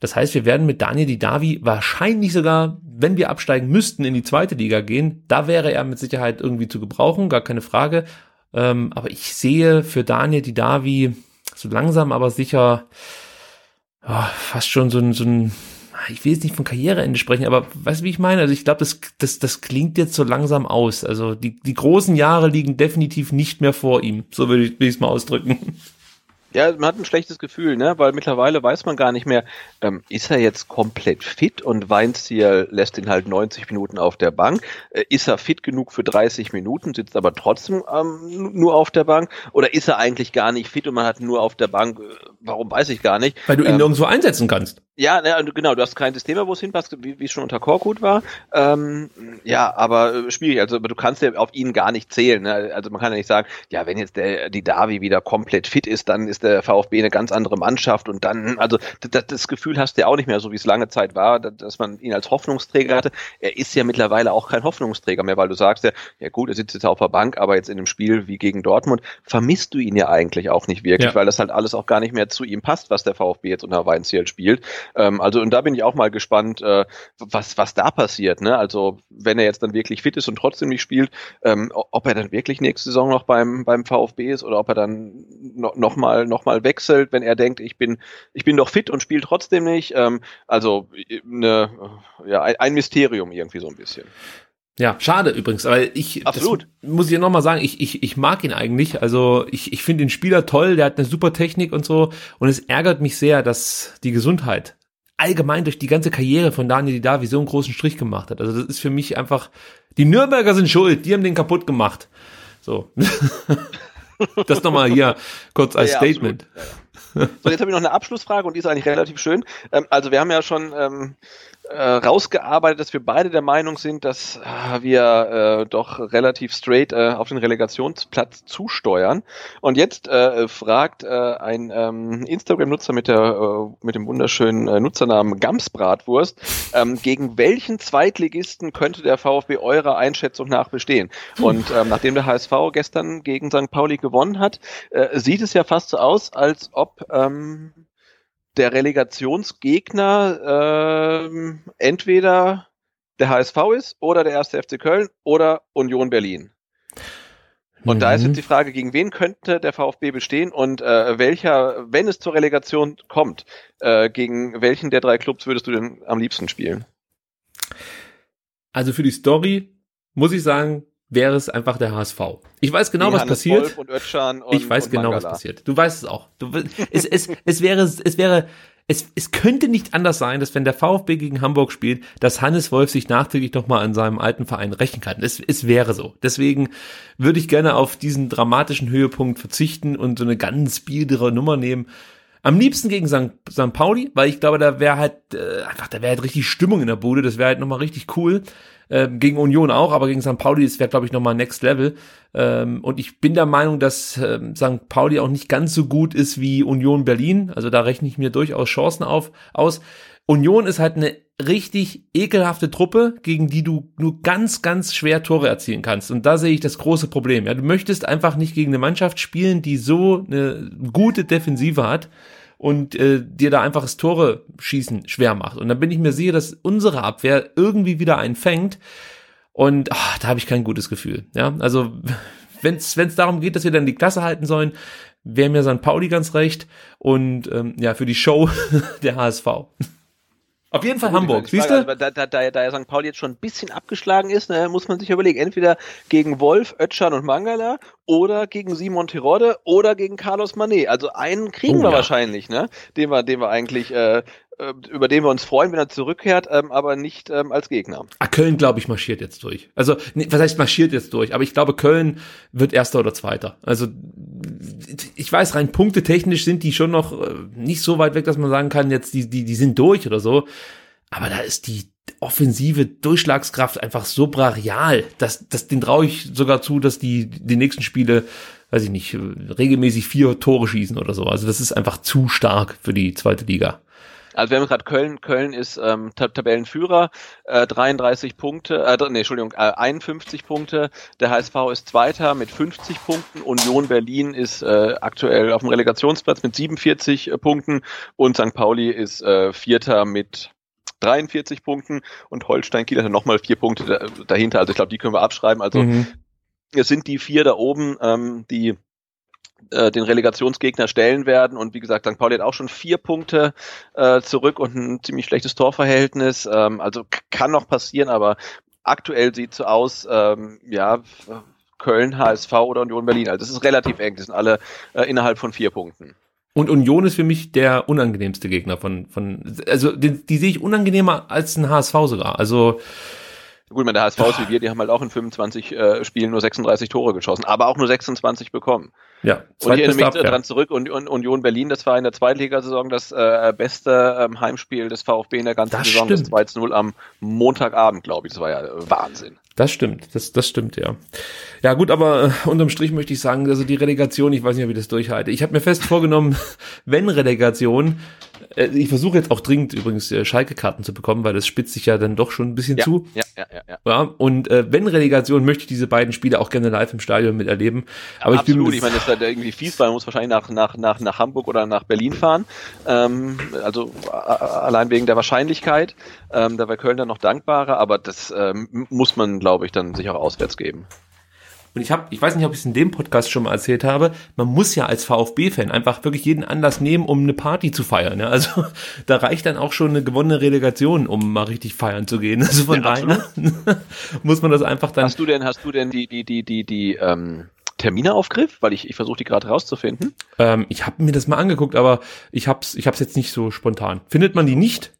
Das heißt, wir werden mit Daniel Didavi wahrscheinlich sogar, wenn wir absteigen müssten, in die zweite Liga gehen. Da wäre er mit Sicherheit irgendwie zu gebrauchen, gar keine Frage. Ähm, aber ich sehe für Daniel Didavi so langsam, aber sicher oh, fast schon so ein, so ein ich will jetzt nicht von Karriereende sprechen, aber weißt du, wie ich meine? Also ich glaube, das, das, das klingt jetzt so langsam aus. Also die, die großen Jahre liegen definitiv nicht mehr vor ihm. So würde ich es mal ausdrücken. Ja, man hat ein schlechtes Gefühl, ne? weil mittlerweile weiß man gar nicht mehr, ähm, ist er jetzt komplett fit und Weinziel lässt ihn halt 90 Minuten auf der Bank? Äh, ist er fit genug für 30 Minuten, sitzt aber trotzdem ähm, nur auf der Bank? Oder ist er eigentlich gar nicht fit und man hat nur auf der Bank, äh, warum weiß ich gar nicht? Weil du ihn ähm, nirgendwo einsetzen kannst. Ja, ne, genau, du hast kein System mehr, wo es hinpasst, wie, wie es schon unter Korkut war. Ähm, ja, aber äh, schwierig, also du kannst ja auf ihn gar nicht zählen. Ne? Also man kann ja nicht sagen, ja, wenn jetzt der die Davi wieder komplett fit ist, dann ist der VfB eine ganz andere Mannschaft und dann, also das, das Gefühl hast du ja auch nicht mehr, so wie es lange Zeit war, dass man ihn als Hoffnungsträger hatte. Er ist ja mittlerweile auch kein Hoffnungsträger mehr, weil du sagst ja, ja gut, er sitzt jetzt auf der Bank, aber jetzt in einem Spiel wie gegen Dortmund vermisst du ihn ja eigentlich auch nicht wirklich, ja. weil das halt alles auch gar nicht mehr zu ihm passt, was der VfB jetzt unter Weinziel spielt. Ähm, also und da bin ich auch mal gespannt, äh, was, was da passiert. Ne? Also wenn er jetzt dann wirklich fit ist und trotzdem nicht spielt, ähm, ob er dann wirklich nächste Saison noch beim, beim VfB ist oder ob er dann no, noch mal, noch mal wechselt, wenn er denkt, ich bin, ich bin doch fit und spiele trotzdem nicht. Ähm, also eine, ja, ein Mysterium irgendwie so ein bisschen. Ja, schade übrigens, aber ich Absolut. muss ich ja nochmal sagen, ich, ich, ich mag ihn eigentlich. Also ich, ich finde den Spieler toll, der hat eine super Technik und so. Und es ärgert mich sehr, dass die Gesundheit allgemein durch die ganze Karriere von Daniel Didavi so einen großen Strich gemacht hat. Also das ist für mich einfach, die Nürnberger sind schuld, die haben den kaputt gemacht. So. das nochmal hier kurz als ja, Statement. Ja, ja. So, jetzt habe ich noch eine Abschlussfrage und die ist eigentlich relativ schön. Ähm, also wir haben ja schon ähm, äh, rausgearbeitet, dass wir beide der Meinung sind, dass äh, wir äh, doch relativ straight äh, auf den Relegationsplatz zusteuern. Und jetzt äh, fragt äh, ein ähm, Instagram-Nutzer mit der äh, mit dem wunderschönen äh, Nutzernamen Gamsbratwurst, ähm, gegen welchen Zweitligisten könnte der VfB eurer Einschätzung nach bestehen? Und ähm, nachdem der HSV gestern gegen St. Pauli gewonnen hat, äh, sieht es ja fast so aus, als ob ähm, der Relegationsgegner äh, entweder der HSV ist oder der erste FC Köln oder Union Berlin. Und mhm. da ist jetzt mhm. die Frage, gegen wen könnte der VfB bestehen und äh, welcher, wenn es zur Relegation kommt, äh, gegen welchen der drei Clubs würdest du denn am liebsten spielen? Also für die Story muss ich sagen, wäre es einfach der HSV. Ich weiß genau, was passiert. Und und, ich weiß genau, Mangala. was passiert. Du weißt es auch. Du, es, es, es wäre, es wäre, es, es könnte nicht anders sein, dass wenn der VfB gegen Hamburg spielt, dass Hannes Wolf sich nachträglich nochmal an seinem alten Verein rächen kann. Es, es wäre so. Deswegen würde ich gerne auf diesen dramatischen Höhepunkt verzichten und so eine ganz biedere Nummer nehmen. Am liebsten gegen St. St. Pauli, weil ich glaube, da wäre halt äh, einfach, da wäre halt richtig Stimmung in der Bude. Das wäre halt nochmal richtig cool. Ähm, gegen Union auch, aber gegen St. Pauli, das wäre, glaube ich, nochmal Next Level. Ähm, und ich bin der Meinung, dass ähm, St. Pauli auch nicht ganz so gut ist wie Union Berlin. Also da rechne ich mir durchaus Chancen auf, aus. Union ist halt eine richtig ekelhafte Truppe, gegen die du nur ganz, ganz schwer Tore erzielen kannst. Und da sehe ich das große Problem. Ja, du möchtest einfach nicht gegen eine Mannschaft spielen, die so eine gute Defensive hat und äh, dir da einfach das Tore schießen schwer macht. Und dann bin ich mir sicher, dass unsere Abwehr irgendwie wieder einen fängt. Und ach, da habe ich kein gutes Gefühl. Ja, also wenn es darum geht, dass wir dann die Klasse halten sollen, wäre mir St. Pauli ganz recht. Und ähm, ja, für die Show der HSV. Auf jeden Fall Hamburg, siehst du? Also, da, da, da, da St. Pauli jetzt schon ein bisschen abgeschlagen ist, ne, muss man sich überlegen, entweder gegen Wolf, Ötschan und Mangala oder gegen Simon Tirode oder gegen Carlos Manet. Also einen kriegen oh, wir ja. wahrscheinlich, ne? Den wir, den wir eigentlich äh, über den wir uns freuen, wenn er zurückkehrt, ähm, aber nicht ähm, als Gegner. Ah, Köln, glaube ich, marschiert jetzt durch. Also, nee, was heißt marschiert jetzt durch? Aber ich glaube, Köln wird Erster oder Zweiter. Also, ich weiß, rein punktetechnisch sind die schon noch äh, nicht so weit weg, dass man sagen kann, jetzt die, die, die sind durch oder so. Aber da ist die offensive Durchschlagskraft einfach so brachial, dass, dass den traue ich sogar zu, dass die die nächsten Spiele, weiß ich nicht, regelmäßig vier Tore schießen oder so. Also das ist einfach zu stark für die zweite Liga. Also wir haben gerade Köln, Köln ist ähm, Tab Tabellenführer, äh, 33 Punkte, äh, nee, Entschuldigung, äh, 51 Punkte. Der HSV ist Zweiter mit 50 Punkten. Union Berlin ist äh, aktuell auf dem Relegationsplatz mit 47 äh, Punkten und St. Pauli ist äh, Vierter mit 43 Punkten und Holstein Kiel hat nochmal vier Punkte dahinter. Also ich glaube, die können wir abschreiben. Also mhm. es sind die vier da oben, ähm, die äh, den Relegationsgegner stellen werden. Und wie gesagt, St. Pauli hat auch schon vier Punkte äh, zurück und ein ziemlich schlechtes Torverhältnis. Ähm, also kann noch passieren, aber aktuell sieht so aus, ähm, ja, Köln, HSV oder Union Berlin. Also es ist relativ eng. Die sind alle äh, innerhalb von vier Punkten. Und Union ist für mich der unangenehmste Gegner von, von also die, die sehe ich unangenehmer als ein HSV sogar. Also Gut, meine HSV ist wie wir, die haben halt auch in 25 äh, Spielen nur 36 Tore geschossen, aber auch nur 26 bekommen. Ja, und ich erinnere mich dran zurück und, und, Union Berlin, das war in der Zweitligasaison das äh, beste ähm, Heimspiel des VfB in der ganzen das Saison, stimmt. das 2-0 am Montagabend, glaube ich. Das war ja Wahnsinn. Das stimmt, das, das stimmt, ja. Ja gut, aber äh, unterm Strich möchte ich sagen, also die Relegation, ich weiß nicht, ob ich das durchhalte. Ich habe mir fest vorgenommen, wenn Relegation, äh, ich versuche jetzt auch dringend übrigens äh, Schalke-Karten zu bekommen, weil das spitzt sich ja dann doch schon ein bisschen ja, zu. Ja, ja, ja, ja. ja und äh, wenn Relegation, möchte ich diese beiden Spiele auch gerne live im Stadion miterleben. Aber ja, ich absolut, bin, ich meine, das ist halt irgendwie fies, weil man muss wahrscheinlich nach, nach, nach, nach Hamburg oder nach Berlin fahren. Ähm, also allein wegen der Wahrscheinlichkeit. Ähm, da wäre Köln dann noch dankbarer, aber das ähm, muss man, glaube ich, dann sich auch auswärts geben. Und ich habe, ich weiß nicht, ob ich es in dem Podcast schon mal erzählt habe, man muss ja als VfB-Fan einfach wirklich jeden Anlass nehmen, um eine Party zu feiern. Ja? Also da reicht dann auch schon eine gewonnene Relegation, um mal richtig feiern zu gehen. Also von ja, daher muss man das einfach dann. Hast du denn, hast du denn die, die, die, die, die, ähm, Termine aufgriff? Weil ich, ich versuche die gerade rauszufinden. Ähm, ich habe mir das mal angeguckt, aber ich hab's, ich hab's jetzt nicht so spontan. Findet man die nicht?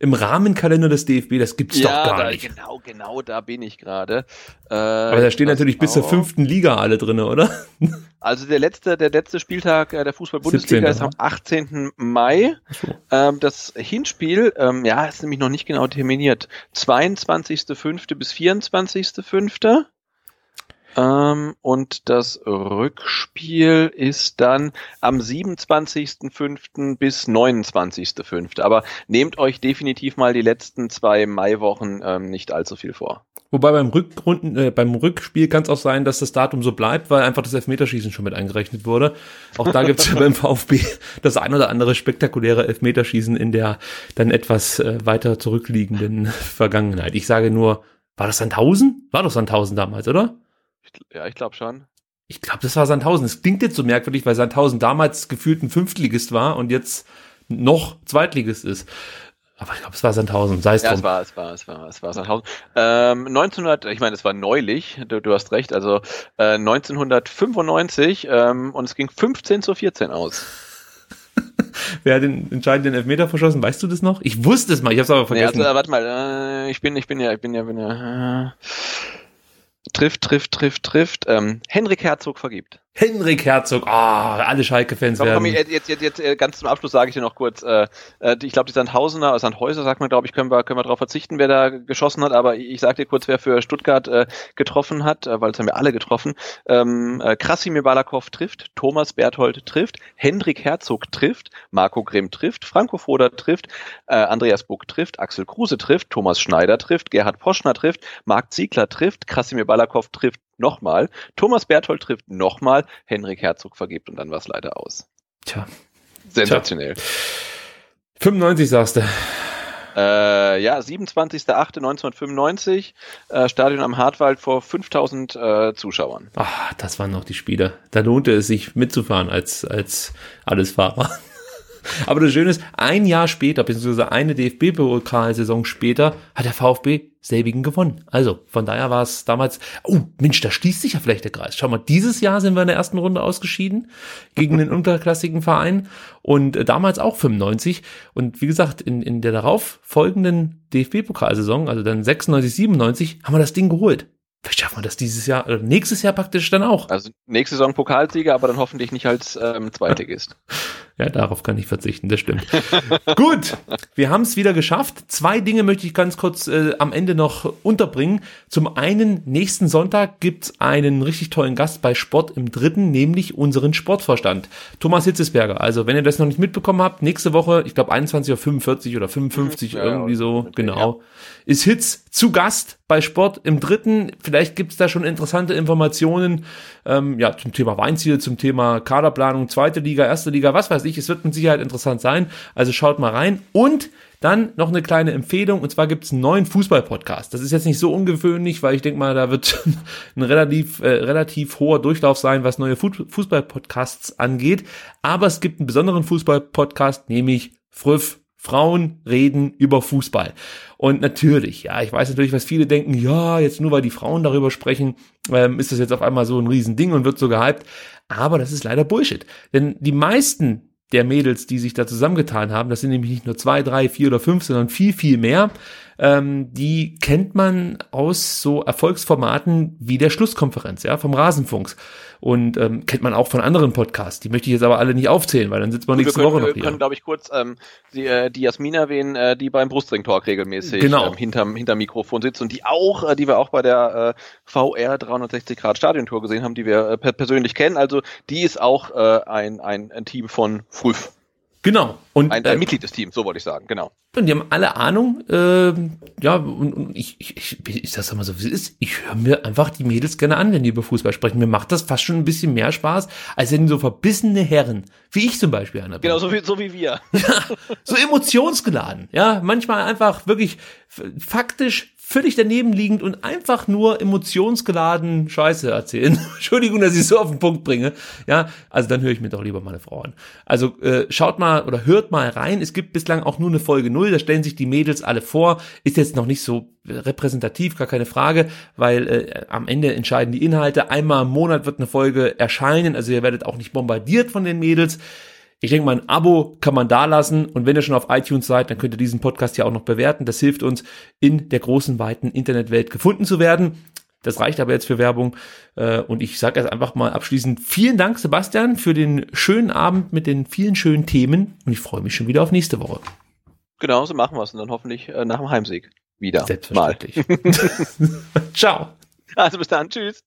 Im Rahmenkalender des DFB, das gibt's ja, doch gar da, nicht. Genau, genau, da bin ich gerade. Äh, Aber da stehen natürlich bis zur fünften Liga alle drinne, oder? Also der letzte, der letzte Spieltag äh, der Fußball-Bundesliga ist am 18. Mai. So. Ähm, das Hinspiel, ähm, ja, ist nämlich noch nicht genau terminiert. 22.05. bis 24.05. Ähm, und das Rückspiel ist dann am 27.05. bis 29.05. Aber nehmt euch definitiv mal die letzten zwei Maiwochen ähm, nicht allzu viel vor. Wobei beim, Rückrunden, äh, beim Rückspiel kann es auch sein, dass das Datum so bleibt, weil einfach das Elfmeterschießen schon mit eingerechnet wurde. Auch da gibt es ja beim VfB das ein oder andere spektakuläre Elfmeterschießen in der dann etwas äh, weiter zurückliegenden Vergangenheit. Ich sage nur, war das Sandhausen? War doch Sandhausen damals, oder? Ja, ich glaube schon. Ich glaube, das war Sandhausen. Es klingt jetzt so merkwürdig, weil Sandhausen damals gefühlt ein Fünftligist war und jetzt noch Zweitligist ist. Aber ich glaube, es war Sandhausen. Sei es ja, drum. es war, es war, es war, es war Sandhausen. Ähm, 1900, ich meine, es war neulich. Du, du hast recht. Also äh, 1995 ähm, und es ging 15 zu 14 aus. Wer hat den entscheidenden Elfmeter verschossen? Weißt du das noch? Ich wusste es mal. Ich habe es aber vergessen. Nee, also, warte mal. Äh, ich bin, ich bin ja, ich bin ja, bin ja. Äh, trifft, trifft, trifft, trifft. Ähm, Henrik Herzog vergibt. Henrik Herzog, ah, oh, alle Schalke-Fans werden. Komm, jetzt, jetzt, jetzt, äh, ganz zum Abschluss sage ich dir noch kurz, äh, äh ich glaube, die Sandhausener, Sandhäuser, sagt man, glaube ich, können wir, können wir darauf verzichten, wer da geschossen hat, aber ich sage dir kurz, wer für Stuttgart äh, getroffen hat, äh, weil es haben wir alle getroffen. Ähm, äh, Krasimir Balakow trifft, Thomas Berthold trifft, Hendrik Herzog trifft, Marco Grimm trifft, Franco Foda trifft, äh, Andreas Buck trifft, Axel Kruse trifft, Thomas Schneider trifft, Gerhard Poschner trifft, Marc Ziegler trifft, Krasimir Balakow trifft nochmal. Thomas Berthold trifft nochmal. Henrik Herzog vergibt und dann war es leider aus. Tja. Sensationell. Tja. 95 sagst du. Äh, ja, 27.08.1995, äh, Stadion am Hartwald vor 5000 äh, Zuschauern. Ach, das waren noch die Spiele. Da lohnte es sich mitzufahren als, als Allesfahrer. Aber das Schöne ist, ein Jahr später, beziehungsweise eine DFB-Pokalsaison später, hat der VfB selbigen gewonnen. Also, von daher war es damals, oh Mensch, da schließt sich ja vielleicht der Kreis. Schau mal, dieses Jahr sind wir in der ersten Runde ausgeschieden gegen den unterklassigen Verein und äh, damals auch 95. Und wie gesagt, in, in der darauf folgenden DFB-Pokalsaison, also dann 96, 97, haben wir das Ding geholt. Vielleicht schaffen wir das dieses Jahr, oder nächstes Jahr praktisch dann auch. Also nächste Saison Pokalsieger, aber dann hoffentlich nicht als ähm, Zweitligist. Ja, darauf kann ich verzichten, das stimmt. Gut, wir haben es wieder geschafft. Zwei Dinge möchte ich ganz kurz äh, am Ende noch unterbringen. Zum einen, nächsten Sonntag gibt's einen richtig tollen Gast bei Sport im Dritten, nämlich unseren Sportvorstand, Thomas Hitzesberger. Also, wenn ihr das noch nicht mitbekommen habt, nächste Woche, ich glaube 21.45 Uhr oder 55, ja, irgendwie so, genau, ist Hitz zu Gast bei Sport im Dritten. Vielleicht gibt's da schon interessante Informationen ähm, ja, zum Thema Weinziel, zum Thema Kaderplanung, zweite Liga, erste Liga, was weiß ich. Es wird mit Sicherheit interessant sein. Also schaut mal rein. Und dann noch eine kleine Empfehlung, und zwar gibt's einen neuen Fußball-Podcast. Das ist jetzt nicht so ungewöhnlich, weil ich denke mal, da wird ein relativ, äh, relativ hoher Durchlauf sein, was neue Fußball-Podcasts angeht. Aber es gibt einen besonderen Fußball-Podcast, nämlich Früff Frauen reden über Fußball. Und natürlich, ja, ich weiß natürlich, was viele denken, ja, jetzt nur weil die Frauen darüber sprechen, ähm, ist das jetzt auf einmal so ein Riesending und wird so gehypt. Aber das ist leider Bullshit. Denn die meisten der Mädels, die sich da zusammengetan haben, das sind nämlich nicht nur zwei, drei, vier oder fünf, sondern viel, viel mehr, ähm, die kennt man aus so Erfolgsformaten wie der Schlusskonferenz, ja, vom Rasenfunks. Und ähm, kennt man auch von anderen Podcasts. Die möchte ich jetzt aber alle nicht aufzählen, weil dann sitzt man Gut, nächste können, Woche noch hier. Wir können, glaube ich, kurz ähm, die, äh, die Jasmin erwähnen, äh, die beim Brustring-Talk regelmäßig genau. ähm, hinterm, hinterm Mikrofon sitzt und die auch, äh, die wir auch bei der äh, VR 360 Grad Stadiontour gesehen haben, die wir äh, persönlich kennen. Also die ist auch äh, ein, ein, ein Team von Früff. Genau. Und, ein, ein äh, Mitglied des Teams, so wollte ich sagen, genau. Und die haben alle Ahnung, äh, ja, und, und ich, ich, ich, ich sag's mal so, wie es ist, ich höre mir einfach die Mädels gerne an, wenn die über Fußball sprechen. Mir macht das fast schon ein bisschen mehr Spaß, als wenn so verbissene Herren, wie ich zum Beispiel einer Genau, so wie, so wie wir. Ja, so emotionsgeladen, ja, manchmal einfach wirklich faktisch völlig daneben liegend und einfach nur emotionsgeladen Scheiße erzählen. Entschuldigung, dass ich so auf den Punkt bringe. Ja, also dann höre ich mir doch lieber meine Frau an. Also äh, schaut mal oder hört mal rein. Es gibt bislang auch nur eine Folge null. Da stellen sich die Mädels alle vor. Ist jetzt noch nicht so repräsentativ, gar keine Frage, weil äh, am Ende entscheiden die Inhalte. Einmal im Monat wird eine Folge erscheinen. Also ihr werdet auch nicht bombardiert von den Mädels. Ich denke mal, ein Abo kann man da lassen und wenn ihr schon auf iTunes seid, dann könnt ihr diesen Podcast ja auch noch bewerten. Das hilft uns, in der großen, weiten Internetwelt gefunden zu werden. Das reicht aber jetzt für Werbung. Äh, und ich sage jetzt einfach mal abschließend vielen Dank, Sebastian, für den schönen Abend mit den vielen schönen Themen. Und ich freue mich schon wieder auf nächste Woche. Genau, so machen wir es. Und dann hoffentlich äh, nach dem Heimsieg wieder. Selbstverständlich. Ciao. Also bis dann. Tschüss.